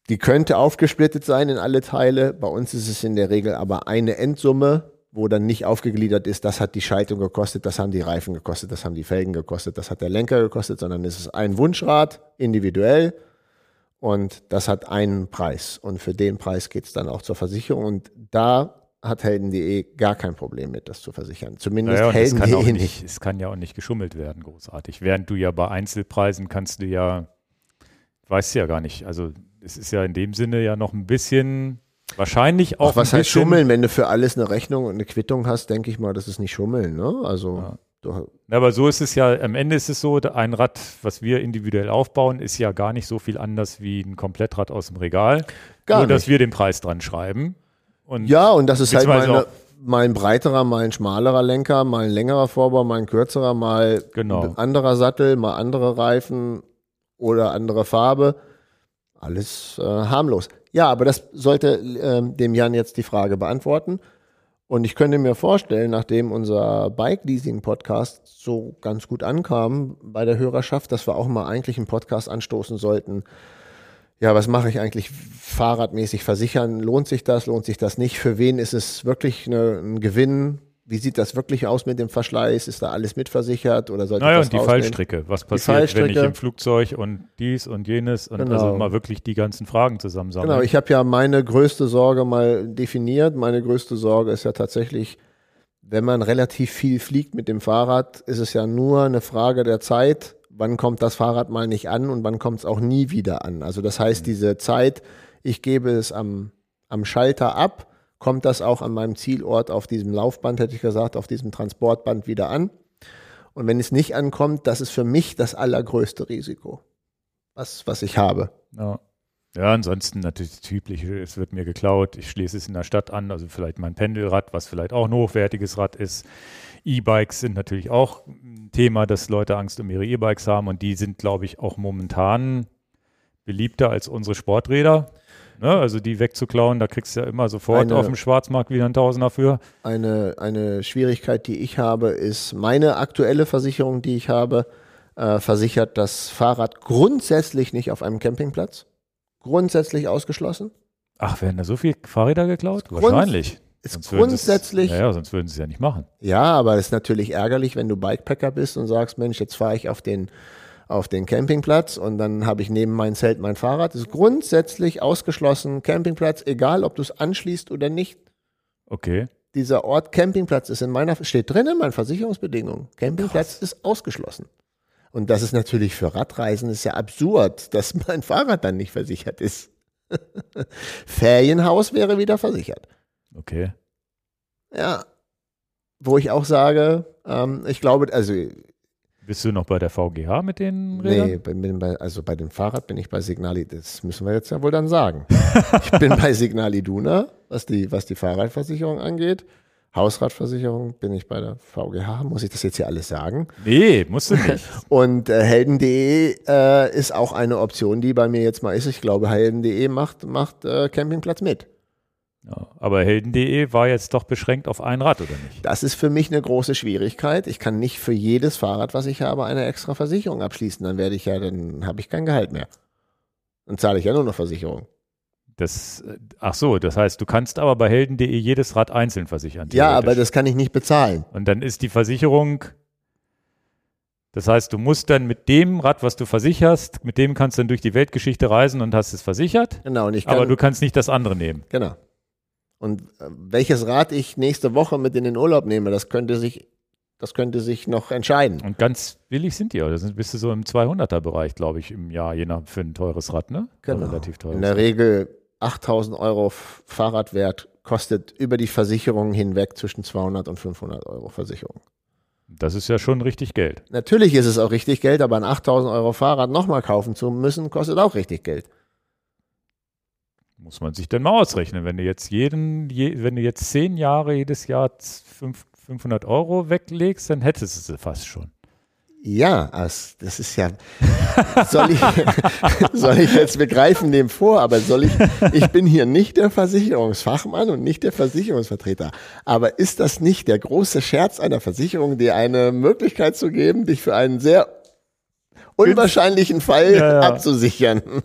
die könnte aufgesplittet sein in alle Teile. Bei uns ist es in der Regel aber eine Endsumme, wo dann nicht aufgegliedert ist, das hat die Schaltung gekostet, das haben die Reifen gekostet, das haben die Felgen gekostet, das hat der Lenker gekostet, sondern es ist ein Wunschrad, individuell. Und das hat einen Preis. Und für den Preis geht es dann auch zur Versicherung. Und da hat Helden.de gar kein Problem mit, das zu versichern. Zumindest Naja, Helden.de nicht, nicht. es kann ja auch nicht geschummelt werden, großartig. Während du ja bei Einzelpreisen kannst du ja, weißt du ja gar nicht. Also es ist ja in dem Sinne ja noch ein bisschen, wahrscheinlich auch Auch was heißt Schummeln? Wenn du für alles eine Rechnung und eine Quittung hast, denke ich mal, das ist nicht Schummeln. Ne? Also Ja. Ja, aber so ist es ja, am Ende ist es so, ein Rad, was wir individuell aufbauen, ist ja gar nicht so viel anders wie ein Komplettrad aus dem Regal. Gar nur, dass nicht. wir den Preis dran schreiben. Und ja, und das ist halt mal, Beziehungsweise eine, mal ein breiterer, mal ein schmalerer Lenker, mal ein längerer Vorbau, mal ein kürzerer, mal Genau. ein anderer Sattel, mal andere Reifen oder andere Farbe. Alles äh, harmlos. Ja, aber das sollte ähm, dem Jan jetzt die Frage beantworten. Und ich könnte mir vorstellen, nachdem unser Bike-Leasing-Podcast so ganz gut ankam bei der Hörerschaft, dass wir auch mal eigentlich einen Podcast anstoßen sollten. Ja, was mache ich eigentlich fahrradmäßig versichern? Lohnt sich das? Lohnt sich das nicht? Für wen ist es wirklich eine, ein Gewinn? Wie sieht das wirklich aus mit dem Verschleiß? Ist da alles mitversichert oder sollte naja, ich das und die rausnehmen? Fallstricke. Was passiert, wenn ich Fallstricke. im Flugzeug und dies und jenes und Genau. also mal wirklich die ganzen Fragen zusammensammeln. Genau, ich habe ja meine größte Sorge mal definiert. Meine größte Sorge ist ja tatsächlich, wenn man relativ viel fliegt mit dem Fahrrad, ist es ja nur eine Frage der Zeit, wann kommt das Fahrrad mal nicht an und wann kommt es auch nie wieder an. Also das heißt, diese Zeit, ich gebe es am, am Schalter ab, kommt das auch an meinem Zielort auf diesem Laufband, hätte ich gesagt, auf diesem Transportband wieder an. Und wenn es nicht ankommt, das ist für mich das allergrößte Risiko, was, was ich habe. Ja. ja, ansonsten natürlich das Typische, es wird mir geklaut, ich schließe es in der Stadt an, also vielleicht mein Pendelrad, was vielleicht auch ein hochwertiges Rad ist. E-Bikes sind natürlich auch ein Thema, dass Leute Angst um ihre E-Bikes haben und die sind, glaube ich, auch momentan beliebter als unsere Sporträder. Ne? Also die wegzuklauen, da kriegst du ja immer sofort Eine- auf dem Schwarzmarkt wieder einen Tausender für. Eine, eine Schwierigkeit, die ich habe, ist meine aktuelle Versicherung, die ich habe, äh, versichert das Fahrrad grundsätzlich nicht auf einem Campingplatz. Grundsätzlich ausgeschlossen. Ach, werden da so viele Fahrräder geklaut? Grund- Wahrscheinlich. Ist Sonst grundsätzlich. Ja, ja, sonst würden sie es ja nicht machen. Ja, aber es ist natürlich ärgerlich, wenn du Bikepacker bist und sagst, Mensch, jetzt fahre ich auf den, auf den Campingplatz und dann habe ich neben mein Zelt mein Fahrrad. Das ist grundsätzlich ausgeschlossen. Campingplatz, egal ob du es anschließt oder nicht. Okay. Dieser Ort Campingplatz ist in meiner, steht drin in meinen Versicherungsbedingungen. Campingplatz ist ausgeschlossen. Und das ist natürlich für Radreisen ist ja absurd, (laughs) dass mein Fahrrad dann nicht versichert ist. (laughs) Ferienhaus wäre wieder versichert. Okay. Ja. Wo ich auch sage, ähm, ich glaube, also Bist du noch bei der VGH mit den Rädern? Nee, bin, bei, also bei dem Fahrrad bin ich bei Signali, das müssen wir jetzt ja wohl dann sagen. ich bin bei Signali Duna, was die, was die Fahrradversicherung angeht. Hausradversicherung bin ich bei der VGH, muss ich das jetzt hier alles sagen? Nee, musst du nicht. (laughs) Und äh, helden.de äh, ist auch eine Option, die bei mir jetzt mal ist. Ich glaube, helden.de macht, macht äh, Campingplatz mit. Aber helden.de war jetzt doch beschränkt auf ein Rad, oder nicht? Das ist für mich eine große Schwierigkeit. Ich kann nicht für jedes Fahrrad, was ich habe, eine extra Versicherung abschließen. Dann werde ich ja, dann habe ich kein Gehalt mehr. Dann zahle ich ja nur noch Versicherung. Das, äh, ach so, das heißt, du kannst aber bei helden.de jedes Rad einzeln versichern. Ja, aber das kann ich nicht bezahlen. Und dann ist die Versicherung, das heißt, du musst dann mit dem Rad, was du versicherst, mit dem kannst du dann durch die Weltgeschichte reisen und hast es versichert, Genau, und ich kann, aber du kannst nicht das andere nehmen. genau. Und äh, welches Rad ich nächste Woche mit in den Urlaub nehme, das könnte sich, das könnte sich noch entscheiden. Und ganz billig sind die, oder sind, bist du so im 200er-Bereich, glaube ich, im Jahr, je nach für ein teures Rad, ne? Genau. Relativ teures. In der Regel 8000 Euro Fahrradwert kostet über die Versicherungen hinweg zwischen 200 und 500 Euro Versicherung. Das ist ja schon richtig Geld. Natürlich ist es auch richtig Geld, aber ein 8000 Euro Fahrrad nochmal kaufen zu müssen, kostet auch richtig Geld. Muss man sich denn mal ausrechnen, wenn du jetzt jeden, je, wenn du jetzt zehn Jahre jedes Jahr z- fünf- 500 Euro weglegst, dann hättest du sie fast schon. Ja, das, das ist ja. Soll ich, (laughs) soll ich jetzt, wir greifen dem vor, aber soll ich, ich bin hier nicht der Versicherungsfachmann und nicht der Versicherungsvertreter. Aber ist das nicht der große Scherz einer Versicherung, dir eine Möglichkeit zu geben, dich für einen sehr unwahrscheinlichen Fall Ja, ja. abzusichern? (laughs)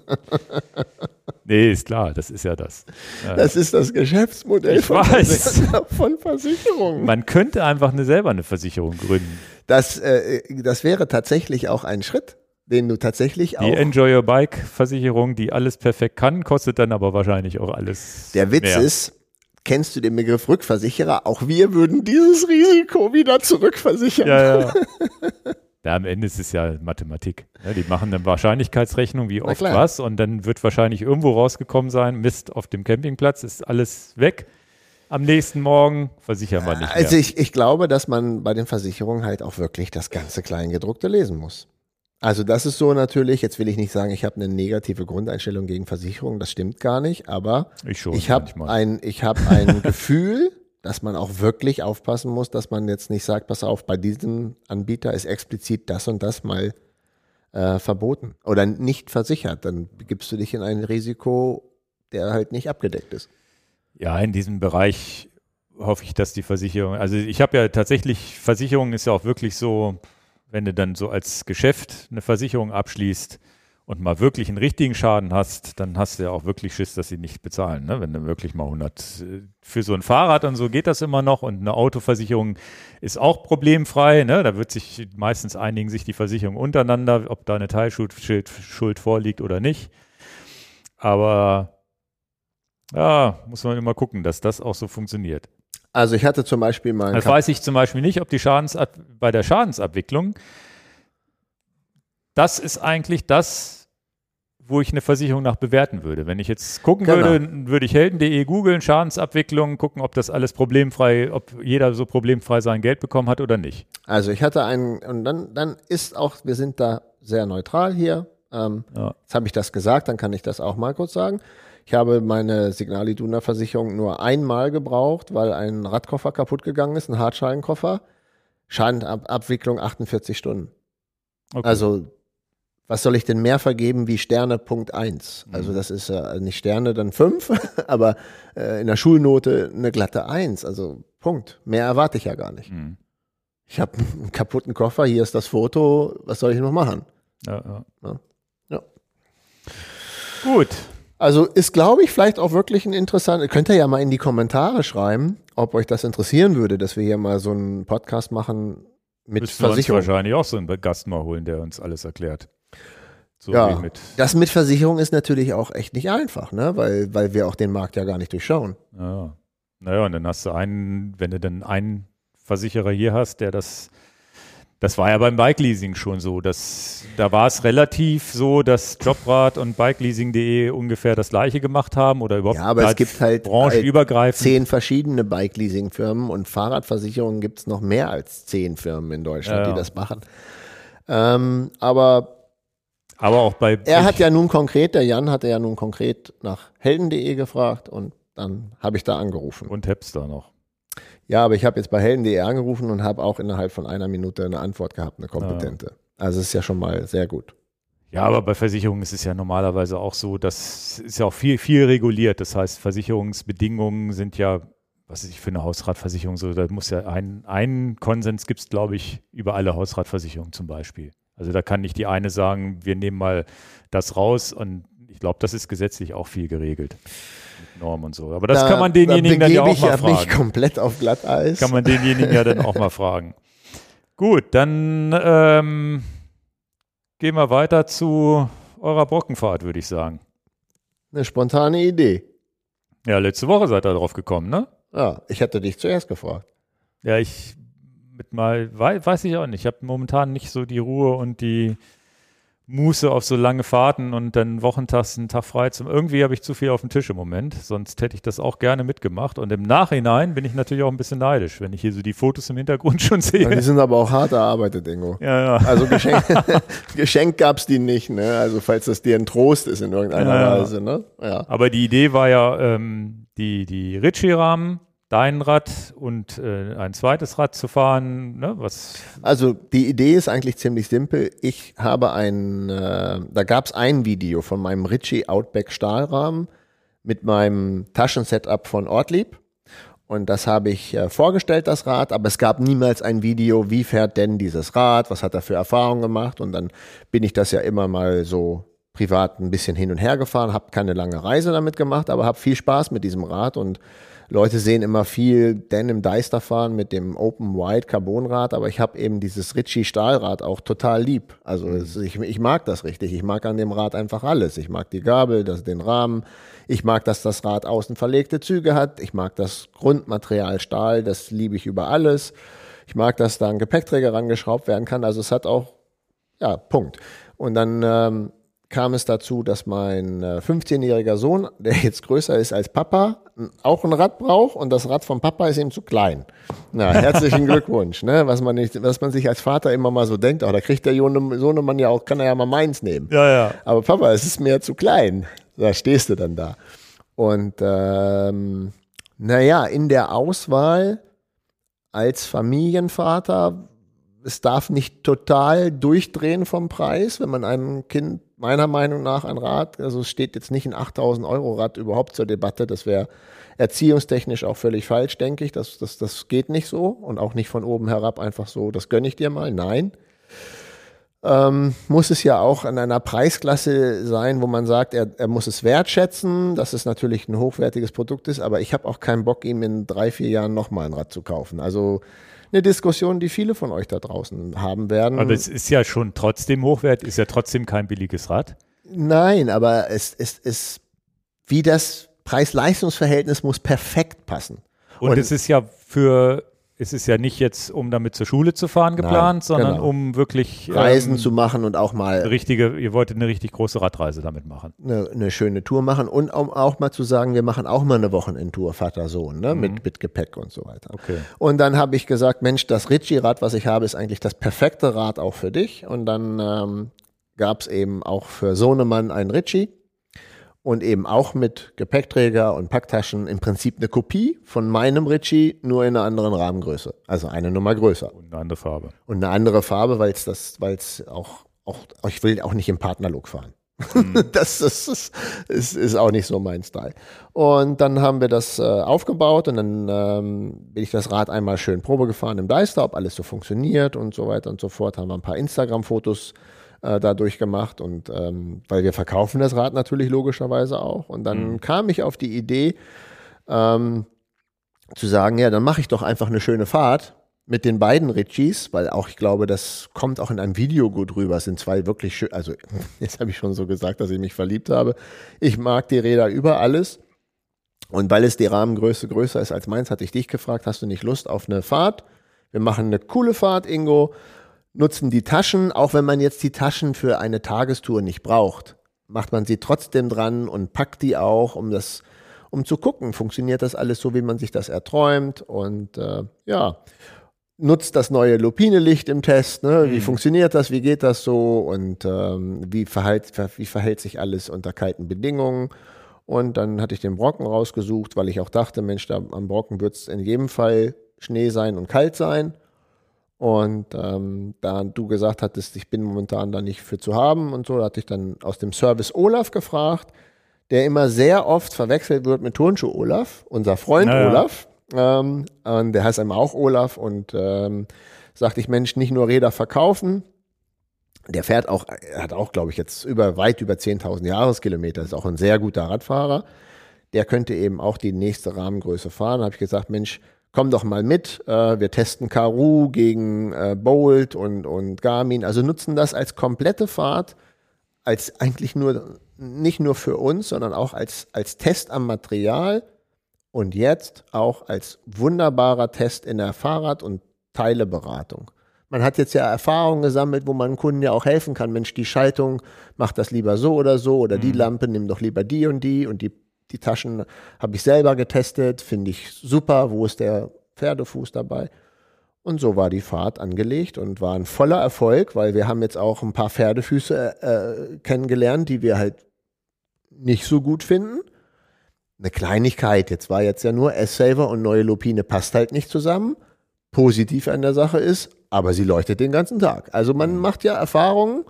Nee, ist klar, das ist ja das. Äh, Das ist das Geschäftsmodell von, weiß. Vers- von Versicherungen. man könnte einfach eine, selber eine Versicherung gründen. Das, äh, das wäre tatsächlich auch ein Schritt, den du tatsächlich auch. Die Enjoy Your Bike Versicherung, die alles perfekt kann, kostet dann aber wahrscheinlich auch alles. Der Witz mehr. ist, kennst du den Begriff Rückversicherer? Auch wir würden dieses Risiko wieder zurückversichern. Ja, ja. (laughs) Ja, am Ende ist es ja Mathematik. Ja, die machen eine Wahrscheinlichkeitsrechnung, wie Na oft was, und dann wird wahrscheinlich irgendwo rausgekommen sein, Mist, auf dem Campingplatz ist alles weg. Am nächsten Morgen versichern wir nicht Also mehr. ich, ich glaube, dass man bei den Versicherungen halt auch wirklich das ganze Kleingedruckte lesen muss. Also das ist so natürlich, jetzt will ich nicht sagen, ich habe eine negative Grundeinstellung gegen Versicherungen, das stimmt gar nicht, aber Ich schon ich habe ein, ich hab ein (laughs) Gefühl, dass man auch wirklich aufpassen muss, dass man jetzt nicht sagt, pass auf, bei diesem Anbieter ist explizit das und das mal äh, verboten oder nicht versichert. Dann begibst du dich in ein Risiko, der halt nicht abgedeckt ist. Ja, in diesem Bereich hoffe ich, dass die Versicherung, also ich habe ja tatsächlich, Versicherung ist ja auch wirklich so, wenn du dann so als Geschäft eine Versicherung abschließt und mal wirklich einen richtigen Schaden hast, dann hast du ja auch wirklich Schiss, dass sie nicht bezahlen. Ne? Wenn du wirklich mal 100 äh, für so ein Fahrrad und so geht das immer noch und eine Autoversicherung ist auch problemfrei. Ne? Da wird sich meistens einigen sich die Versicherung untereinander, ob da eine Teilschuld Schuld- Schuld vorliegt oder nicht. Aber ja, muss man immer gucken, dass das auch so funktioniert. Also ich hatte zum Beispiel mal Das weiß ich zum Beispiel nicht, ob die Schadensab bei der Schadensabwicklung, das ist eigentlich das, wo ich eine Versicherung nach bewerten würde. Wenn ich jetzt gucken Genau. würde, würde ich helden.de googeln, Schadensabwicklung, gucken, ob das alles problemfrei, ob jeder so problemfrei sein Geld bekommen hat oder nicht. Also ich hatte einen, und dann, dann ist auch, wir sind da sehr neutral hier. Ähm, Ja. Jetzt habe ich das gesagt, dann kann ich das auch mal kurz sagen. Ich habe meine Signal Iduna Versicherung nur einmal gebraucht, weil ein Radkoffer kaputt gegangen ist, ein Hartschalenkoffer. Schadenabwicklung 48 Stunden. Okay. Also was soll ich denn mehr vergeben wie Sterne Punkt 1? Also Mhm. das ist äh, nicht Sterne, dann 5, (laughs) aber äh, in der Schulnote eine glatte 1. Also Punkt. Mehr erwarte ich ja gar nicht. Hm. Ich habe einen kaputten Koffer, hier ist das Foto, was soll ich noch machen? Ja, ja. Ja. Ja. Gut. Also ist, glaube ich, vielleicht auch wirklich ein interessanter, könnt ihr ja mal in die Kommentare schreiben, ob euch das interessieren würde, dass wir hier mal so einen Podcast machen mit Müssen wir uns Versicherung. wahrscheinlich auch so einen Gast mal holen, der uns alles erklärt. So Ja. mit, Das mit Versicherung ist natürlich auch echt nicht einfach, ne? weil, weil wir auch den Markt ja gar nicht durchschauen. ja. Naja, und dann hast du einen, wenn du dann einen Versicherer hier hast, der das, das war ja beim Bike-Leasing schon so, dass, da war es relativ so, dass Jobrad und Bikeleasing.de ungefähr das gleiche gemacht haben oder überhaupt Ja, aber es gibt halt, branchenübergreifend. zehn verschiedene Bike-Leasing-Firmen und Fahrradversicherungen gibt es noch mehr als zehn Firmen in Deutschland, Ja. die das machen. Ähm, aber aber auch bei er hat ja nun konkret, der Jan hatte ja nun konkret nach helden.de gefragt und dann habe ich da angerufen. und Hepster noch. Ja, aber ich habe jetzt bei helden.de angerufen und habe auch innerhalb von einer Minute eine Antwort gehabt, eine kompetente. Also es ist ja schon mal sehr gut. Ja, aber bei Versicherungen ist es ja normalerweise auch so, das ist ja auch viel, viel reguliert. Das heißt, Versicherungsbedingungen sind ja, was ist ich für eine Hausratversicherung so, da muss ja ein, ein Konsens gibt es, glaube ich, über alle Hausratversicherungen zum Beispiel. Also da kann nicht die eine sagen, wir nehmen mal das raus und ich glaube, das ist gesetzlich auch viel geregelt. Mit Normen und so. Aber das da, kann man denjenigen da dann ja auch ich mal mich fragen. komplett auf Glatteis. Kann man denjenigen ja dann auch mal (laughs) fragen. Gut, dann ähm, gehen wir weiter zu eurer Brockenfahrt, würde ich sagen. Eine spontane Idee. Ja, letzte Woche seid ihr drauf gekommen, ne? Ja, ich hätte dich zuerst gefragt. Ja, ich mit mal, weiß ich auch nicht. Ich habe momentan nicht so die Ruhe und die Muße auf so lange Fahrten und dann wochentags einen Tag frei zum. Irgendwie habe ich zu viel auf dem Tisch im Moment, sonst hätte ich das auch gerne mitgemacht. Und im Nachhinein bin ich natürlich auch ein bisschen neidisch, wenn ich hier so die Fotos im Hintergrund (laughs) schon sehe. Ja, die sind aber auch hart erarbeitet, Ingo. Ja, ja. Also Geschenk, (laughs) (laughs) Geschenk gab es die nicht, ne? Also falls das dir ein Trost ist in irgendeiner ja, Weise, ne? Ja. Aber die Idee war ja, ähm, die, die Ritchie-Rahmen dein Rad und äh, ein zweites Rad zu fahren? Ne? Was? Also die Idee ist eigentlich ziemlich simpel. Ich habe ein, äh, da gab es ein Video von meinem Ritchie Outback Stahlrahmen mit meinem Taschensetup von Ortlieb. Und das habe ich äh, vorgestellt, das Rad, aber es gab niemals ein Video, wie fährt denn dieses Rad, was hat er für Erfahrungen gemacht. Und dann bin ich das ja immer mal so privat ein bisschen hin und her gefahren, habe keine lange Reise damit gemacht, aber habe viel Spaß mit diesem Rad und Leute sehen immer viel Denim Deister fahren mit dem Open Wide Carbonrad, aber ich habe eben dieses Ritchie Stahlrad auch total lieb. Also mhm. ich, ich, mag das richtig. Ich mag an dem Rad einfach alles. Ich mag die Gabel, das, den Rahmen. Ich mag, dass das Rad außen verlegte Züge hat. Ich mag das Grundmaterial Stahl. Das liebe ich über alles. Ich mag, dass da ein Gepäckträger rangeschraubt werden kann. Also es hat auch, ja, Punkt. Und dann ähm, kam es dazu, dass mein 15-jähriger äh, Sohn, der jetzt größer ist als Papa, auch ein Rad braucht und das Rad vom Papa ist ihm zu klein. Na, (laughs) herzlichen Glückwunsch, ne? Was man nicht, was man sich als Vater immer mal so denkt, oh, da kriegt der Sohnemann ja auch, kann er ja mal meins nehmen. Ja, ja. Aber Papa, es ist mir zu klein. Da stehst du dann da. Und ähm, naja, in der Auswahl als Familienvater es darf nicht total durchdrehen vom Preis, wenn man einem Kind meiner Meinung nach ein Rad, also es steht jetzt nicht ein 8000 Euro Rad überhaupt zur Debatte, das wäre erziehungstechnisch auch völlig falsch, denke ich, das, das, das geht nicht so und auch nicht von oben herab einfach so, das gönne ich dir mal, nein. Ähm, muss es ja auch an einer Preisklasse sein, wo man sagt, er, er muss es wertschätzen, dass es natürlich ein hochwertiges Produkt ist, aber ich habe auch keinen Bock, ihm in drei, vier Jahren nochmal ein Rad zu kaufen. Also eine Diskussion, die viele von euch da draußen haben werden. Aber es ist ja schon trotzdem Hochwert, ist ja trotzdem kein billiges Rad. Nein, aber es ist, es, wie das Preis-Leistungs-Verhältnis muss perfekt passen. Und, Und es ist ja für es ist ja nicht jetzt, um damit zur Schule zu fahren geplant, Nein, sondern genau. um wirklich Reisen ähm, zu machen und auch mal richtige, ihr wolltet eine richtig große Radreise damit machen. Eine, eine schöne Tour machen und um auch mal zu sagen, wir machen auch mal eine Wochenendtour, Vater Sohn, ne, mhm. mit, mit Gepäck und so weiter. Okay. Und dann habe ich gesagt, Mensch, das Ritchie-Rad, was ich habe, ist eigentlich das perfekte Rad auch für dich. Und dann ähm, gab es eben auch für Sohnemann ein Ritchie und eben auch mit Gepäckträger und Packtaschen im Prinzip eine Kopie von meinem Ritchie, nur in einer anderen Rahmengröße. Also eine Nummer größer. Und eine andere Farbe. Und eine andere Farbe, weil es das, weil es auch, auch, ich will auch nicht im Partnerlook fahren. Mhm. (laughs) das, das, das ist, ist, auch nicht so mein Style. Und dann haben wir das äh, aufgebaut und dann ähm, bin ich das Rad einmal schön Probe gefahren im Deister, ob alles so funktioniert und so weiter und so fort. Haben wir ein paar Instagram-Fotos äh, dadurch gemacht und ähm, weil wir verkaufen das Rad natürlich logischerweise auch. Und dann mhm. kam ich auf die Idee, ähm, zu sagen, ja, dann mache ich doch einfach eine schöne Fahrt mit den beiden Richies, weil auch ich glaube, das kommt auch in einem Video gut rüber. Es sind zwei wirklich schön, also (laughs) jetzt habe ich schon so gesagt, dass ich mich verliebt habe. Ich mag die Räder über alles. Und weil es die Rahmengröße größer ist als meins, hatte ich dich gefragt, hast du nicht Lust auf eine Fahrt? Wir machen eine coole Fahrt, Ingo nutzen die Taschen, auch wenn man jetzt die Taschen für eine Tagestour nicht braucht, macht man sie trotzdem dran und packt die auch, um das, um zu gucken, funktioniert das alles so, wie man sich das erträumt und äh, ja, nutzt das neue Lupine-Licht im Test, ne? wie mhm. funktioniert das, wie geht das so und ähm, wie, verhält, wie verhält sich alles unter kalten Bedingungen. Und dann hatte ich den Brocken rausgesucht, weil ich auch dachte, Mensch, da am Brocken wird es in jedem Fall Schnee sein und kalt sein. Und ähm, da du gesagt hattest, ich bin momentan da nicht für zu haben und so, da hatte ich dann aus dem Service Olaf gefragt, der immer sehr oft verwechselt wird mit Turnschuh Olaf, unser Freund naja. Olaf. Ähm, und der heißt einmal auch Olaf und ähm, sagte ich, Mensch, nicht nur Räder verkaufen. Der fährt auch, er hat auch, glaube ich, jetzt über weit über 10.000 Jahreskilometer, ist auch ein sehr guter Radfahrer. Der könnte eben auch die nächste Rahmengröße fahren. Da habe ich gesagt, Mensch, komm doch mal mit, äh, wir testen Karoo gegen äh, Bolt und, und Garmin, also nutzen das als komplette Fahrt, als eigentlich nur, nicht nur für uns, sondern auch als, als Test am Material, und jetzt auch als wunderbarer Test in der Fahrrad- und Teileberatung. Man hat jetzt ja Erfahrungen gesammelt, wo man Kunden ja auch helfen kann. Mensch, die Schaltung macht das lieber so oder so oder die Lampe nimm doch lieber die und die und die, die Taschen habe ich selber getestet, finde ich super. Wo ist der Pferdefuß dabei? Und so war die Fahrt angelegt und war ein voller Erfolg, weil wir haben jetzt auch ein paar Pferdefüße äh, kennengelernt, die wir halt nicht so gut finden. Eine Kleinigkeit, jetzt war jetzt ja nur S-Saver und neue Lupine passt halt nicht zusammen. Positiv an der Sache ist, aber sie leuchtet den ganzen Tag. Also man macht ja Erfahrungen,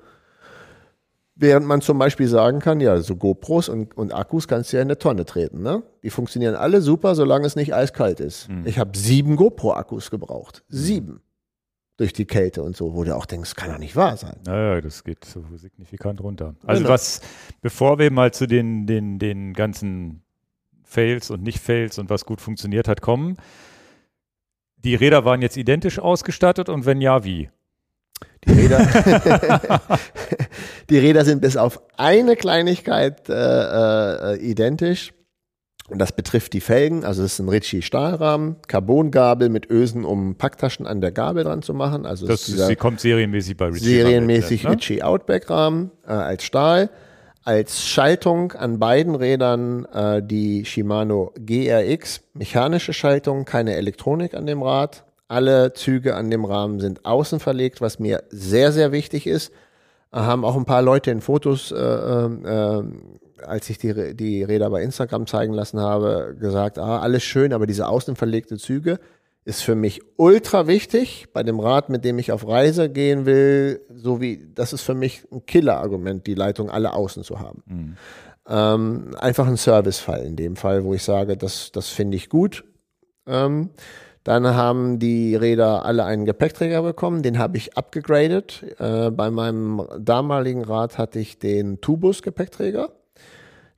während man zum Beispiel sagen kann, ja, so GoPros und, und Akkus kannst du ja in eine Tonne treten. Ne? Die funktionieren alle super, solange es nicht eiskalt ist. Ich habe sieben GoPro-Akkus gebraucht. Sieben. Durch die Kälte und so, wo du auch denkst, kann doch nicht wahr sein. Naja, das geht so signifikant runter. Also Genau. was, bevor wir mal zu den, den, den ganzen Fails und Nicht-Fails und was gut funktioniert hat, kommen. Die Räder waren jetzt identisch ausgestattet und wenn ja, wie? Die Räder, (laughs) die Räder sind bis auf eine Kleinigkeit äh, äh, identisch. Und das betrifft die Felgen. Also es ist ein Ritchie Stahlrahmen, Carbongabel mit Ösen, um Packtaschen an der Gabel dran zu machen. Also Das ist sie kommt serienmäßig bei Ritchie. serienmäßig ne? Ritchie Outback Rahmen äh, als Stahl. Als Schaltung an beiden Rädern äh, die Shimano GRX, mechanische Schaltung, keine Elektronik an dem Rad. Alle Züge an dem Rahmen sind außen verlegt, was mir sehr, sehr wichtig ist. Äh, haben auch ein paar Leute in Fotos, äh, äh, als ich die, die Räder bei Instagram zeigen lassen habe, gesagt, ah, alles schön, aber diese außen verlegte Züge ist für mich ultra wichtig bei dem Rad, mit dem ich auf Reise gehen will, so wie das ist für mich ein Killer-Argument, die Leitung alle außen zu haben. Ähm, einfach ein Servicefall in dem Fall, wo ich sage, das, das finde ich gut. Ähm, dann haben die Räder alle einen Gepäckträger bekommen, den habe ich abgegradet. Äh, bei meinem damaligen Rad hatte ich den Tubus-Gepäckträger.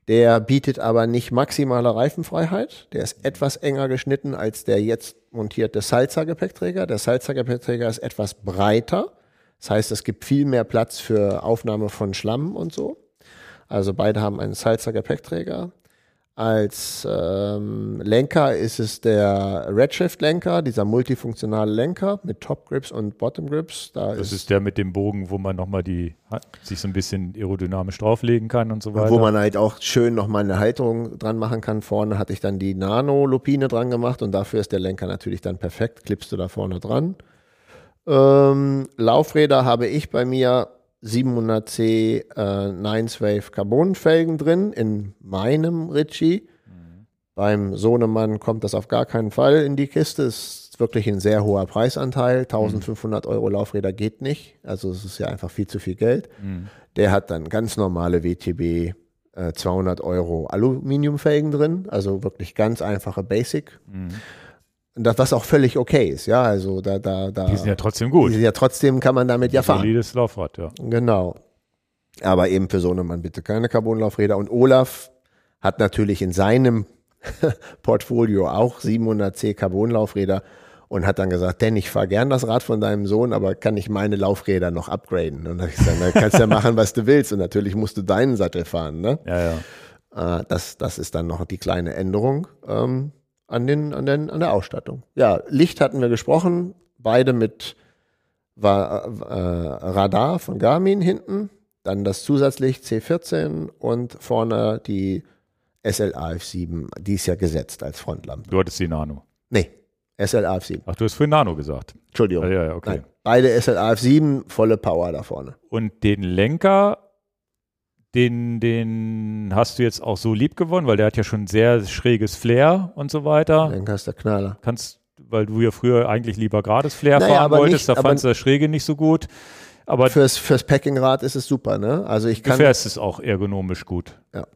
Der bietet aber nicht maximale Reifenfreiheit. Der ist etwas enger geschnitten als der jetzt montierte Salzer-Gepäckträger. Der Salzer-Gepäckträger ist etwas breiter. Das heißt, es gibt viel mehr Platz für Aufnahme von Schlamm und so. Also beide haben einen Salzer-Gepäckträger. Als ähm, Lenker ist es der Redshift-Lenker, dieser multifunktionale Lenker mit Top Grips und Bottom Grips. Da Das ist der mit dem Bogen, wo man nochmal die, sich so ein bisschen aerodynamisch drauflegen kann und so weiter. Wo man halt auch schön nochmal eine Halterung dran machen kann. Vorne hatte ich dann die Nano-Lupine dran gemacht und dafür ist der Lenker natürlich dann perfekt. Klippst du da vorne dran. Ähm, Laufräder habe ich bei mir 700C äh, Nines Wave Carbonfelgen drin in meinem Ritchie. Beim Sohnemann kommt das auf gar keinen Fall in die Kiste. Ist wirklich ein sehr hoher Preisanteil. 1500 Euro Laufräder geht nicht. Also es ist ja einfach viel zu viel Geld. Der hat dann ganz normale WTB äh, 200 Euro Aluminiumfelgen drin. Also wirklich ganz einfache Basic. Und das, was auch völlig okay ist. Ja, also da, da, da. die sind ja trotzdem gut. die sind ja trotzdem kann man damit ja fahren. Solides Laufrad, ja. Genau. Aber eben für Sohnemann bitte keine Carbonlaufräder. Und Olaf hat natürlich in seinem (laughs) Portfolio auch 700C Carbonlaufräder und hat dann gesagt, denn ich fahre gern das Rad von deinem Sohn, aber kann ich meine Laufräder noch upgraden? Und dann habe ich gesagt, na, kannst ja (laughs) machen, was du willst. Und natürlich musst du deinen Sattel fahren. Ne? Ja, ja. Äh, das, das ist dann noch die kleine Änderung ähm, an, den, an, den, an der Ausstattung. Ja, Licht hatten wir gesprochen, beide mit war, äh, Radar von Garmin hinten, dann das Zusatzlicht C14 und vorne die SLAF7, die ist ja gesetzt als Frontlampe. Du hattest die Nano. Nee, SLAF7, Ach, du hast für Nano gesagt. Entschuldigung. Ja, ja, okay. Nein, beide SLAF7, volle Power da vorne. Und den Lenker, den, den hast du jetzt auch so lieb gewonnen, weil der hat ja schon sehr schräges Flair und so weiter. Dann hast du der Knaller. Kannst, weil du ja früher eigentlich lieber gerades Flair Naja, fahren wolltest, nicht- da fandst du das Schräge nicht so gut. Aber Fürs, fürs Packingrad ist es super, ne? Also ich du kann. fährst es auch ergonomisch gut. Ja.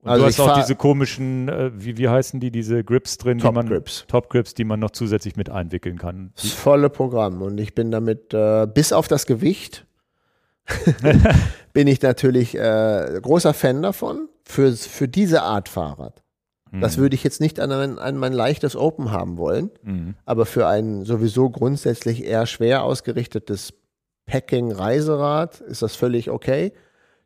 Und Also du hast auch diese komischen, äh, wie, wie heißen die, diese Grips drin, Top die man, Grips. Top Grips, die man noch zusätzlich mit einwickeln kann. Das volle Programm. Und ich bin damit, äh, bis auf das Gewicht, (laughs) bin ich natürlich äh, großer Fan davon. Für, für diese Art Fahrrad. Das würde ich jetzt nicht an, ein, an mein leichtes Open haben wollen, Mhm. aber für ein sowieso grundsätzlich eher schwer ausgerichtetes Packing-Reiserad ist das völlig okay,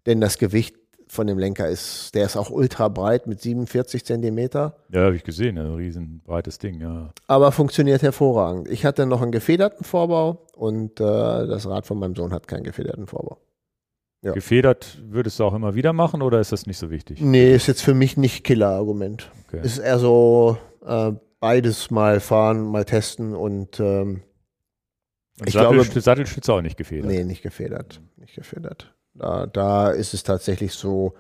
denn das Gewicht von dem Lenker ist, der ist auch ultra breit mit 47 Zentimeter. Ja, habe ich gesehen, ein riesen breites Ding, ja. Aber funktioniert hervorragend. Ich hatte noch einen gefederten Vorbau und äh, das Rad von meinem Sohn hat keinen gefederten Vorbau. Ja. Gefedert würdest du auch immer wieder machen oder ist das nicht so wichtig? Nee, ist jetzt für mich nicht Killer-Argument. Okay. Ist eher so äh, beides mal fahren, mal testen und, ähm, und ich Sattel, glaube, Sattelstütze auch nicht gefedert. Nee, nicht gefedert. Nicht gefedert. Da, da ist es tatsächlich so,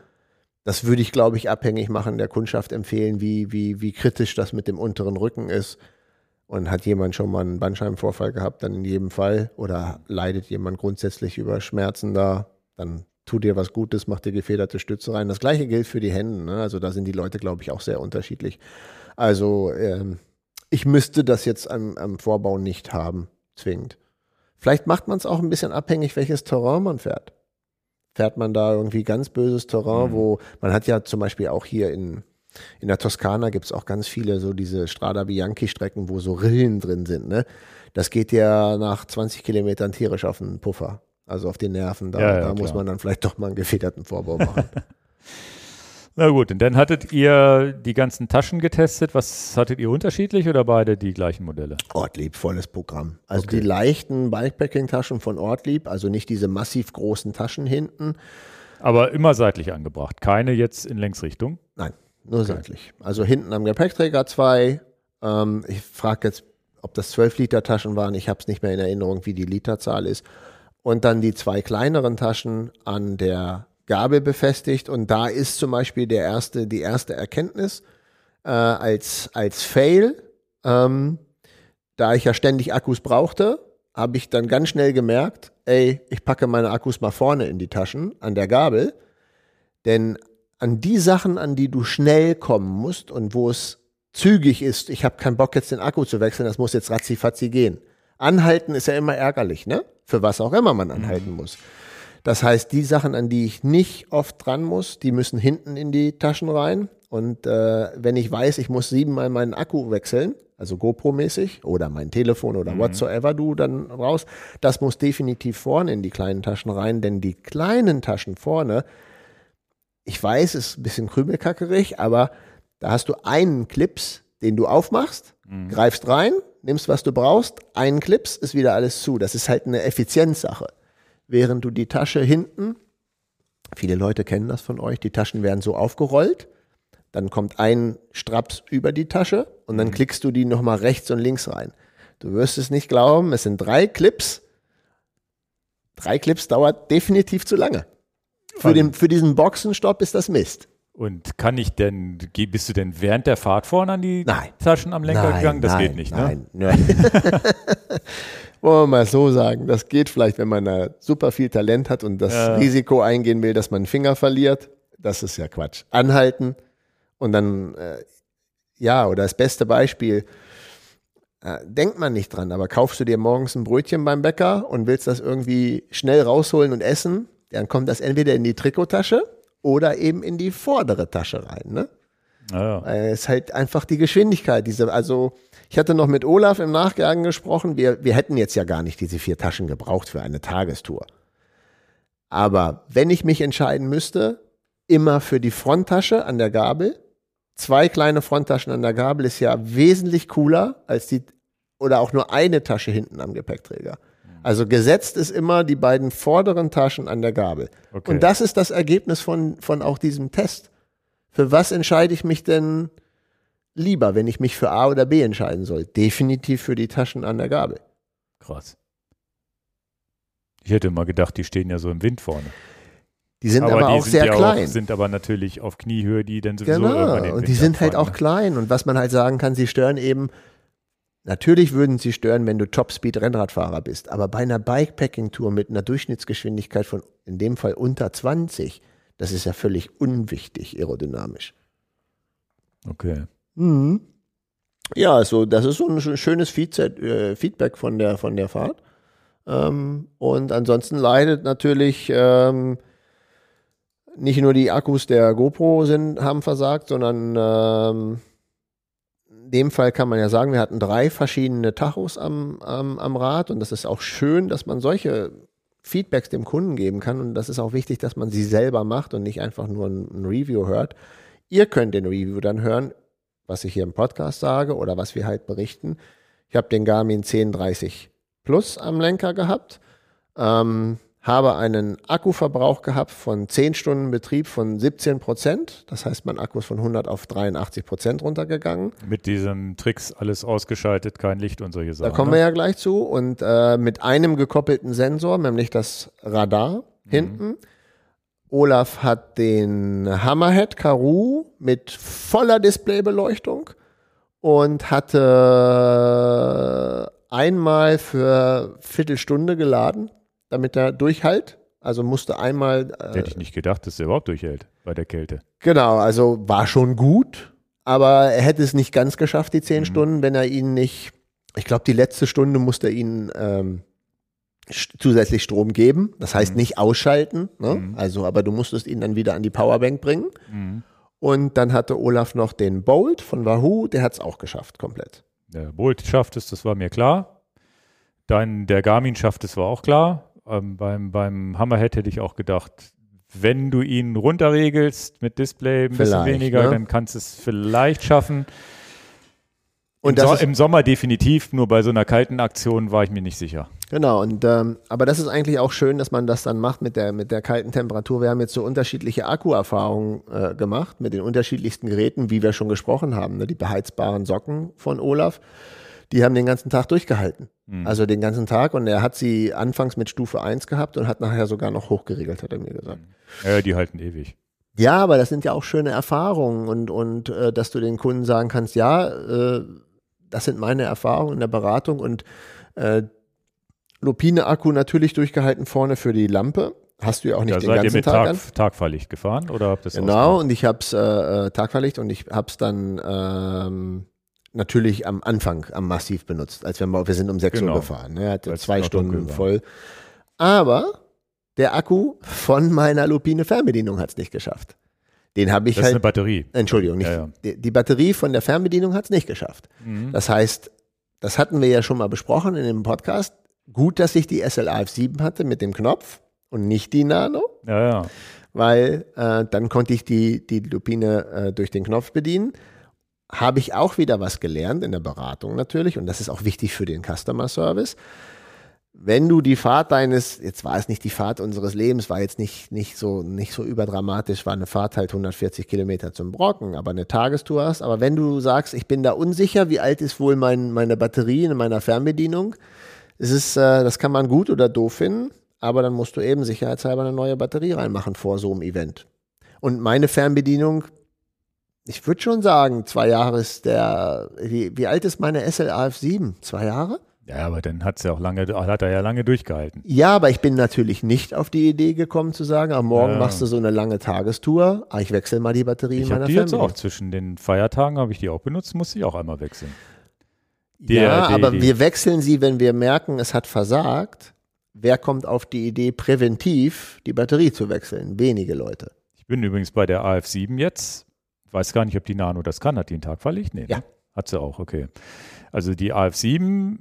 das würde ich, glaube ich, abhängig machen, der Kundschaft empfehlen, wie, wie, wie kritisch das mit dem unteren Rücken ist. Und hat jemand schon mal einen Bandscheibenvorfall gehabt, dann in jedem Fall. Oder leidet jemand grundsätzlich über Schmerzen da, dann tut dir was Gutes, macht dir gefederte Stütze rein. Das gleiche gilt für die Hände. Ne? Also da sind die Leute, glaube ich, auch sehr unterschiedlich. Also ähm, ich müsste das jetzt am, am Vorbau nicht haben, zwingend. Vielleicht macht man es auch ein bisschen abhängig, welches Terrain man fährt fährt man da irgendwie ganz böses Terrain, mhm. wo man hat ja zum Beispiel auch hier in, in der Toskana gibt es auch ganz viele so diese Strada Bianchi-Strecken, wo so Rillen drin sind. Ne? Das geht ja nach 20 Kilometern tierisch auf den Puffer, also auf die Nerven. Da, ja, ja, da muss man dann vielleicht doch mal einen gefederten Vorbau machen. (laughs) Na gut, und dann hattet ihr die ganzen Taschen getestet. Was hattet ihr unterschiedlich oder beide die gleichen Modelle? Ortlieb, volles Programm. Also okay. die leichten Bikepacking-Taschen von Ortlieb, also nicht diese massiv großen Taschen hinten. Aber immer seitlich angebracht, keine jetzt in Längsrichtung? Nein, nur okay. seitlich. Also hinten am Gepäckträger zwei. Ähm, ich frage jetzt, ob das 12 Liter Taschen waren. Ich habe es nicht mehr in Erinnerung, wie die Literzahl ist. Und dann die zwei kleineren Taschen an der Gabel befestigt und da ist zum Beispiel der erste, die erste Erkenntnis äh, als, als Fail. Ähm, da ich ja ständig Akkus brauchte, habe ich dann ganz schnell gemerkt, ey, ich packe meine Akkus mal vorne in die Taschen an der Gabel, denn an die Sachen, an die du schnell kommen musst und wo es zügig ist, ich habe keinen Bock jetzt den Akku zu wechseln, das muss jetzt ratzifatzi gehen. Anhalten ist ja immer ärgerlich, ne? Für was auch immer man anhalten mhm. muss. Das heißt, die Sachen, an die ich nicht oft dran muss, die müssen hinten in die Taschen rein. Und äh, wenn ich weiß, ich muss siebenmal meinen Akku wechseln, also GoPro-mäßig oder mein Telefon oder mhm. whatsoever du dann raus, das muss definitiv vorne in die kleinen Taschen rein, denn die kleinen Taschen vorne, ich weiß, ist ein bisschen krümelkackerig, aber da hast du einen Clips, den du aufmachst, mhm. greifst rein, nimmst, was du brauchst, einen Clips, ist wieder alles zu. Das ist halt eine Effizienzsache während du die Tasche hinten, viele Leute kennen das von euch, die Taschen werden so aufgerollt, dann kommt ein Straps über die Tasche und dann mhm. klickst du die nochmal rechts und links rein. Du wirst es nicht glauben, es sind drei Clips. Drei Clips dauert definitiv zu lange. Für, den, für diesen Boxenstopp ist das Mist. Und kann ich denn, bist du denn während der Fahrt vorne an die nein. Taschen am Lenker nein, gegangen? Das nein, geht nicht, ne? Nein, nein. (laughs) wollen wir mal so sagen, das geht vielleicht, wenn man da super viel Talent hat und das ja. Risiko eingehen will, dass man einen Finger verliert. Das ist ja Quatsch. Anhalten und dann, äh, ja, oder das beste Beispiel, äh, denkt man nicht dran, aber kaufst du dir morgens ein Brötchen beim Bäcker und willst das irgendwie schnell rausholen und essen, dann kommt das entweder in die Trikottasche oder eben in die vordere Tasche rein. Ne? Ja. Es ist halt einfach die Geschwindigkeit. Diese, also ich hatte noch mit Olaf im Nachgang gesprochen. Wir, wir hätten jetzt ja gar nicht diese vier Taschen gebraucht für eine Tagestour. Aber wenn ich mich entscheiden müsste, immer für die Fronttasche an der Gabel. Zwei kleine Fronttaschen an der Gabel ist ja wesentlich cooler als die oder auch nur eine Tasche hinten am Gepäckträger. Also gesetzt ist immer die beiden vorderen Taschen an der Gabel. Okay. Und das ist das Ergebnis von, von auch diesem Test. Für was entscheide ich mich denn lieber, wenn ich mich für A oder B entscheiden soll. Definitiv für die Taschen an der Gabel. Krass. Ich hätte mal gedacht, die stehen ja so im Wind vorne. Die sind aber, aber die auch sind sehr ja klein. Auch, sind aber natürlich auf Kniehöhe, die dann sowieso Genau, und die sind halt auch ne? klein. Und was man halt sagen kann, sie stören eben, natürlich würden sie stören, wenn du Topspeed-Rennradfahrer bist. Aber bei einer Bikepacking-Tour mit einer Durchschnittsgeschwindigkeit von in dem Fall unter 20, das ist ja völlig unwichtig aerodynamisch. Okay. Mhm. Ja, also das ist so ein schönes äh, Feedback von der, von der Fahrt. Ähm, und ansonsten leidet natürlich ähm, nicht nur die Akkus der GoPro sind, haben versagt, sondern ähm, dem Fall kann man ja sagen, wir hatten drei verschiedene Tachos am, am, am Rad und das ist auch schön, dass man solche Feedbacks dem Kunden geben kann. Und das ist auch wichtig, dass man sie selber macht und nicht einfach nur ein, ein Review hört. Ihr könnt den Review dann hören, was ich hier im Podcast sage oder was wir halt berichten. Ich habe den Garmin 1030 Plus am Lenker gehabt. Ähm, habe einen Akkuverbrauch gehabt von 10 Stunden Betrieb von 17 Prozent. Das heißt, mein Akku ist von 100 auf 83 Prozent runtergegangen. Mit diesem Tricks alles ausgeschaltet, kein Licht und solche Sachen. Da kommen ne? wir ja gleich zu. Und äh, mit einem gekoppelten Sensor, nämlich das Radar Mhm. hinten. Olaf hat den Hammerhead Karoo mit voller Displaybeleuchtung und hatte einmal für Viertelstunde geladen, damit er durchhält. Also musste einmal. Äh, Hätte ich nicht gedacht, dass der überhaupt durchhält bei der Kälte. Genau, also war schon gut, aber er hätte es nicht ganz geschafft, die zehn Stunden, wenn er ihn nicht. Ich glaube, die letzte Stunde musste er ihn ähm, zusätzlich Strom geben. Das heißt nicht ausschalten. Ne? Also, aber du musstest ihn dann wieder an die Powerbank bringen. Und dann hatte Olaf noch den Bolt von Wahoo, der hat es auch geschafft, komplett. Der Bolt schafft es, das war mir klar. Dein, der Garmin schafft es, war auch klar. Ähm, beim, beim Hammerhead hätte ich auch gedacht, wenn du ihn runterregelst mit Display ein bisschen Vielleicht, weniger, ne? dann kannst du es vielleicht schaffen. Und Im, so Im Sommer definitiv, nur bei so einer kalten Aktion war ich mir nicht sicher. Genau, und ähm, aber das ist eigentlich auch schön, dass man das dann macht mit der, mit der kalten Temperatur. Wir haben jetzt so unterschiedliche Akkuerfahrungen äh, gemacht mit den unterschiedlichsten Geräten, wie wir schon gesprochen haben. Ne? Die beheizbaren Socken von Olaf, die haben den ganzen Tag durchgehalten. Also den ganzen Tag und er hat sie anfangs mit Stufe 1 gehabt und hat nachher sogar noch hochgeregelt, hat er mir gesagt. Ja, die halten ewig. Ja, aber das sind ja auch schöne Erfahrungen und, und äh, dass du den Kunden sagen kannst, ja, äh, das sind meine Erfahrungen in der Beratung und äh, Lupine-Akku natürlich durchgehalten vorne für die Lampe. Hast du ja auch nicht Da den seid ihr ganzen mit Tag an. Tag, Tagfahrlicht gefahren oder habt ihr das Genau, ausgemacht? und ich hab's äh, äh, Tagverlicht und ich hab's dann ähm, natürlich am Anfang am Massiv benutzt, als wir mal, wir sind um 6 Genau. Uhr gefahren. Ne? Er hatte Weil's zwei Stunden voll. Aber der Akku von meiner Lupine Fernbedienung hat's nicht geschafft. Den habe ich Das ist eine halt. Batterie. Entschuldigung, nicht. Ja, ja. Die, die Batterie von der Fernbedienung hat's nicht geschafft. Mhm. Das heißt, das hatten wir ja schon mal besprochen in dem Podcast. Gut, dass ich die SLA F7 hatte mit dem Knopf und nicht die Nano Ja, ja. weil äh, dann konnte ich die, die Lupine äh, durch den Knopf bedienen. Habe ich auch wieder was gelernt in der Beratung natürlich und das ist auch wichtig für den Customer Service. Wenn du die Fahrt deines, jetzt war es nicht die Fahrt unseres Lebens, war jetzt nicht, nicht, so, nicht so überdramatisch, war eine Fahrt halt 140 Kilometer zum Brocken, aber eine Tagestour hast. Aber wenn du sagst, ich bin da unsicher, wie alt ist wohl mein, meine Batterie in meiner Fernbedienung, es ist, äh, das kann man gut oder doof finden, aber dann musst du eben sicherheitshalber eine neue Batterie reinmachen vor so einem Event. Und meine Fernbedienung, ich würde schon sagen, zwei Jahre ist der, wie, wie alt ist meine SLA F7? Zwei Jahre? Ja, aber dann hat's ja auch lange, hat er ja lange durchgehalten. Ja, aber ich bin natürlich nicht auf die Idee gekommen zu sagen, am Morgen Ja. machst du so eine lange Tagestour, ah, ich wechsle mal die Batterie in Ich meiner habe die jetzt Fernbedienung. auch zwischen den Feiertagen habe ich die auch benutzt, musste ich auch einmal wechseln. ja, Der- die- aber die- wir wechseln sie, wenn wir merken, es hat versagt. Wer kommt auf die Idee, präventiv die Batterie zu wechseln? Wenige Leute. Ich bin übrigens bei der AF7 jetzt. Weiß gar nicht, ob die Nano das kann. Hat die einen Tagfahrlicht? Nee, Ja. ne? Hat sie auch, okay. Also die AF7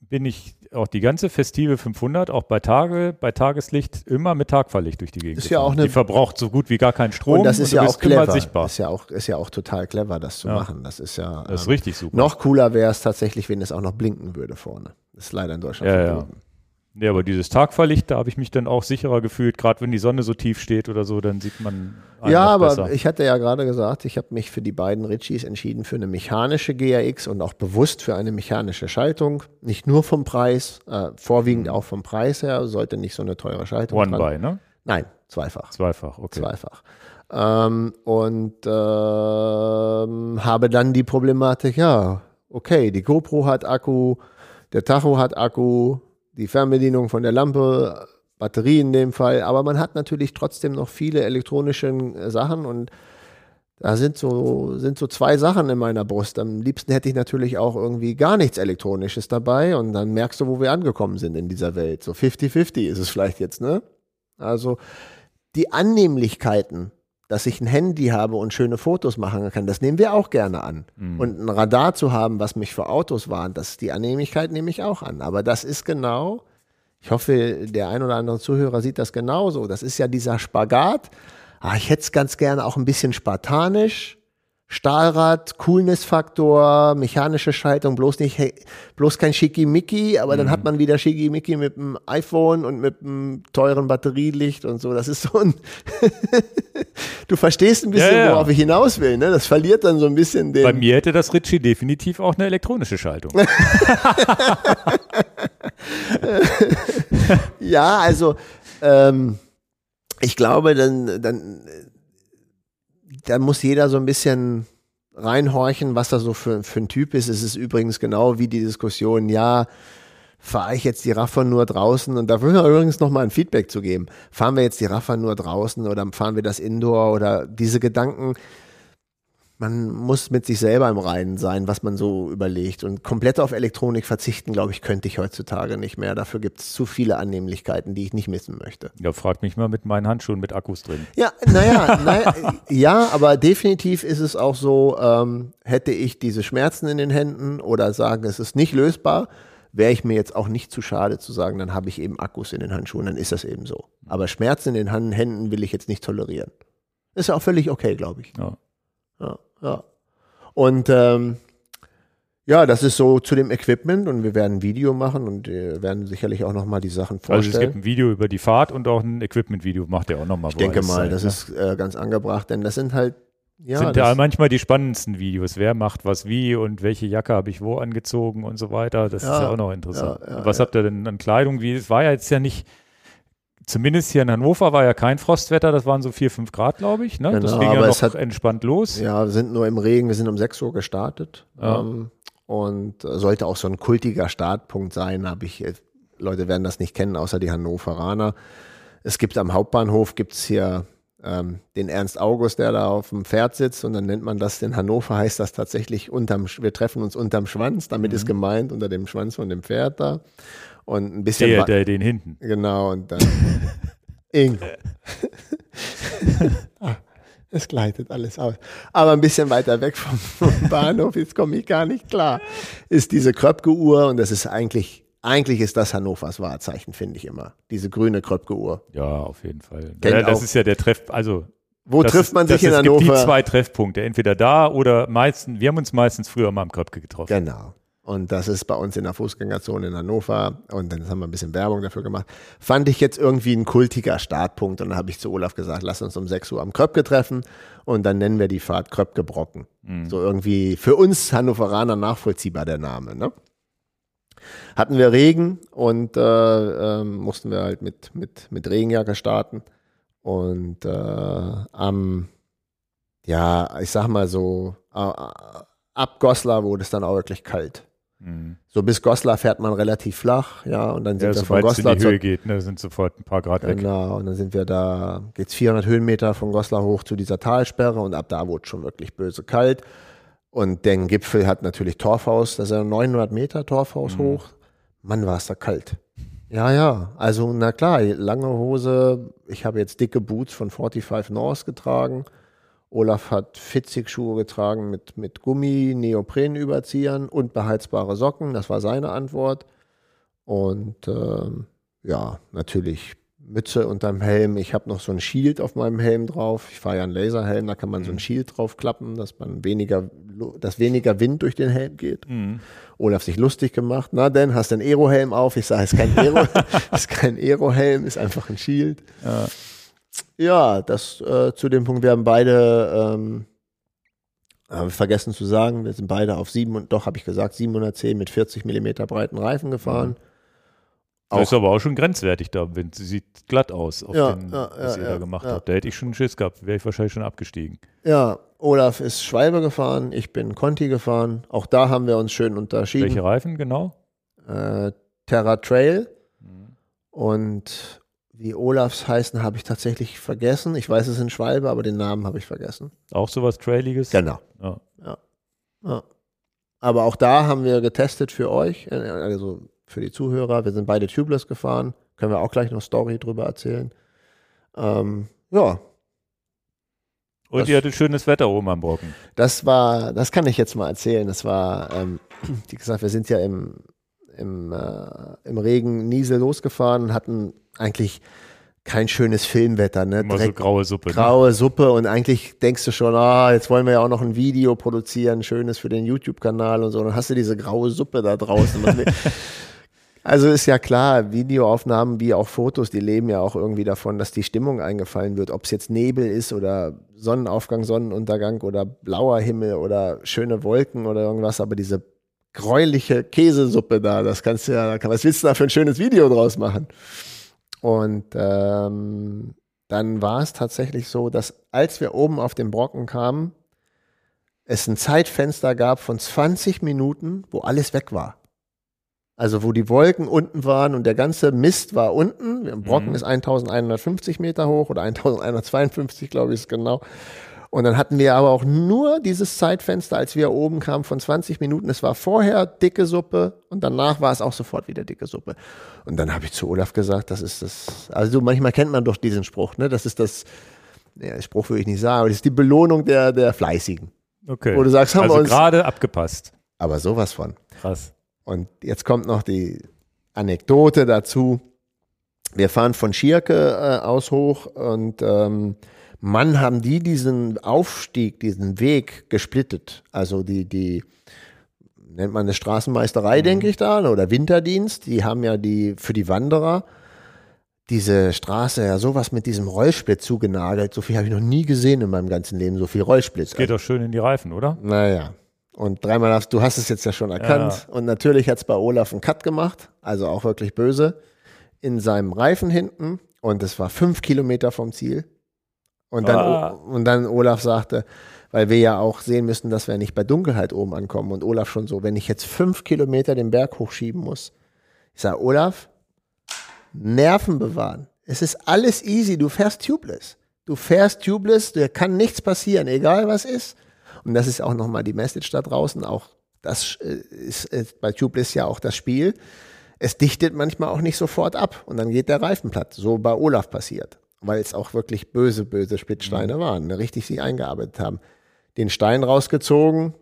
bin ich auch die ganze festive 500, auch bei Tage, bei Tageslicht, immer mit Tagfahrlicht durch die Gegend. Ist ja auch eine- die verbraucht so gut wie gar keinen Strom. und das ist du ja auch clever. Sichtbar. Ist ja auch, ist ja auch total clever, das zu Ja. machen. Das ist ja Das ist ähm, richtig super. noch cooler wäre es tatsächlich, wenn es auch noch blinken würde vorne. Das ist leider in Deutschland Ja, ja. Nee, aber dieses Tagfahrlicht, da habe ich mich dann auch sicherer gefühlt. Gerade wenn die Sonne so tief steht oder so, dann sieht man Ja, aber besser. ich hatte ja gerade gesagt, ich habe mich für die beiden Richies entschieden für eine mechanische GRX und auch bewusst für eine mechanische Schaltung. Nicht nur vom Preis, äh, vorwiegend auch vom Preis her, sollte nicht so eine teure Schaltung One dran- by, ne? Nein, zweifach. Zweifach, okay. Zweifach. Ähm, und ähm, habe dann die Problematik, ja, okay, die GoPro hat Akku, der Tacho hat Akku, die Fernbedienung von der Lampe, Batterie in dem Fall, aber man hat natürlich trotzdem noch viele elektronische äh, Sachen und da sind so, sind so zwei Sachen in meiner Brust. Am liebsten hätte ich natürlich auch irgendwie gar nichts Elektronisches dabei und dann merkst du, wo wir angekommen sind in dieser Welt. So 50-50 ist es vielleicht jetzt, ne? Also die Annehmlichkeiten, dass ich ein Handy habe und schöne Fotos machen kann, das nehmen wir auch gerne an. Und ein Radar zu haben, was mich für Autos warnt, das die Annehmlichkeit nehme ich auch an. Aber das ist genau, Ich hoffe, der ein oder andere Zuhörer sieht das genauso. Das ist ja dieser Spagat. Ah, ich hätte es ganz gerne auch ein bisschen spartanisch. Stahlrad, Coolness-Faktor, mechanische Schaltung, bloß nicht, hey, bloß kein Schickimicki, aber mhm. dann hat man wieder Schickimicki mit dem iPhone und mit dem teuren Batterielicht und so. Das ist so ein, (laughs) du verstehst ein bisschen, ja, ja. worauf ich hinaus will, ne? Das verliert dann so ein bisschen den. Bei mir hätte das Ritchie definitiv auch eine elektronische Schaltung. (laughs) ja, also, ähm, ich glaube, dann, dann da muss jeder so ein bisschen reinhorchen, was da so für, für ein Typ ist. Es ist übrigens genau wie die Diskussion, ja, fahre ich jetzt die Raffer nur draußen? Und da würden wir übrigens nochmal ein Feedback zu geben. Fahren wir jetzt die Raffer nur draußen oder fahren wir das Indoor oder diese Gedanken, man muss mit sich selber im Reinen sein, was man so überlegt. Und komplett auf Elektronik verzichten, glaube ich, könnte ich heutzutage nicht mehr. Dafür gibt es zu viele Annehmlichkeiten, die ich nicht missen möchte. Ja, frag mich mal mit meinen Handschuhen mit Akkus drin. Ja, naja, (laughs) naja ja, aber definitiv ist es auch so, ähm, hätte ich diese Schmerzen in den Händen oder sagen, es ist nicht lösbar, wäre ich mir jetzt auch nicht zu schade zu sagen, dann habe ich eben Akkus in den Handschuhen, dann ist das eben so. Aber Schmerzen in den Händen will ich jetzt nicht tolerieren. Ist ja auch völlig okay, glaube ich. Ja. Ja. Ja. Und ähm, ja, das ist so zu dem Equipment und wir werden ein Video machen und wir werden sicherlich auch nochmal die Sachen vorstellen. Also es gibt ein Video über die Fahrt und auch ein Equipment-Video macht er auch nochmal. Ich denke mal, das ne? ist äh, ganz angebracht, denn das sind halt ja, sind ja manchmal die spannendsten Videos. Wer macht was wie und welche Jacke habe ich wo angezogen und so weiter. Das ja, ist ja auch noch interessant. Ja, ja, was habt ihr denn an Kleidung? Wie, es war ja jetzt ja nicht Zumindest hier in Hannover war ja kein Frostwetter, das waren so 4, 5 Grad, glaube ich. Ne? Genau, das ging ja noch hat, entspannt los. Ja, wir sind nur im Regen, wir sind um 6 Uhr gestartet. Ja. Ähm, und sollte auch so ein kultiger Startpunkt sein, habe ich, Leute werden das nicht kennen, außer die Hannoveraner. Es gibt am Hauptbahnhof, gibt es hier ähm, den Ernst August, der da auf dem Pferd sitzt und dann nennt man das, in Hannover heißt das tatsächlich unterm, wir treffen uns unterm Schwanz, damit mhm. ist gemeint unter dem Schwanz von dem Pferd da und ein bisschen. Der, der den hinten. Genau, und dann. (laughs) Ingo. (laughs) ah, es gleitet alles aus. Aber ein bisschen weiter weg vom, vom Bahnhof, jetzt komme ich gar nicht klar, ist diese Kröpke-Uhr und das ist eigentlich, eigentlich ist das Hannovers Wahrzeichen, finde ich immer. Diese grüne Kröpke-Uhr. Ja, auf jeden Fall. Ja, das ist ja der Treff, also. Wo trifft man sich in Hannover? Es gibt die zwei Treffpunkte, entweder da oder meistens, wir haben uns meistens früher mal am Kröpke getroffen. Genau. Und das ist bei uns in der Fußgängerzone in Hannover. Und dann haben wir ein bisschen Werbung dafür gemacht. Fand ich jetzt irgendwie ein kultiger Startpunkt. Und dann habe ich zu Olaf gesagt, lass uns um 6 Uhr am Kröpke treffen. Und dann nennen wir die Fahrt Kröpke Brocken. Mhm. So irgendwie für uns Hannoveraner nachvollziehbar der Name. Ne? Hatten wir Regen und äh, äh, mussten wir halt mit, mit, mit Regenjacke starten. Und äh, am, ja, ich sag mal so, ab Goslar wurde es dann auch wirklich kalt. Mhm. So bis Goslar fährt man relativ flach, ja, und dann sind ja, wir von Goslar in die Höhe geht, ne, sind sofort ein paar Grad genau, weg. Genau, und dann sind wir da, geht's 400 Höhenmeter von Goslar hoch zu dieser Talsperre und ab da wurde es schon wirklich böse kalt. Und den Gipfel hat natürlich Torfhaus, das ist ja 900 Meter Torfhaus mhm. hoch. Mann, war es da kalt. Ja, ja, also na klar, lange Hose, ich habe jetzt dicke Boots von 45 North getragen Olaf hat Fitzig-Schuhe getragen mit, mit Gummi, Neoprenüberziehern und beheizbare Socken. Das war seine Antwort. Und ähm, ja, natürlich Mütze unterm Helm. Ich habe noch so ein Shield auf meinem Helm drauf. Ich fahre ja einen Laserhelm, da kann man mhm. so ein mhm. Shield draufklappen, dass man weniger, dass weniger Wind durch den Helm geht. Mhm. Olaf sich lustig gemacht. Na denn, hast du einen Aero-Helm auf? Ich sage, es ist kein Aero, (laughs) ist kein Aero-Helm, ist einfach ein Shield. Ja. Ja, das äh, zu dem Punkt, wir haben beide, ähm, haben vergessen zu sagen, wir sind beide auf sieben und doch habe ich gesagt, 710 mit 40 Millimeter breiten Reifen gefahren. Mhm. Das ist aber auch schon grenzwertig da. Sie sieht glatt aus, auf ja, den, ja, was ja, ihr da gemacht habt. Da hätte ich schon einen Schiss gehabt, wäre ich wahrscheinlich schon abgestiegen. Ja, Olaf ist Schwalbe gefahren, ich bin Conti gefahren. Auch da haben wir uns schön unterschieden. Welche Reifen genau? Äh, Terra Trail. Mhm. Und wie Olafs heißen, habe ich tatsächlich vergessen. Ich weiß, es sind Schwalbe, aber den Namen habe ich vergessen. Auch sowas Trailiges? Genau. Ja. ja. ja. Aber auch da haben wir getestet für euch, äh, also für die Zuhörer. Wir sind beide tubeless gefahren. Können wir auch gleich noch Story drüber erzählen. Ähm, ja. Und das, ihr hattet schönes Wetter oben am Brocken. Das war, das kann ich jetzt mal erzählen. Das war, ähm, wie gesagt, wir sind ja im, im, äh, im Regen Niesel losgefahren und hatten eigentlich kein schönes Filmwetter, ne? Immer so Direkt graue Suppe. Ne? graue Suppe und eigentlich denkst du schon, ah, jetzt wollen wir ja auch noch ein Video produzieren, schönes für den YouTube-Kanal und so. Und dann hast du diese graue Suppe da draußen. (laughs) Also ist ja klar, Videoaufnahmen wie auch Fotos, die leben ja auch irgendwie davon, dass die Stimmung eingefallen wird. Ob es jetzt Nebel ist oder Sonnenaufgang, Sonnenuntergang oder blauer Himmel oder schöne Wolken oder irgendwas, aber diese gräuliche Käsesuppe da, das kannst du ja, was willst du da für ein schönes Video draus machen? Und ähm, dann war es tatsächlich so, dass als wir oben auf den Brocken kamen, es ein Zeitfenster gab von 20 Minuten, wo alles weg war. Also wo die Wolken unten waren und der ganze Mist war unten. Der Brocken Mhm. ist 1150 Meter hoch oder 1152, glaube ich, ist genau. Und dann hatten wir aber auch nur dieses Zeitfenster, als wir oben kamen, von 20 Minuten. Es war vorher dicke Suppe und danach war es auch sofort wieder dicke Suppe. Und dann habe ich zu Olaf gesagt, das ist das, also manchmal kennt man doch diesen Spruch, ne? Das ist das, ja, Spruch würde ich nicht sagen, aber das ist die Belohnung der, der Fleißigen. Okay. Wo du sagst, haben wir also uns- gerade abgepasst. Aber sowas von. Krass. Und jetzt kommt noch die Anekdote dazu. Wir fahren von Schierke äh, aus hoch und ähm, Mann haben die diesen Aufstieg, diesen Weg gesplittet. Also die, die nennt man eine Straßenmeisterei, denke ich da, oder Winterdienst. Die haben ja die für die Wanderer diese Straße ja sowas mit diesem Rollsplit zugenagelt. So viel habe ich noch nie gesehen in meinem ganzen Leben, so viel Rollsplits. Geht doch schön in die Reifen, oder? Naja. Und dreimal hast du hast es jetzt ja schon erkannt. Und natürlich hat es bei Olaf einen Cut gemacht, also auch wirklich böse, in seinem Reifen hinten. Und es war fünf Kilometer vom Ziel. Und dann, Ah. und dann Olaf sagte, weil wir ja auch sehen müssen, dass wir nicht bei Dunkelheit oben ankommen. Und Olaf schon so, wenn ich jetzt fünf Kilometer den Berg hochschieben muss. Ich sage, Olaf, Nerven bewahren. Es ist alles easy. Du fährst tubeless. Du fährst tubeless, dir kann nichts passieren, egal was ist. Und das ist auch nochmal die Message da draußen. Auch das äh, ist, ist bei tubeless ja auch das Spiel. Es dichtet manchmal auch nicht sofort ab und dann geht der Reifen platt. So bei Olaf passiert. Weil es auch wirklich böse, böse Splittsteine waren, ne, richtig sich eingearbeitet haben. Den Stein rausgezogen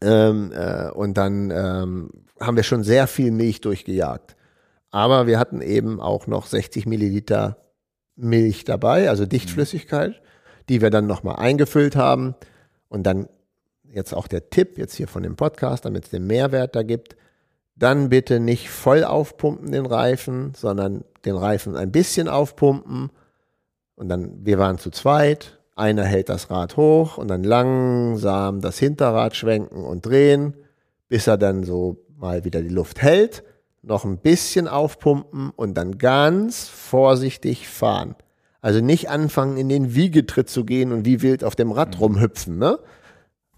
ähm, äh, und dann ähm, haben wir schon sehr viel Milch durchgejagt. Aber wir hatten eben auch noch 60 Milliliter Milch dabei, also Dichtflüssigkeit, die wir dann nochmal eingefüllt haben. Und dann jetzt auch der Tipp jetzt hier von dem Podcast, damit es den Mehrwert da gibt. Dann bitte nicht voll aufpumpen den Reifen, sondern den Reifen ein bisschen aufpumpen. Und dann, wir waren zu zweit, einer hält das Rad hoch und dann langsam das Hinterrad schwenken und drehen, bis er dann so mal wieder die Luft hält. Noch ein bisschen aufpumpen und dann ganz vorsichtig fahren. Also nicht anfangen, in den Wiegetritt zu gehen und wie wild auf dem Rad rumhüpfen, ne?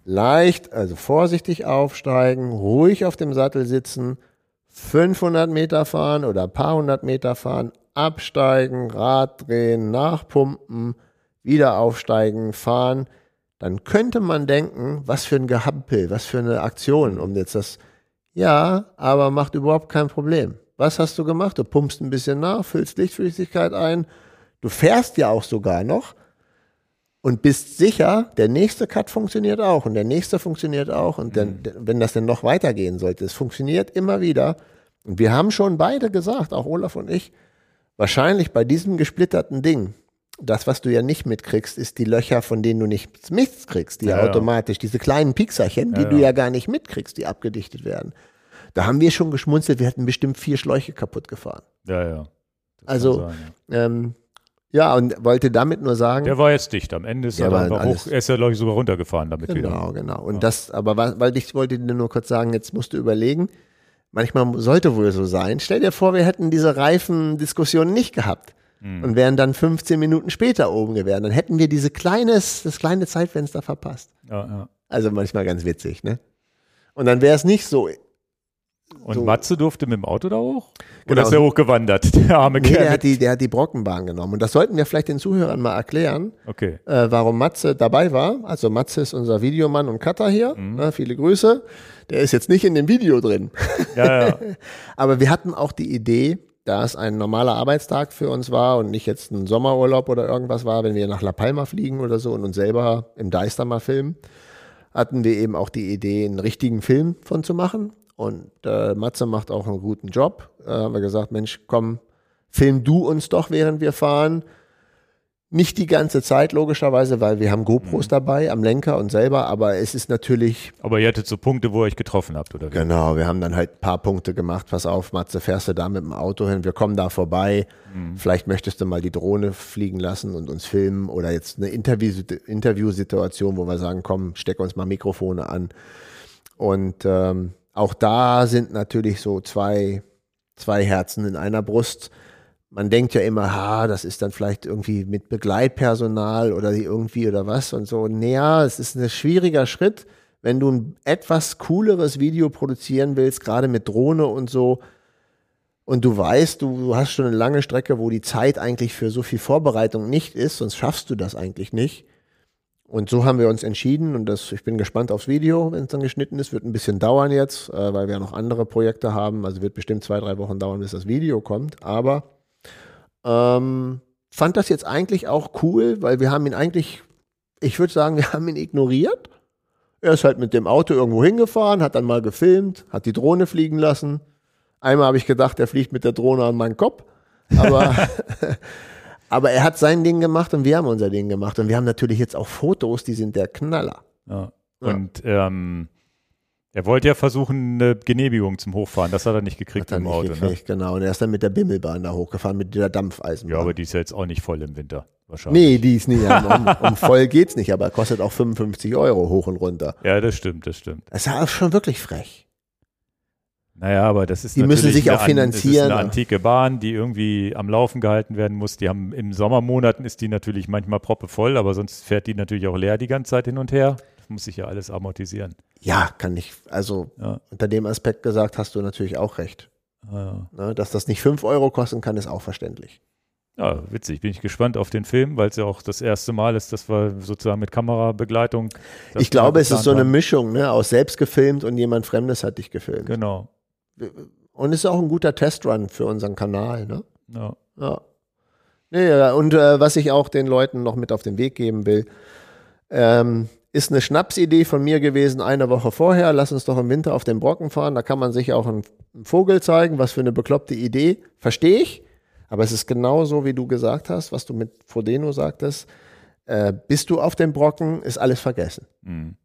Leicht, also vorsichtig aufsteigen, ruhig auf dem Sattel sitzen, 500 Meter fahren oder ein paar hundert Meter fahren, absteigen, Rad drehen, nachpumpen, wieder aufsteigen, fahren. Dann könnte man denken, was für ein Gehampel, was für eine Aktion, um jetzt das, ja, aber macht überhaupt kein Problem. Was hast du gemacht? Du pumpst ein bisschen nach, füllst Lichtflüssigkeit ein, du fährst ja auch sogar noch und bist sicher, der nächste Cut funktioniert auch und der nächste funktioniert auch und dann, wenn das denn noch weitergehen sollte, es funktioniert immer wieder. Und wir haben schon beide gesagt, auch Olaf und ich, wahrscheinlich bei diesem gesplitterten Ding, das, was du ja nicht mitkriegst, ist die Löcher, von denen du nichts mitkriegst, die Ja, ja. automatisch, diese kleinen Piekserchen, die Ja, du ja. gar nicht mitkriegst, die abgedichtet werden. Da haben wir schon geschmunzelt, wir hätten bestimmt vier Schläuche kaputt gefahren. Ja, ja. Das Also, sein. Ähm, ja, und wollte damit nur sagen, Der war jetzt dicht. Am Ende ist er alles- hoch. Er ist ja, glaube ich, sogar runtergefahren damit Genau, wieder. genau. Und das, aber weil ich wollte dir nur kurz sagen, jetzt musst du überlegen, manchmal sollte wohl so sein. Stell dir vor, wir hätten diese Reifendiskussion nicht gehabt Hm. und wären dann 15 Minuten später oben gewesen. Dann hätten wir diese kleines, das kleine Zeitfenster verpasst. Ja, ja. Also manchmal ganz witzig, ne? Und dann wäre es nicht so. Und So. Matze durfte mit dem Auto da hoch? Oder Genau. ist er hochgewandert? (laughs) Der arme Nee, Kerl. der hat, die, der hat die Brockenbahn genommen. Und das sollten wir vielleicht den Zuhörern mal erklären, okay. äh, warum Matze dabei war. Also Matze ist unser Videomann und Cutter hier. Mhm. Ne, viele Grüße. Der ist jetzt nicht in dem Video drin. Ja, ja. (laughs) Aber wir hatten auch die Idee, da es ein normaler Arbeitstag für uns war und nicht jetzt ein Sommerurlaub oder irgendwas war, wenn wir nach La Palma fliegen oder so und uns selber im Deister mal filmen, hatten wir eben auch die Idee, einen richtigen Film von zu machen. Und äh, Matze macht auch einen guten Job. Äh, haben wir gesagt, Mensch, komm, film du uns doch, während wir fahren. Nicht die ganze Zeit, logischerweise, weil wir haben GoPros mhm. dabei am Lenker und selber, aber es ist natürlich. Aber ihr hattet so Punkte, wo ihr euch getroffen habt, oder wie? Genau, wir haben dann halt ein paar Punkte gemacht. Pass auf, Matze, fährst du da mit dem Auto hin? Wir kommen da vorbei. Mhm. Vielleicht möchtest du mal die Drohne fliegen lassen und uns filmen oder jetzt eine Interview Interviewsituation, wo wir sagen, komm, steck uns mal Mikrofone an. Und ähm, auch da sind natürlich so zwei, zwei Herzen in einer Brust man denkt ja immer, ha, das ist dann vielleicht irgendwie mit Begleitpersonal oder irgendwie oder was und so. Naja, es ist ein schwieriger Schritt, wenn du ein etwas cooleres Video produzieren willst, gerade mit Drohne und so. Und du weißt, du hast schon eine lange Strecke, wo die Zeit eigentlich für so viel Vorbereitung nicht ist, sonst schaffst du das eigentlich nicht. Und so haben wir uns entschieden und das, ich bin gespannt aufs Video, wenn es dann geschnitten ist. Wird ein bisschen dauern jetzt, äh, weil wir noch andere Projekte haben. Also wird bestimmt zwei, drei Wochen dauern, bis das Video kommt. Aber ähm, fand das jetzt eigentlich auch cool, weil wir haben ihn eigentlich, ich würde sagen, wir (laughs) haben ihn ignoriert. Er ist halt mit dem Auto irgendwo hingefahren, hat dann mal gefilmt, hat die Drohne fliegen lassen. Einmal habe ich gedacht, er fliegt mit der Drohne an meinen Kopf. Aber, (laughs) (laughs) aber er hat sein Ding gemacht und wir haben unser Ding gemacht. Und wir haben natürlich jetzt auch Fotos, die sind der Knaller. Ja. Und ähm, er wollte ja versuchen, eine Genehmigung zum Hochfahren. Das hat er nicht gekriegt im nicht Auto. Ne? Gekriegt, ne? Genau. Und er ist dann mit der Bimmelbahn da hochgefahren, mit der Dampfeisenbahn. Ja, aber die ist ja jetzt auch nicht voll im Winter. Wahrscheinlich. Nee, die ist nicht. Um, (laughs) um voll geht's nicht, aber kostet auch 55 Euro hoch und runter. Ja, das stimmt, das stimmt. Das ist schon wirklich frech. Naja, aber das ist Die müssen sich auch finanzieren. Das ist eine antike Bahn, die irgendwie am Laufen gehalten werden muss. Die haben im Sommermonaten ist die natürlich manchmal proppevoll, aber sonst fährt die natürlich auch leer die ganze Zeit hin und her muss sich ja alles amortisieren. Ja, kann ich, also ja. unter dem Aspekt gesagt, hast du natürlich auch recht. Ja. Ne, dass das nicht 5 Euro kosten kann, ist auch verständlich. Ja, witzig. Bin ich gespannt auf den Film, weil es ja auch das erste Mal ist, dass wir sozusagen mit Kamerabegleitung. Ich glaube, es ist so eine Mischung, ne, aus selbst gefilmt und jemand Fremdes hat dich gefilmt. Genau. Und ist auch ein guter Testrun für unseren Kanal, ne? Ja. Ja. Nee, und äh, was ich auch den Leuten noch mit auf den Weg geben will, ähm, ist eine Schnapsidee von mir gewesen, eine Woche vorher. Lass uns doch im Winter auf den Brocken fahren. Da kann man sich auch einen Vogel zeigen. Was für eine bekloppte Idee. Verstehe ich. Aber es ist genau so, wie du gesagt hast, was du mit Frodeno sagtest. Äh, bist du auf dem Brocken, ist alles vergessen. Mhm.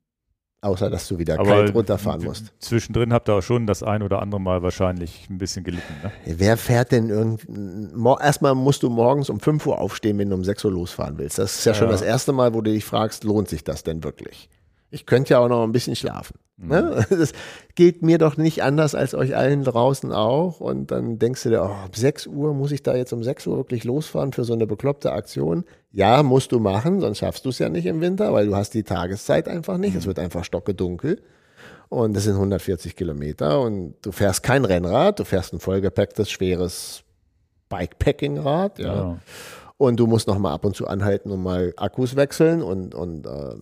Außer, dass du wieder Aber kalt runterfahren musst. Zwischendrin habt ihr auch schon das ein oder andere Mal wahrscheinlich ein bisschen gelitten. Ne? Wer fährt denn irgendwie. Erstmal musst du morgens um 5 Uhr aufstehen, wenn du um 6 Uhr losfahren willst. Das ist ja, ja schon das erste Mal, wo du dich fragst, lohnt sich das denn wirklich? Ich könnte ja auch noch ein bisschen schlafen. Ne? Mhm. (laughs) Das geht mir doch nicht anders als euch allen draußen auch. Und dann denkst du dir, oh, um 6 Uhr muss ich da jetzt um 6 Uhr wirklich losfahren für so eine bekloppte Aktion. Ja, musst du machen, sonst schaffst du es ja nicht im Winter, weil du hast die Tageszeit einfach nicht. Mhm. Es wird einfach stockedunkel. Und es sind 140 Kilometer und du fährst kein Rennrad, du fährst ein vollgepacktes, schweres Bikepacking-Rad. Ja. ja. Und du musst noch mal ab und zu anhalten und mal Akkus wechseln und, und äh,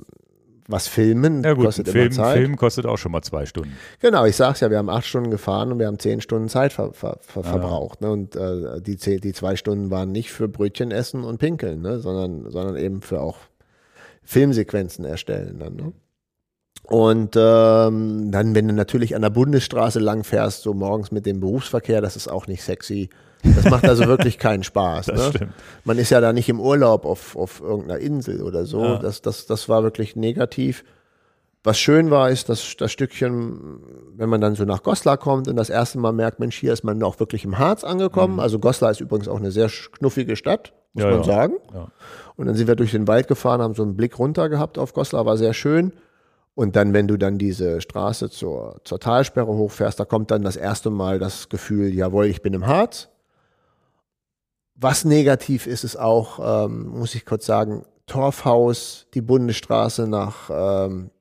was filmen ja gut, kostet Film, immer Zeit. Film kostet auch schon mal zwei Stunden. Genau, ich sag's ja, wir haben acht Stunden gefahren und wir haben zehn Stunden Zeit ver, ver, ver, ja. verbraucht. Ne? Und äh, die, die zwei Stunden waren nicht für Brötchen essen und pinkeln, ne? sondern, sondern eben für auch Filmsequenzen erstellen. Dann, ne? Und ähm, dann, wenn du natürlich an der Bundesstraße lang fährst, so morgens mit dem Berufsverkehr, das ist auch nicht sexy. Das macht also wirklich keinen Spaß. (laughs) Das ne? Man ist ja da nicht im Urlaub auf, auf irgendeiner Insel oder so. Ja. Das, das, das war wirklich negativ. Was schön war, ist, dass das Stückchen, wenn man dann so nach Goslar kommt und das erste Mal merkt, Mensch, hier ist man auch wirklich im Harz angekommen. Mhm. Also Goslar ist übrigens auch eine sehr knuffige Stadt, muss ja, man ja. sagen. Und dann sind wir durch den Wald gefahren, haben so einen Blick runter gehabt auf Goslar, war sehr schön. Und dann, wenn du dann diese Straße zur, zur Talsperre hochfährst, da kommt dann das erste Mal das Gefühl, jawohl, ich bin im Harz. Was negativ ist, ist auch, ähm, muss ich kurz sagen, Torfhaus, die Bundesstraße nach ähm,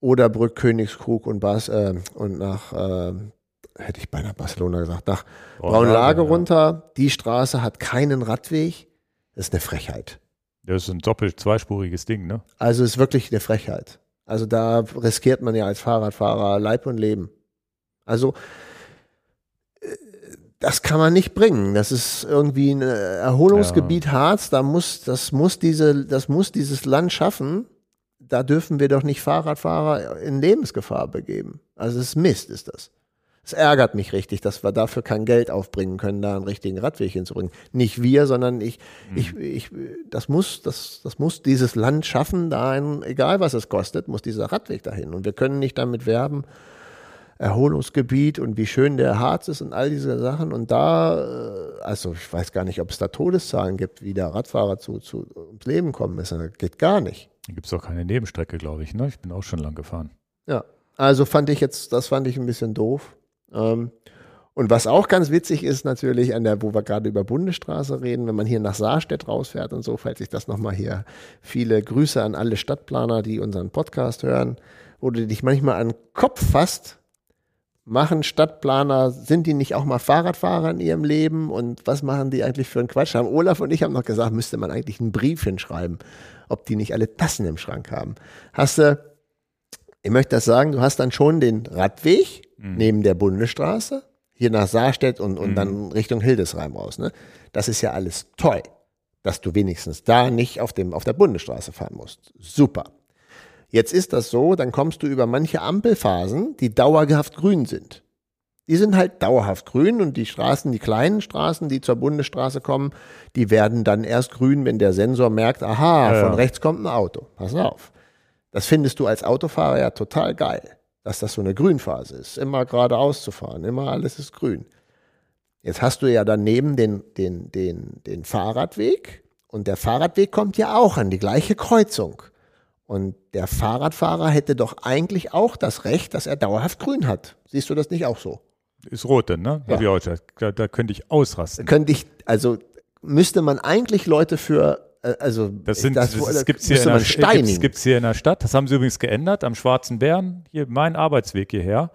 Oderbrück, Königskrug und, Bas, äh, und nach, äh, hätte ich beinahe Barcelona gesagt, nach Braunlage ja. runter. Die Straße hat keinen Radweg. Das ist eine Frechheit. Das ist ein doppelt zweispuriges Ding, ne? Also ist wirklich eine Frechheit. Also da riskiert man ja als Fahrradfahrer Leib und Leben. Also das kann man nicht bringen. Das ist irgendwie ein Erholungsgebiet ja. Harz. Da muss, das muss diese, das muss dieses Land schaffen, da dürfen wir doch nicht Fahrradfahrer in Lebensgefahr begeben. Also es ist Mist, ist das. Es ärgert mich richtig, dass wir dafür kein Geld aufbringen können, da einen richtigen Radweg hinzubringen. Nicht wir, sondern ich, mhm. ich, ich, das muss, das, das muss dieses Land schaffen, da ein, egal was es kostet, muss dieser Radweg dahin. Und wir können nicht damit werben, Erholungsgebiet und wie schön der Harz ist und all diese Sachen. Und da, äh, also ich weiß gar nicht, ob es da Todeszahlen gibt, wie der Radfahrer zu, zu ums Leben kommen ist. Das geht gar nicht. Da gibt es auch keine Nebenstrecke, glaube ich. Ne? Ich bin auch schon lang gefahren. Ja, also fand ich jetzt, das fand ich ein bisschen doof. Ähm, und was auch ganz witzig ist natürlich, an der, wo wir gerade über Bundesstraße reden, wenn man hier nach Saarstedt rausfährt und so, falls ich das nochmal hier, viele Grüße an alle Stadtplaner, die unseren Podcast hören, wo du dich manchmal an den Kopf fasst, machen Stadtplaner, sind die nicht auch mal Fahrradfahrer in ihrem Leben und was machen die eigentlich für einen Quatsch? Haben Olaf und ich haben noch gesagt, müsste man eigentlich einen Brief hinschreiben, ob die nicht alle Tassen im Schrank haben. Hast du, ich möchte das sagen, du hast dann schon den Radweg, mhm. neben der Bundesstraße, hier nach Saarstedt und, und mhm. dann Richtung Hildesheim raus. Ne? Das ist ja alles toll, dass du wenigstens da nicht auf, dem, auf der Bundesstraße fahren musst. Super. Jetzt ist das so, dann kommst du über manche Ampelphasen, die dauerhaft grün sind. Die sind halt dauerhaft grün und die Straßen, die kleinen Straßen, die zur Bundesstraße kommen, die werden dann erst grün, wenn der Sensor merkt, aha, ja, von ja. rechts kommt ein Auto. Pass auf. Das findest du als Autofahrer ja total geil dass das so eine Grünphase ist. Immer geradeaus zu fahren, immer alles ist grün. Jetzt hast du ja daneben den, den, den, den Fahrradweg und der Fahrradweg kommt ja auch an die gleiche Kreuzung. Und der Fahrradfahrer hätte doch eigentlich auch das Recht, dass er dauerhaft grün hat. Siehst du das nicht auch so? Ist rot denn, ne? Ja. Da, da könnte ich ausrasten. Könnte ich, also müsste man eigentlich Leute für äh, also das sind das, das, das gibt's hier, in der, gibt's, gibt's hier in der Stadt. Das haben sie übrigens geändert am Schwarzen Bären. Hier mein Arbeitsweg hierher.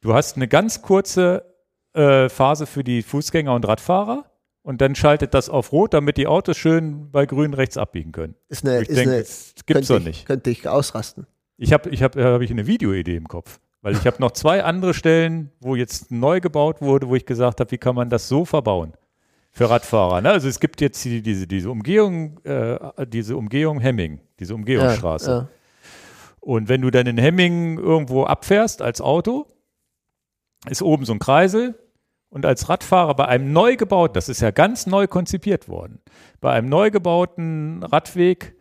Du hast eine ganz kurze äh, Phase für die Fußgänger und Radfahrer und dann schaltet das auf Rot, damit die Autos schön bei Grün rechts abbiegen können. Ist eine, ich ist denke, eine, das gibt's doch nicht. Könnte ich ausrasten. Ich habe, ich habe, habe ich eine Videoidee im Kopf, weil ich habe noch zwei andere Stellen, wo jetzt neu gebaut wurde, wo ich gesagt habe, wie kann man das so verbauen? für Radfahrer. Ne? Also es gibt jetzt die, diese, diese Umgehung, äh, diese Umgehung Hemming, diese Umgehungsstraße. Ja, ja. Und wenn du dann in Hemming irgendwo abfährst als Auto, ist oben so ein Kreisel und als Radfahrer bei einem neu gebauten, das ist ja ganz neu konzipiert worden, bei einem neu gebauten Radweg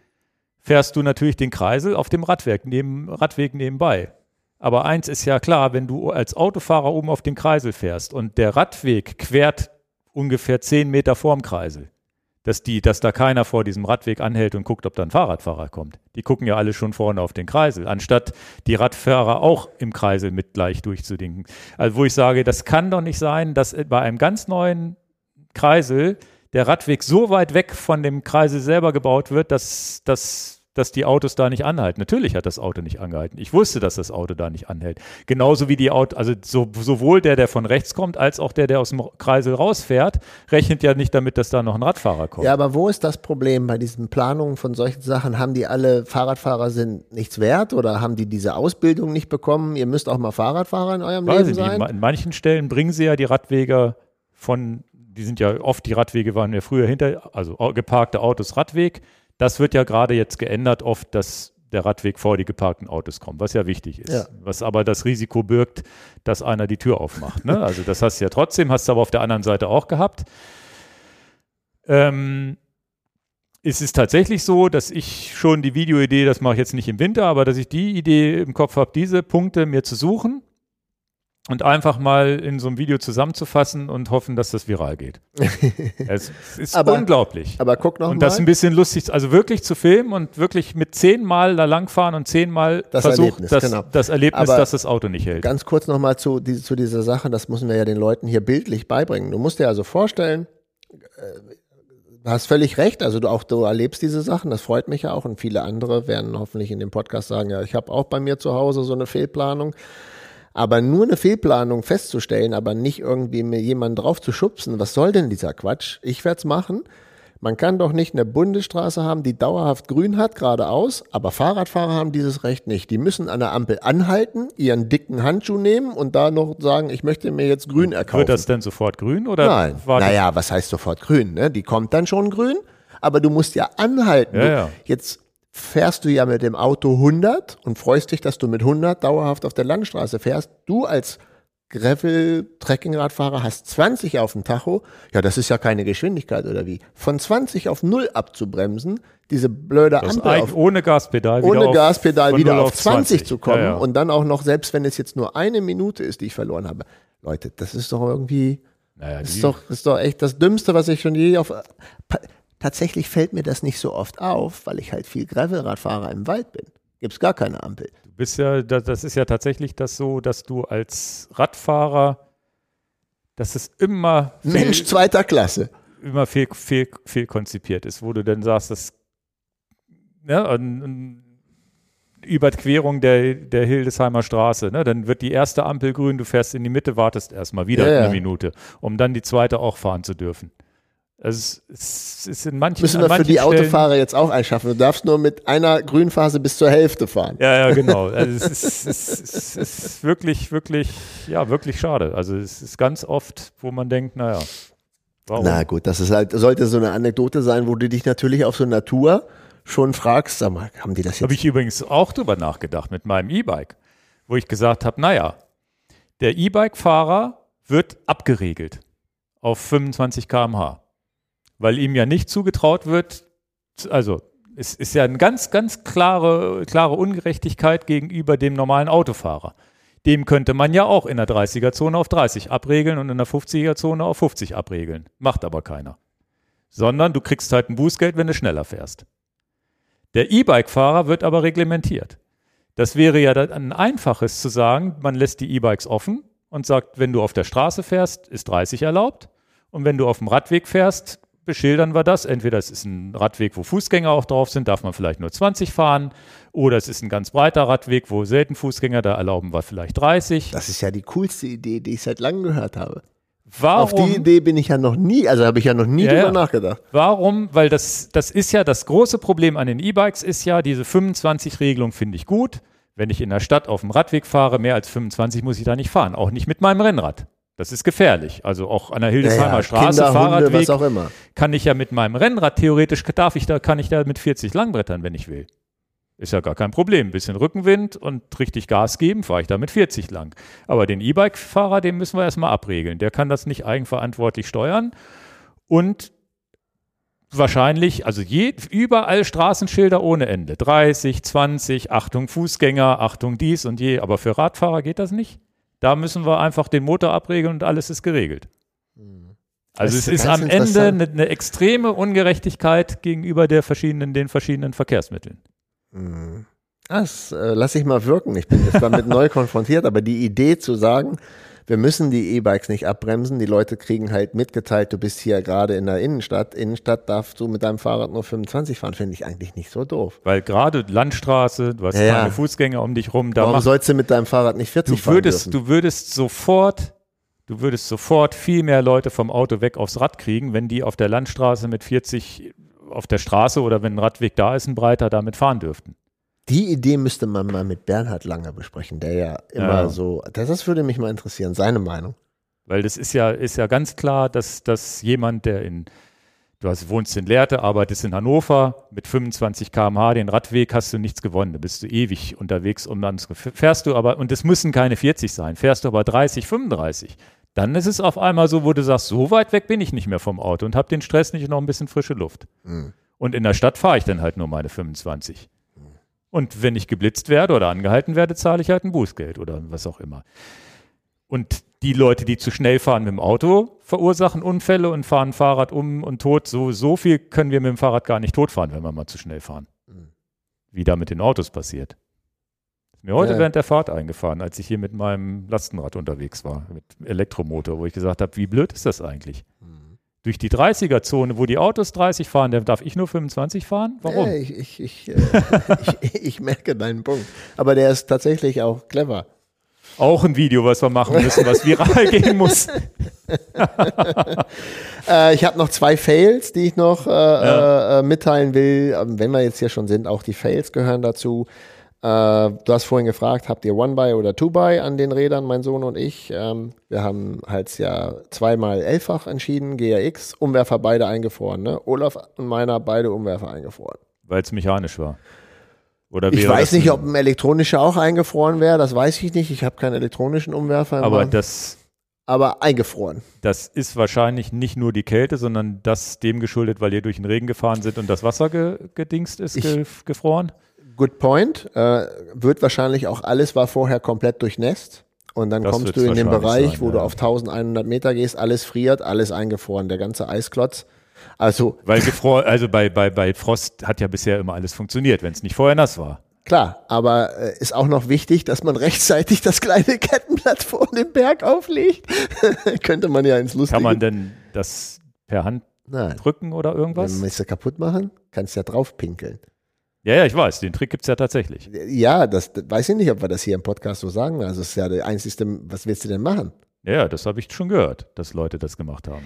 fährst du natürlich den Kreisel auf dem Radweg, neben, Radweg nebenbei. Aber eins ist ja klar, wenn du als Autofahrer oben auf den Kreisel fährst und der Radweg quert ungefähr zehn Meter vorm Kreisel. Dass, die, dass da keiner vor diesem Radweg anhält und guckt, ob da ein Fahrradfahrer kommt. Die gucken ja alle schon vorne auf den Kreisel, anstatt die Radfahrer auch im Kreisel mit gleich durchzudinken. Also wo ich sage, das kann doch nicht sein, dass bei einem ganz neuen Kreisel der Radweg so weit weg von dem Kreisel selber gebaut wird, dass, dass dass die Autos da nicht anhalten. Natürlich hat das Auto nicht angehalten. Ich wusste, dass das Auto da nicht anhält. Genauso wie die Auto, also so, sowohl der, der von rechts kommt, als auch der, der aus dem Kreisel rausfährt, rechnet ja nicht damit, dass da noch ein Radfahrer kommt. Ja, aber wo ist das Problem bei diesen Planungen von solchen Sachen? Haben die alle Fahrradfahrer sind nichts wert oder haben die diese Ausbildung nicht bekommen? Ihr müsst auch mal Fahrradfahrer in eurem Weiß Leben sein? In manchen Stellen bringen sie ja die Radwege von die sind ja oft, die Radwege waren ja früher hinter, also geparkte Autos Radweg. Das wird ja gerade jetzt geändert, oft, dass der Radweg vor die geparkten Autos kommt, was ja wichtig ist. Ja. Was aber das Risiko birgt, dass einer die Tür aufmacht. Ne? Also das hast du ja trotzdem, hast du aber auf der anderen Seite auch gehabt. Ähm, es ist tatsächlich so, dass ich schon die Videoidee, das mache ich jetzt nicht im Winter, aber dass ich die Idee im Kopf habe, diese Punkte mir zu suchen und einfach mal in so einem Video zusammenzufassen und hoffen, dass das viral geht. (laughs) es ist aber, unglaublich. Aber guck noch Und das mal. ein bisschen lustig, also wirklich zu filmen und wirklich mit zehnmal da langfahren und zehnmal das versucht, Erlebnis, das, genau. das Erlebnis, aber dass das Auto nicht hält. Ganz kurz nochmal zu, die, zu dieser Sache, das müssen wir ja den Leuten hier bildlich beibringen. Du musst dir also vorstellen, äh, Du hast völlig recht. Also du auch du erlebst diese Sachen. Das freut mich ja auch. Und viele andere werden hoffentlich in dem Podcast sagen, ja, ich habe auch bei mir zu Hause so eine Fehlplanung. Aber nur eine Fehlplanung festzustellen, aber nicht irgendwie mir jemanden drauf zu schubsen, was soll denn dieser Quatsch? Ich werde es machen. Man kann doch nicht eine Bundesstraße haben, die dauerhaft grün hat, geradeaus, aber Fahrradfahrer haben dieses Recht nicht. Die müssen an der Ampel anhalten, ihren dicken Handschuh nehmen und da noch sagen, ich möchte mir jetzt grün erkaufen. Wird das denn sofort grün oder? Nein. Naja, was heißt sofort grün? Ne? Die kommt dann schon grün, aber du musst ja anhalten. Ja, ja. Jetzt fährst du ja mit dem Auto 100 und freust dich, dass du mit 100 dauerhaft auf der Landstraße fährst. Du als Gravel-Trekkingradfahrer hast 20 auf dem Tacho. Ja, das ist ja keine Geschwindigkeit oder wie? Von 20 auf 0 abzubremsen, diese blöde Das Ampel auf, ohne Gaspedal wieder ohne auf, Gaspedal von wieder 0 auf 20, zu kommen Ja, ja. und dann auch noch, selbst wenn es jetzt nur eine Minute ist, die ich verloren habe. Leute, das ist doch irgendwie, naja, das ist doch, das ist doch echt das Dümmste, was ich schon je auf. Tatsächlich fällt mir das nicht so oft auf, weil ich halt viel Gravelradfahrer im Wald bin. Gibt's gar keine Ampel. Du bist ja, das, ist ja tatsächlich das so, dass du als Radfahrer, dass es immer Mensch zweiter Klasse. immer fehl, fehl, fehl konzipiert ist, wo du dann sagst, das ne, an, an Überquerung der, der Hildesheimer Straße, ne, dann wird die erste Ampel grün, du fährst in die Mitte, wartest erstmal wieder Ja, ja. eine Minute, um dann die zweite auch fahren zu dürfen. Also es, es ist in manchen Müssen wir für die Stellen- Autofahrer jetzt auch einschaffen. Du darfst nur mit einer Grünphase bis zur Hälfte fahren. Ja, ja, (laughs) genau. Also es, ist, es, ist, es ist wirklich, wirklich, ja, wirklich schade. Also es ist ganz oft, wo man denkt, naja, warum? Na gut, das ist halt, sollte so eine Anekdote sein, wo du dich natürlich auf so Natur schon fragst, sag mal, haben die das jetzt? Habe ich übrigens auch drüber nachgedacht mit meinem E-Bike, wo ich gesagt habe, naja, der E-Bike-Fahrer wird abgeregelt auf 25 km/h, weil ihm ja nicht zugetraut wird, also es ist ja eine ganz, ganz klare, klare Ungerechtigkeit gegenüber dem normalen Autofahrer. Dem könnte man ja auch in der 30er-Zone auf 30 abregeln und in der 50er-Zone auf 50 abregeln. Macht aber keiner. Sondern du kriegst halt ein Bußgeld, wenn du schneller fährst. Der E-Bike-Fahrer wird aber reglementiert. Das wäre ja ein einfaches zu sagen, man lässt die E-Bikes offen und sagt, wenn du auf der Straße fährst, ist 30 erlaubt. Und wenn du auf dem Radweg fährst, beschildern wir das. Entweder es ist ein Radweg, wo Fußgänger auch drauf sind, darf man vielleicht nur 20 fahren. Oder es ist ein ganz breiter Radweg, wo selten Fußgänger, da erlauben wir vielleicht 30. das ist ja die coolste Idee, die ich seit langem gehört habe. Warum? Auf die Idee bin ich ja noch nie, also habe ich ja noch nie Ja, drüber ja. nachgedacht. Warum? Weil das, das ist ja das große Problem an den E-Bikes ist ja, diese 25-Regelung finde ich gut. Wenn ich in der Stadt auf dem Radweg fahre, mehr als 25 muss ich da nicht fahren. Auch nicht mit meinem Rennrad. Das ist gefährlich. Also auch an der Hildesheimer Ja, ja, Straße, Kinder, Hunde, Fahrradweg, immer. kann ich ja mit meinem Rennrad theoretisch, darf ich da, kann ich da mit 40 langbrettern, wenn ich will. Ist ja gar kein Problem. bisschen Rückenwind und richtig Gas geben, fahre ich da mit 40 lang. Aber den E-Bike-Fahrer, den müssen wir erstmal abregeln. Der kann das nicht eigenverantwortlich steuern. Und wahrscheinlich, also je, überall Straßenschilder ohne Ende. 30, 20, Achtung Fußgänger, Achtung dies und je. Aber für Radfahrer geht das nicht. Da müssen wir einfach den Motor abregeln und alles ist geregelt. Also Das es ist am Ende eine, eine extreme Ungerechtigkeit gegenüber der verschiedenen, den verschiedenen Verkehrsmitteln. Das äh, lass ich mal wirken. Ich bin jetzt damit (laughs) neu konfrontiert, aber die Idee zu sagen, wir müssen die E-Bikes nicht abbremsen, die Leute kriegen halt mitgeteilt, du bist hier gerade in der Innenstadt. Innenstadt darfst du mit deinem Fahrrad nur 25 fahren, finde ich eigentlich nicht so doof. Weil gerade Landstraße, du hast Ja, ja. keine Fußgänger um dich rum, da Warum sollst du mit deinem Fahrrad nicht 40 du fahren würdest, dürfen? du würdest sofort, du würdest sofort viel mehr Leute vom Auto weg aufs Rad kriegen, wenn die auf der Landstraße mit 40 auf der Straße oder wenn ein Radweg da ist, ein breiter damit fahren dürften. Die Idee müsste man mal mit Bernhard Langer besprechen, der ja immer Ja. so, das, das würde mich mal interessieren, seine Meinung. Weil das ist ja, ist ja ganz klar, dass, dass jemand, der in, du hast, wohnst in Lehrte, arbeitest in Hannover, mit 25 km/h den Radweg hast du nichts gewonnen. Da bist du ewig unterwegs und dann fährst du aber, und es müssen keine 40 sein, fährst du aber 30, 35. Dann ist es auf einmal so, wo du sagst, so weit weg bin ich nicht mehr vom Auto und habe den Stress nicht und noch ein bisschen frische Luft. Und in der Stadt fahre ich dann halt nur meine 25. Und wenn ich geblitzt werde oder angehalten werde, zahle ich halt ein Bußgeld oder was auch immer. Und die Leute, die zu schnell fahren mit dem Auto, verursachen Unfälle und fahren Fahrrad um und tot. So, so viel können wir mit dem Fahrrad gar nicht totfahren, wenn wir mal zu schnell fahren. Wie da mit den Autos passiert. Ist mir heute Ja. während der Fahrt eingefahren, als ich hier mit meinem Lastenrad unterwegs war, mit Elektromotor, wo ich gesagt habe, wie blöd ist das eigentlich? Durch die 30er-Zone, wo die Autos 30 fahren, da darf ich nur 25 fahren? Warum? Ja, ich, ich, ich, äh, (laughs) ich, ich merke deinen Punkt. Aber der ist tatsächlich auch clever. Auch ein Video, was wir machen müssen, was viral (laughs) gehen muss. (laughs) Äh, ich habe noch zwei Fails, die ich noch äh, Ja. äh, mitteilen will. Ähm, Wenn wir jetzt hier schon sind, auch die Fails gehören dazu. Äh, du hast vorhin gefragt, habt ihr One-By oder Two-By an den Rädern, mein Sohn und ich? Ähm, wir haben halt ja zweimal elffach entschieden, GRX, Umwerfer beide eingefroren. Ne? Olaf und meiner beide Umwerfer eingefroren. Weil es mechanisch war. Oder Ich weiß nicht, ob ein elektronischer auch eingefroren wäre, das weiß ich nicht. Ich habe keinen elektronischen Umwerfer, Aber Wagen. das, aber eingefroren. das ist wahrscheinlich nicht nur die Kälte, sondern das dem geschuldet, weil ihr durch den Regen gefahren sind und das Wasser ge gedingst ist, Ich- ge gefroren. Good point. Äh, wird wahrscheinlich auch alles war vorher komplett durchnässt. Und dann Das kommst du in den Bereich, sein, wo du ja. auf 1100 Meter gehst, alles friert, alles eingefroren, der ganze Eisklotz. Also Weil gefroren, also bei, bei, bei Frost hat ja bisher immer alles funktioniert, wenn es nicht vorher nass war. klar, aber äh, ist auch noch wichtig, dass man (laughs) rechtzeitig das kleine Kettenblatt vor dem Berg auflegt. (laughs) Könnte man ja ins Lustige. Kann man denn das per Hand Nein. drücken oder irgendwas? Wenn willst du kaputt machen, kannst ja drauf pinkeln. Ja, ja, ich weiß, den Trick gibt es ja tatsächlich. Ja, das, das weiß ich nicht, ob wir das hier im Podcast so sagen. Also es ist ja der einzigste, was willst du denn machen? Ja, das habe ich schon gehört, dass Leute das gemacht haben.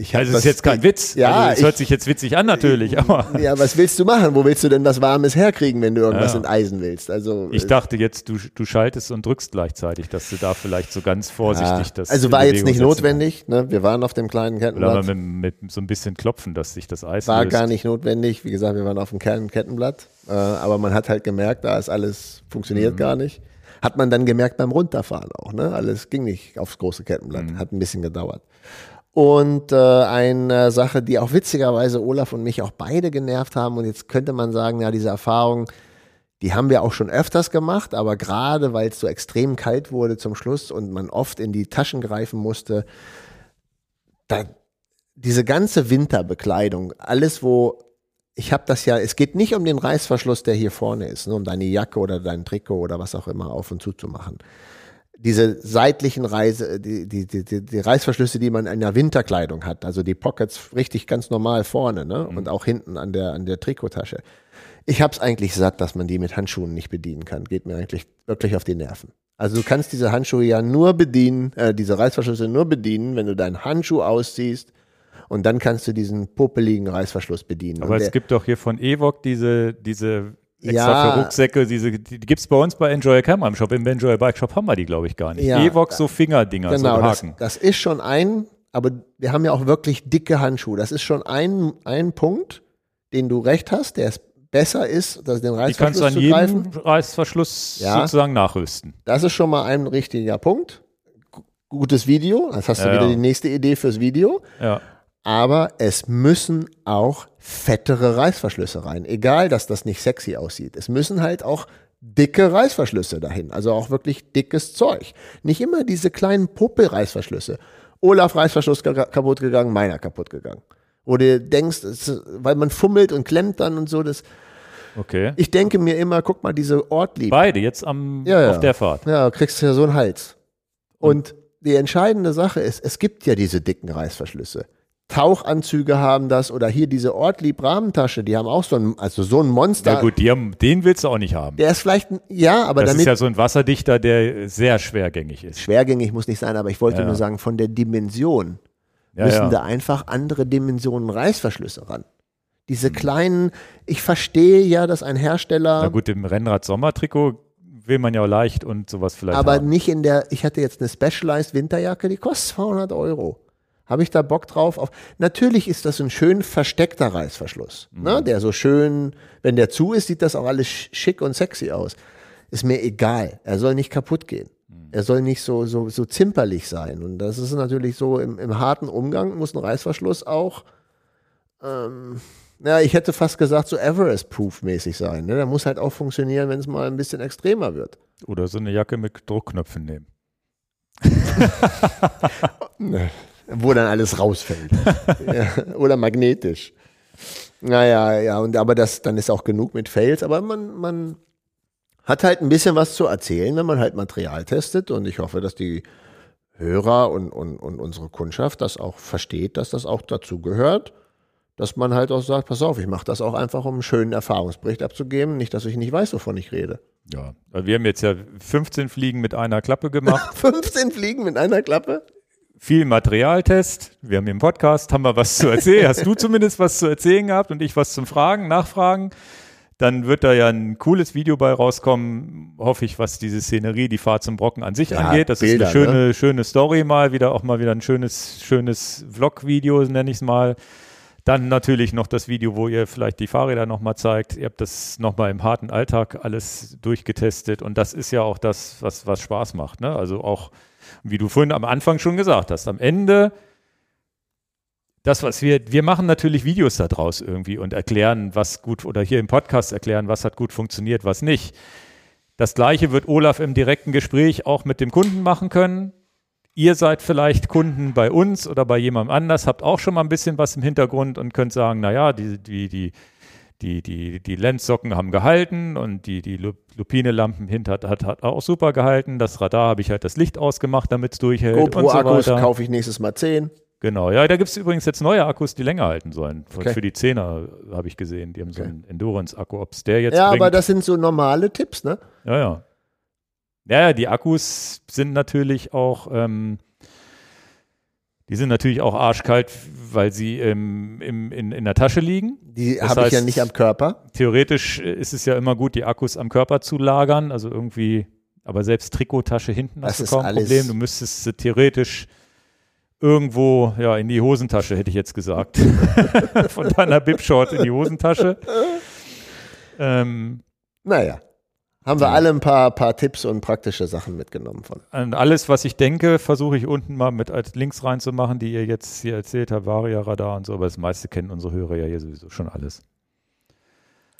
Ich Also es das- ist jetzt kein Witz. Ja, also es ich- hört sich jetzt witzig an natürlich, aber (laughs) Ja, was willst du machen? Wo willst du denn was Warmes herkriegen, wenn du irgendwas Ja. enteisen willst? Also ich äh, dachte jetzt, du, du schaltest und drückst gleichzeitig, dass du da vielleicht so ganz vorsichtig ja. das Also in war jetzt nicht notwendig. Ne? Wir waren auf dem kleinen kannst. Oder Kettenblatt. mit, mit so ein bisschen klopfen, dass sich das Eis War löst. gar nicht notwendig. Wie gesagt, wir waren auf dem kleinen Kettenblatt. Äh, aber man hat halt gemerkt, da ist alles, Mhm. funktioniert gar nicht. Hat man dann gemerkt beim Runterfahren auch. Ne? Alles ging nicht aufs große Kettenblatt. Mhm. Hat ein bisschen gedauert. Und äh, eine Sache, die auch witzigerweise Olaf und mich auch beide genervt haben. Und jetzt könnte man sagen, ja, diese Erfahrung, die haben wir auch schon öfters gemacht, aber gerade weil es so extrem kalt wurde zum Schluss und man oft in die Taschen greifen musste, da, diese ganze Winterbekleidung, alles wo, ich habe das ja, es geht nicht um den Reißverschluss, der hier vorne ist, ne, um deine Jacke oder dein Trikot oder was auch immer auf und zu zu machen. Diese seitlichen Reise, die, die, die, die, die Reißverschlüsse, die man in der Winterkleidung hat, also die Pockets richtig ganz normal vorne, ne? Und auch hinten an der, an der Trikottasche. Ich hab's eigentlich satt, dass man die mit Handschuhen nicht bedienen kann. Geht mir eigentlich wirklich auf die Nerven. Also du kannst diese Handschuhe ja nur bedienen, äh, diese Reißverschlüsse nur bedienen, wenn du deinen Handschuh ausziehst und dann kannst du diesen popeligen Reißverschluss bedienen. Aber es gibt doch hier von Evok diese, diese extra Ja. für Rucksäcke, diese, die, gibt es bei uns bei Enjoy Camera im Shop. Im Enjoy Bike Shop haben wir die, glaube ich, gar nicht. Ja, Evok so Fingerdinger, genau, so das, Haken. das ist schon ein, aber wir haben ja auch wirklich dicke Handschuhe. Das ist schon ein, ein Punkt, den du recht hast, der es besser ist, dass den Die kannst du Reißverschluss an jedem greifen. Reißverschluss Ja. sozusagen nachrüsten. Das ist schon mal ein richtiger Punkt. G- Gutes Video, das hast du wieder die nächste Idee fürs Video. Ja. Aber es müssen auch fettere Reißverschlüsse rein. Egal, dass das nicht sexy aussieht. Es müssen halt auch dicke Reißverschlüsse dahin. Also auch wirklich dickes Zeug. Nicht immer diese kleinen Puppel-Reißverschlüsse. Olaf Reißverschluss kaputt gegangen, meiner kaputt gegangen. Wo du denkst, weil man fummelt und klemmt dann und so. Das, Okay. ich denke mir immer, guck mal, diese Ortlieb. Beide jetzt am, Ja, ja. auf der Fahrt. Ja, kriegst du ja so einen Hals. Und die entscheidende Sache ist, es gibt ja diese dicken Reißverschlüsse. Tauchanzüge haben das oder hier diese Ortlieb Rahmentasche, die haben auch so ein, also so ein Monster. Ja gut, die haben, den willst du auch nicht haben. Der ist vielleicht, ein- ja, aber das damit ist ja so ein Wasserdichter, der sehr schwergängig ist. schwergängig muss nicht sein, aber ich wollte Ja. nur sagen, von der Dimension Ja, müssen da einfach andere Dimensionen Reißverschlüsse ran. Hm. Diese kleinen, ich verstehe ja, dass ein Hersteller Na gut, im Rennrad-Sommertrikot will man ja auch leicht und sowas vielleicht Aber haben. nicht in der, ich hatte jetzt eine Specialized Winterjacke, die kostet 200 Euro. Habe ich da Bock drauf? Auf, natürlich ist das ein schön versteckter Reißverschluss. Mhm. Ne? Der so schön, wenn der zu ist, sieht das auch alles sch- schick und sexy aus. Ist mir egal. Er soll nicht kaputt gehen. Mhm. Er soll nicht so, so, so zimperlich sein. Und das ist natürlich so im, im harten Umgang muss ein Reißverschluss auch, ähm, ja, ich hätte fast gesagt, so Everest-Proof-mäßig sein. Ne? Der muss halt auch funktionieren, wenn es mal ein bisschen extremer wird. Oder so eine Jacke mit Druckknöpfen nehmen. (laughs) Wo dann alles rausfällt. (laughs) ja, oder magnetisch. Naja, ja, und aber das, dann ist auch genug mit Fails, aber man, man hat halt ein bisschen was zu erzählen, wenn man halt Material testet und ich hoffe, dass die Hörer und, und, und unsere Kundschaft das auch versteht, dass das auch dazu gehört, dass man halt auch sagt, pass auf, ich mache das auch einfach, um einen schönen Erfahrungsbericht abzugeben, nicht, dass ich nicht weiß, wovon ich rede. Ja, wir haben jetzt ja 15 Fliegen mit einer Klappe gemacht. (laughs) 15 Fliegen mit einer Klappe? Viel Materialtest. Wir haben hier im Podcast, haben wir was zu erzählen. Hast du zumindest was zu erzählen gehabt und ich was zum Fragen, Nachfragen. Dann wird da ja ein cooles Video bei rauskommen, hoffe ich, was diese Szenerie, die Fahrt zum Brocken an sich Ja, angeht. Das Bilder, ist eine schöne, schöne Story mal, wieder auch mal wieder ein schönes, schönes Vlog-Video, nenne ich es mal. Dann natürlich noch das Video, wo ihr vielleicht die Fahrräder nochmal zeigt. Ihr habt das nochmal im harten Alltag alles durchgetestet und das ist ja auch das, was, was Spaß macht. Ne? Also auch, wie du vorhin am Anfang schon gesagt hast, am Ende das, was wir, wir machen natürlich Videos daraus irgendwie und erklären, was gut, oder hier im Podcast erklären, was hat gut funktioniert, was nicht. Das gleiche wird Olaf im direkten Gespräch auch mit dem Kunden machen können. Ihr seid vielleicht Kunden bei uns oder bei jemandem anders, habt auch schon mal ein bisschen was im Hintergrund und könnt sagen, naja, die, die, die, die, die, die Lenzsocken haben gehalten und die, die Lupine-Lampen hinter hat, hat, auch super gehalten. Das Radar habe ich halt das Licht ausgemacht, damit es durchhält. GoPro-Akkus so kaufe ich nächstes Mal 10. Genau, ja, da gibt es übrigens jetzt neue Akkus, die länger halten sollen. Okay. Für die Zehner habe ich gesehen. Die haben okay. so einen Endurance-Akku. Ob es der jetzt. Ja, bringt, aber das sind so normale Tipps, ne? Ja, ja. Ja, die Akkus sind natürlich auch, ähm, die sind natürlich auch arschkalt, weil sie ähm, im, in, in der Tasche liegen. Die habe ich ja nicht am Körper. Theoretisch ist es ja immer gut, die Akkus am Körper zu lagern. Also irgendwie, aber selbst Trikottasche hinten das hast du kaum ein Problem. Du müsstest sie theoretisch irgendwo ja in die Hosentasche, hätte ich jetzt gesagt. (laughs) Von deiner Bib-Short in die Hosentasche. (laughs) Ähm, naja. Haben wir ja. alle ein paar, paar Tipps und praktische Sachen mitgenommen von. Und alles, was ich denke, versuche ich unten mal mit als Links reinzumachen, die ihr jetzt hier erzählt habt, Varia-Radar und so, aber das meiste kennen unsere Hörer ja hier sowieso schon alles.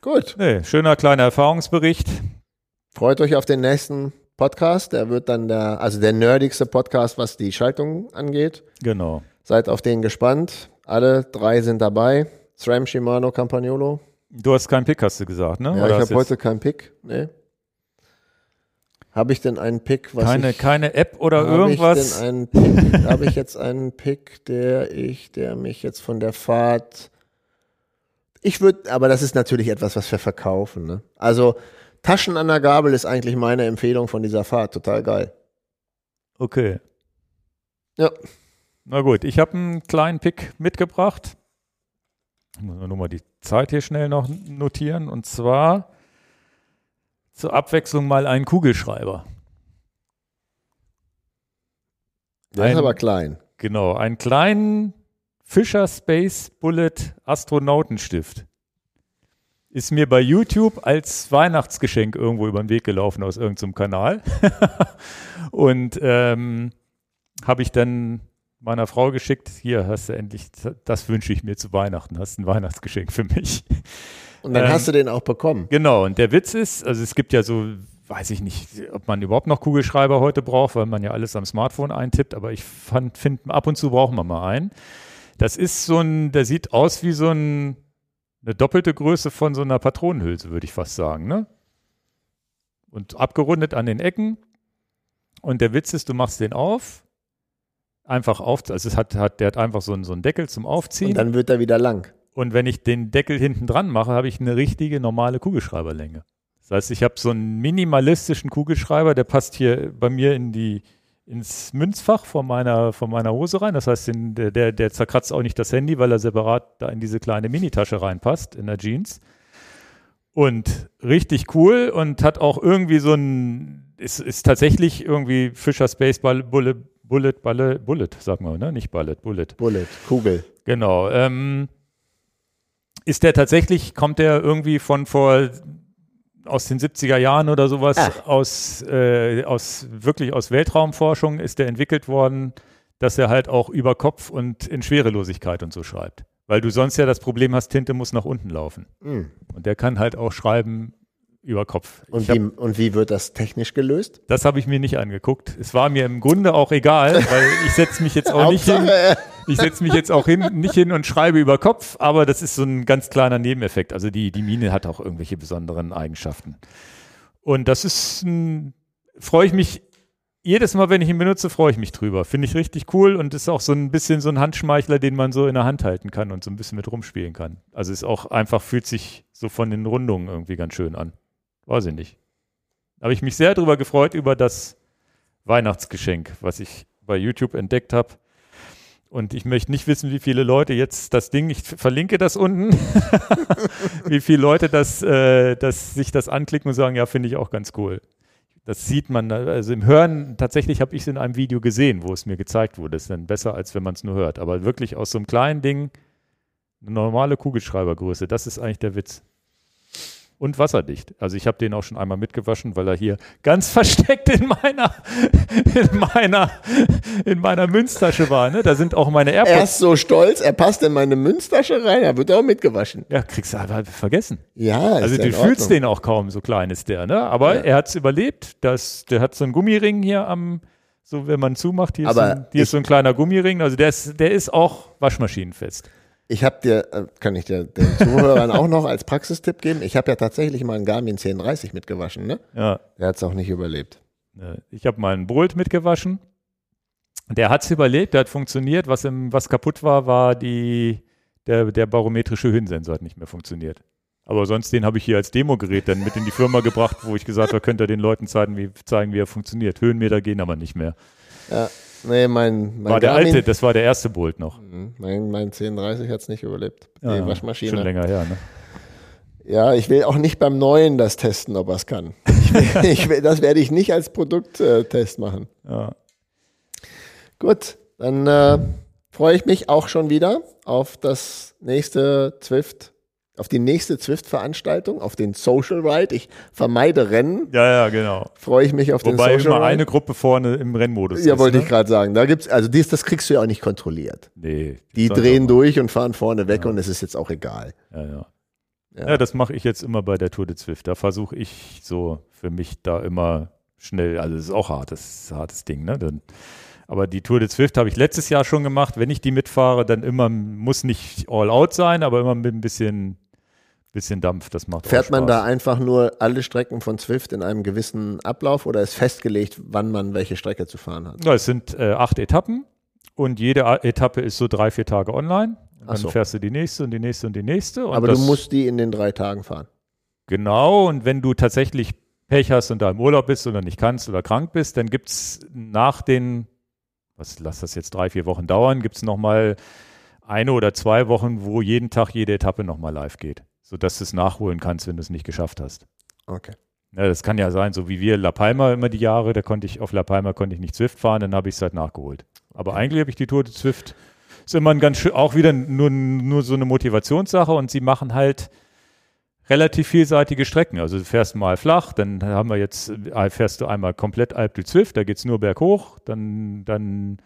Gut. Nee, schöner kleiner Erfahrungsbericht. Freut euch auf den nächsten Podcast. Der wird dann der, also der nerdigste Podcast, was die Schaltung angeht. Genau. Seid auf den gespannt. Alle drei sind dabei. SRAM, Shimano, Campagnolo. Du hast keinen Pick, hast du gesagt, ne? Ja, Oder ich habe heute keinen Pick. Nee. Habe ich denn einen Pick? Was keine, ich, keine App oder irgendwas? (laughs) Habe ich jetzt einen Pick, der ich, der mich jetzt von der Fahrt. Ich würde, aber das ist natürlich etwas, was wir verkaufen. Ne? Also Taschen an der Gabel ist eigentlich meine Empfehlung von dieser Fahrt. Total geil. Okay. Ja. Na gut, ich habe einen kleinen Pick mitgebracht. Ich muss nur mal die Zeit hier schnell noch notieren. Und zwar zur Abwechslung mal einen Kugelschreiber. Der ein, ist aber klein. Genau, einen kleinen Fisher Space Bullet Astronautenstift ist mir bei YouTube als Weihnachtsgeschenk irgendwo über den Weg gelaufen aus irgendeinem Kanal. (laughs) und ähm, habe ich dann meiner Frau geschickt, hier hast du endlich, das wünsche ich mir zu Weihnachten, hast ein Weihnachtsgeschenk für mich. Und dann ähm, hast du den auch bekommen. Genau, und der Witz ist, also es gibt ja so, weiß ich nicht, ob man überhaupt noch Kugelschreiber heute braucht, weil man ja alles am Smartphone eintippt, aber ich finde, ab und zu brauchen wir mal einen. Das ist so ein, der sieht aus wie so ein eine doppelte Größe von so einer Patronenhülse, würde ich fast sagen, ne? Und abgerundet an den Ecken. Und der Witz ist, du machst den auf, einfach auf, also es hat, hat, der hat einfach so einen, so einen Deckel zum Aufziehen. Und dann wird er wieder lang. Und wenn ich den Deckel hinten dran mache, habe ich eine richtige normale Kugelschreiberlänge. Das heißt, ich habe so einen minimalistischen Kugelschreiber, der passt hier bei mir in die, ins Münzfach von meiner, von meiner Hose rein. Das heißt, den, der, der zerkratzt auch nicht das Handy, weil er separat da in diese kleine Minitasche reinpasst, in der Jeans. Und richtig cool und hat auch irgendwie so ein, ist, ist tatsächlich irgendwie Fischer Space Bullet, Bullet, Bullet, Bullet, sagen wir, ne? Nicht Bullet, Bullet. Bullet, Kugel. Genau. Ähm, ist der tatsächlich, kommt der irgendwie von vor aus den 70er Jahren oder sowas, Ach. aus, äh, aus wirklich aus Weltraumforschung ist der entwickelt worden, dass er halt auch über Kopf und in Schwerelosigkeit und so schreibt. Weil du sonst ja das Problem hast, Tinte muss nach unten laufen. Mhm. Und der kann halt auch schreiben über Kopf. Und wie, hab, und wie, wird das technisch gelöst? Das habe ich mir nicht angeguckt. Es war mir im Grunde auch egal, (laughs) weil ich setze mich jetzt auch nicht hin. Ich setze mich jetzt auch hin, nicht hin und schreibe über Kopf, aber das ist so ein ganz kleiner Nebeneffekt. Also die, die Mine hat auch irgendwelche besonderen Eigenschaften. Und das ist, freue ich mich jedes Mal, wenn ich ihn benutze, freue ich mich drüber. Finde ich richtig cool und ist auch so ein bisschen so ein Handschmeichler, den man so in der Hand halten kann und so ein bisschen mit rumspielen kann. Also ist auch einfach, fühlt sich so von den Rundungen irgendwie ganz schön an. Weiß ich nicht. Habe ich mich sehr darüber gefreut, über das Weihnachtsgeschenk, was ich bei YouTube entdeckt habe. Und ich möchte nicht wissen, wie viele Leute jetzt das Ding, ich verlinke das unten, (laughs) wie viele Leute das, äh, das, sich das anklicken und sagen, ja, finde ich auch ganz cool. Das sieht man, also im Hören, tatsächlich habe ich es in einem Video gesehen, wo es mir gezeigt wurde. Das ist dann besser, als wenn man es nur hört. Aber wirklich aus so einem kleinen Ding Eine normale Kugelschreibergröße, das ist eigentlich der Witz. Und wasserdicht. Also ich habe den auch schon einmal mitgewaschen, weil er hier ganz (laughs) versteckt in meiner, in meiner, in meiner Münztasche war. Ne? Da sind auch meine AirPods. Er ist so stolz, er passt in meine Münztasche rein, er wird auch mitgewaschen. Ja, kriegst du aber vergessen. Ja, ist Also du fühlst den auch kaum, so klein ist der, ne? Aber Ja. er hat es überlebt. Das, der hat so einen Gummiring hier am, so wenn man zumacht, hier, ist, so ein, hier ist so ein kleiner Gummiring. Also der ist, der ist auch waschmaschinenfest. Ich habe dir, äh, kann ich dir den Zuhörern auch noch als Praxistipp geben, ich habe ja tatsächlich mal einen Garmin 1030 mitgewaschen, ne? Ja. Der hat es auch nicht überlebt. Ich habe mal einen Bolt mitgewaschen. Der hat es überlebt, der hat funktioniert. Was, im, was kaputt war, war die, der, der barometrische Höhensensor hat nicht mehr funktioniert. Aber sonst den habe ich hier als Demogerät dann mit in die Firma gebracht, wo ich gesagt habe, könnt ihr den Leuten zeigen wie, zeigen, wie er funktioniert. Höhenmeter gehen aber nicht mehr. Ja, nee, mein, mein War der Garmin, alte, das war der erste Bolt noch. Mhm, Mein, mein 1030 hat es nicht überlebt. Die Ja, Schon Waschmaschine. länger her, ne? Ja, ich will auch nicht beim neuen das testen, ob er es kann. Ich will, (laughs) ich will, das werde ich nicht als Produkttest machen. Ja. Gut, dann äh, freue ich mich auch schon wieder auf das nächste Zwift, auf die nächste Zwift-Veranstaltung, auf den Social Ride. Ich vermeide Rennen, ja, ja, genau. freue ich mich auf den Wobei Social immer Ride. eine Gruppe vorne im Rennmodus ja, ist. wollte ne? ich gerade sagen. Da gibt's, also dies, das kriegst du ja auch nicht kontrolliert. Nee. Die drehen durch und fahren vorne weg und es ist jetzt auch egal. Ja, ja. Ja. Ja, das mache ich jetzt immer bei der Tour de Zwift. Da versuche ich so für mich da immer schnell, also es ist auch hartes, hartes Ding, ne? Dann, aber die Tour de Zwift habe ich letztes Jahr schon gemacht. Wenn ich die mitfahre, dann immer, muss nicht all out sein, aber immer mit ein bisschen, bisschen Dampf. Das macht Fährt man da einfach nur alle Strecken von Zwift in einem gewissen Ablauf oder ist festgelegt, wann man welche Strecke zu fahren hat? Ja, es sind äh, acht Etappen und jede Etappe ist so drei, vier Tage online. Und Dann so. fährst du die nächste und die nächste und die nächste. Und Aber du musst die in den drei Tagen fahren. Genau, und wenn du tatsächlich Pech hast und da im Urlaub bist oder nicht kannst oder krank bist, dann gibt es nach den, was lass das jetzt drei, vier Wochen dauern, gibt es nochmal eine oder zwei Wochen, wo jeden Tag jede Etappe nochmal live geht, sodass du es nachholen kannst, wenn du es nicht geschafft hast. Okay. Ja, das kann ja sein, so wie wir La Palma immer die Jahre, da konnte ich auf La Palma konnte ich nicht Zwift fahren, dann habe ich es halt nachgeholt. Aber eigentlich habe ich die Tour de Zwift, ist immer ein ganz schön, auch wieder nur, nur so eine Motivationssache und sie machen halt relativ vielseitige Strecken. Also du fährst mal flach, dann haben wir jetzt, äh, fährst du einmal komplett Alpe du Zwift, da geht es nur berghoch, dann, dann,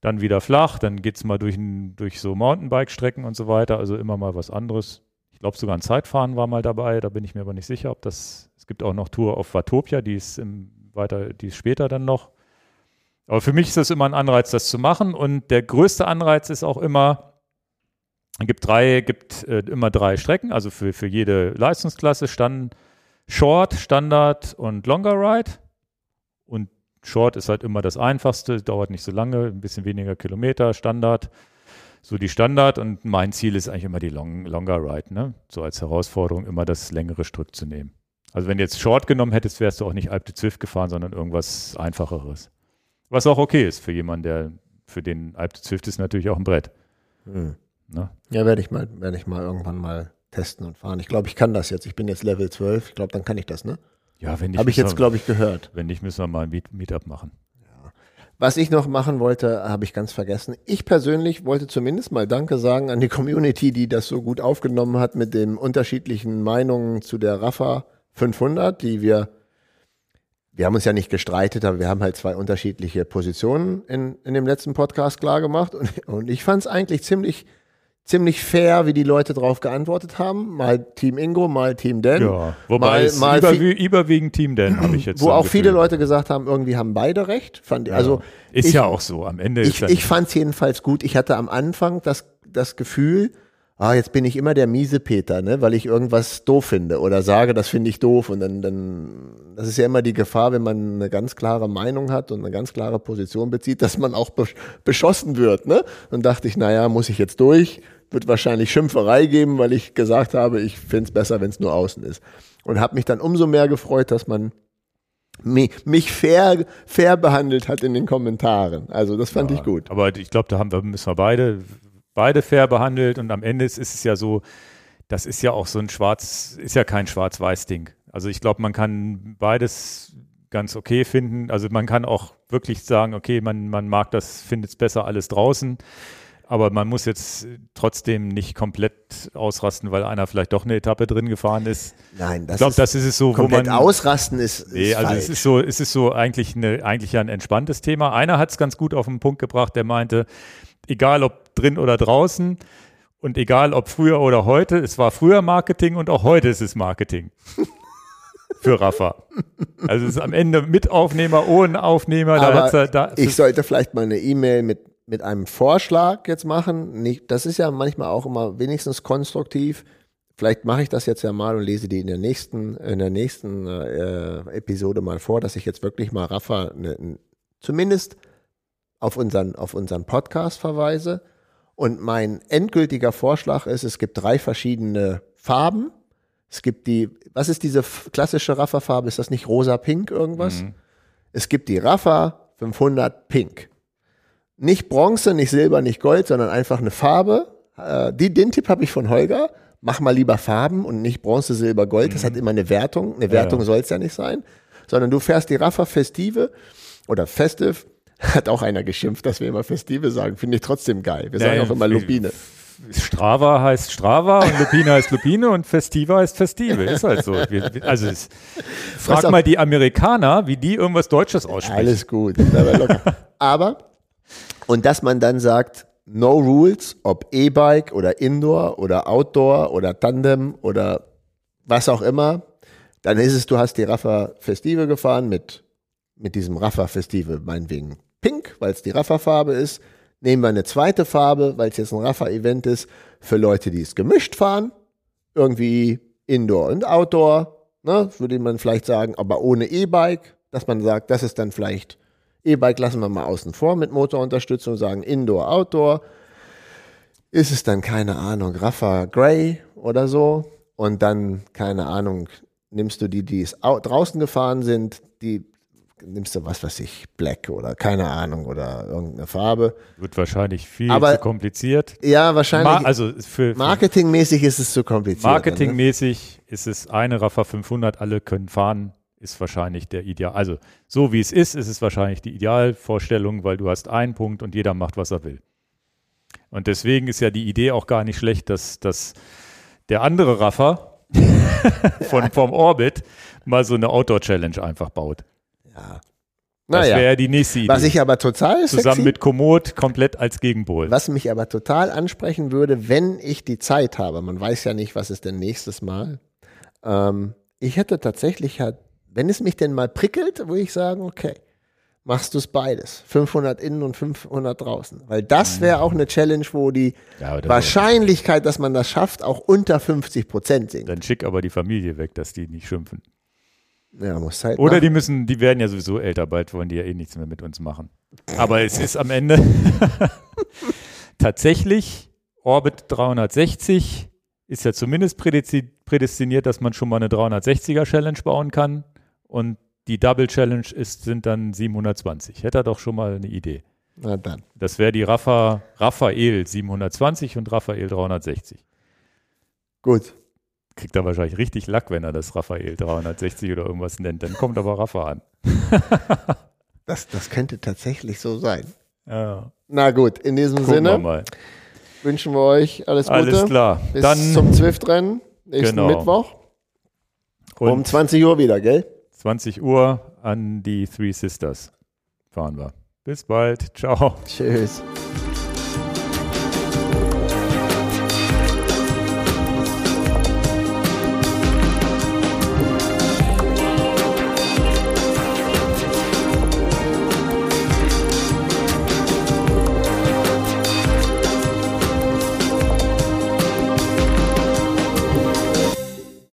dann wieder flach, dann geht es mal durch, durch so Mountainbike-Strecken und so weiter, also immer mal was anderes. Glaube sogar ein Zeitfahren war mal dabei, da bin ich mir aber nicht sicher, ob das, es gibt auch noch Tour auf Watopia, die ist im, weiter, die ist später dann noch. Aber für mich ist das immer ein Anreiz, das zu machen und der größte Anreiz ist auch immer, es gibt drei, gibt äh, immer drei Strecken, also für, für jede Leistungsklasse, Stand, Short, Standard und Longer Ride. Und Short ist halt immer das einfachste, dauert nicht so lange, ein bisschen weniger Kilometer, Standard. So die Standard und mein Ziel ist eigentlich immer die Long, Longer Ride, ne? So als Herausforderung immer das längere Stück zu nehmen. Also wenn du jetzt Short genommen hättest, wärst du auch nicht Alpe de Zwift gefahren, sondern irgendwas einfacheres. Was auch okay ist für jemanden, der für den Alpe de Zwift ist natürlich auch ein Brett. Hm. Ne? Ja, werde ich mal, werde ich mal irgendwann mal testen und fahren. Ich glaube, ich kann das jetzt. Ich bin jetzt Level 12. Ich glaube, dann kann ich das, ne? Ja, wenn nicht, Habe ich jetzt, glaube ich, gehört. Wenn nicht, müssen wir mal ein Meet Meetup machen. Was ich noch machen wollte, habe ich ganz vergessen. Ich persönlich wollte zumindest mal Danke sagen an die Community, die das so gut aufgenommen hat mit den unterschiedlichen Meinungen zu der Rafa 500, die wir, wir haben uns ja nicht gestreitet, aber wir haben halt zwei unterschiedliche Positionen in, in dem letzten Podcast klar gemacht. Und, und ich fand es eigentlich ziemlich, ziemlich fair, wie die Leute darauf geantwortet haben. Mal Team Ingo, mal Team Dan. Ja, wobei mal, es mal überwie überwiegend Team Dan habe ich jetzt wo auch viele. Leute gesagt haben, irgendwie haben beide recht. Fand, ich Also ist ich- ja auch so. Am Ende ich, ich fand es jedenfalls gut. Ich hatte am Anfang das, das Gefühl, ah, jetzt bin ich immer der miese Peter, ne, weil ich irgendwas doof finde oder sage, das finde ich doof. Und dann, dann, das ist ja immer die Gefahr, wenn man eine ganz klare Meinung hat und eine ganz klare Position bezieht, dass man auch besch- beschossen wird, ne? Und dachte ich, naja, muss ich jetzt durch? Wird wahrscheinlich Schimpferei geben, weil ich gesagt habe, ich finde es besser, wenn es nur außen ist. Und habe mich dann umso mehr gefreut, dass man mi- mich fair, fair behandelt hat in den Kommentaren. Also das fand ich gut. Aber ich glaube, da haben wir, müssen wir beide, beide fair behandelt und am Ende ist, ist es ja so, das ist ja auch so ein Schwarz, ist ja kein Schwarz-Weiß-Ding. Also ich glaube, man kann beides ganz okay finden. Also man kann auch wirklich sagen, okay, man, man mag das, findet es besser alles draußen. Aber man muss jetzt trotzdem nicht komplett ausrasten, weil einer vielleicht doch eine Etappe drin gefahren ist. Nein, das Ich glaube, ist das ist es so, wo komplett man. ausrasten ist, ist Nee, also falsch. es ist so, es ist so eigentlich, eine, eigentlich ein entspanntes Thema. Einer hat es ganz gut auf den Punkt gebracht, der meinte, egal ob drin oder draußen und egal ob früher oder heute, es war früher Marketing und auch heute ist es Marketing. (laughs) Für Rafa. Also es ist am Ende mit Aufnehmer, ohne Aufnehmer, da hat's ja, da, ich sollte vielleicht mal eine E-Mail mit, mit einem Vorschlag jetzt machen. Nicht, das ist ja manchmal auch immer wenigstens konstruktiv. Vielleicht mache ich das jetzt ja mal und lese die in der nächsten, in der nächsten äh, Episode mal vor, dass ich jetzt wirklich mal Rafa ne, zumindest auf unseren, auf unseren Podcast verweise. Und mein endgültiger Vorschlag ist, es gibt drei verschiedene Farben. Es gibt die, was ist diese klassische Rafa-Farbe? Ist das nicht rosa-pink irgendwas? Es gibt die Rafa 500 Pink. Nicht Bronze, nicht Silber, nicht Gold, sondern einfach eine Farbe. Äh, die, den Tipp habe ich von Holger. Mach mal lieber Farben und nicht Bronze, Silber, Gold. Das hat immer eine Wertung. Eine Wertung ja. soll es ja nicht sein. Sondern du fährst die Rafa Festive oder Festive. (laughs) Hat auch einer geschimpft, dass wir immer Festive sagen. Finde ich trotzdem geil. Wir sagen Ja, auch immer Lupine. Strava heißt Strava und Lupine heißt Lupine und Festiva heißt Festive. Ist halt so. Wir, also es, (laughs) frag mal die Amerikaner, wie die irgendwas Deutsches aussprechen. Alles gut. (laughs) Aber. Aber, und dass man dann sagt, no rules, ob E-Bike oder Indoor oder Outdoor oder Tandem oder was auch immer, dann ist es, du hast die Rafa Festive gefahren mit, mit diesem Rafa Festive, meinetwegen pink, weil es die Rafa-Farbe ist. Nehmen wir eine zweite Farbe, weil es jetzt ein Rafa-Event ist, für Leute, die es gemischt fahren. Irgendwie Indoor und Outdoor, ne, würde man vielleicht sagen, aber ohne E-Bike, dass man sagt, das ist dann vielleicht E-Bike lassen wir mal außen vor mit Motorunterstützung, sagen Indoor, Outdoor. Ist es dann, keine Ahnung, Rafa Grey oder so? Und dann, keine Ahnung, nimmst du die, die draußen gefahren sind, die nimmst du was weiß ich, Black oder keine Ahnung oder irgendeine Farbe. Wird wahrscheinlich viel Aber- zu kompliziert. Ja, wahrscheinlich. Ma also für, für marketingmäßig ist es zu kompliziert. ne? marketingmäßig ist es eine Rafa 500, alle können fahren, ist wahrscheinlich der Ideal. Also so wie es ist, ist es wahrscheinlich die Idealvorstellung, weil du hast einen Punkt und jeder macht, was er will. Und deswegen ist ja die Idee auch gar nicht schlecht, dass, dass der andere Rafa (laughs) von, vom Orbit mal so eine Outdoor-Challenge einfach baut. Ja. Das wäre Naja, ja die nächste Idee. was ich aber total Zusammen sexy, mit Komoot komplett als Gegenpol. was mich aber total ansprechen würde, wenn ich die Zeit habe, man weiß ja nicht, was ist denn nächstes Mal. Ähm, ich hätte tatsächlich halt, wenn es mich denn mal prickelt, würde ich sagen, okay, machst du es beides. 500 innen und 500 draußen. Weil das wäre auch eine Challenge, wo die Ja. Wahrscheinlichkeit, dass man das schafft, auch unter 50 Prozent sinkt. Dann schick aber die Familie weg, dass die nicht schimpfen. Ja, muss halt Oder machen. die müssen, die werden ja sowieso älter, bald wollen die ja eh nichts mehr mit uns machen. Aber es ist am Ende (laughs) tatsächlich Orbit 360 ist ja zumindest prädesti- prädestiniert, dass man schon mal eine 360er Challenge bauen kann und die Double Challenge ist, sind dann 720. Hätte er doch schon mal eine Idee. Na dann. Das wäre die Rafa, Raphael 720 und Raphael 360. Gut. Kriegt er wahrscheinlich richtig Lack, wenn er das Raphael 360 oder irgendwas nennt. Dann kommt aber Rafa an. (laughs) Das, das könnte tatsächlich so sein. Ja, Na gut, in diesem gucken wir Sinne mal. wünschen wir euch alles Gute. Alles klar. Bis Dann zum Zwift-Rennen. Nächsten Genau. Mittwoch. und Um 20 Uhr wieder, gell? 20 Uhr an die Three Sisters fahren wir. Bis bald. Ciao. Tschüss.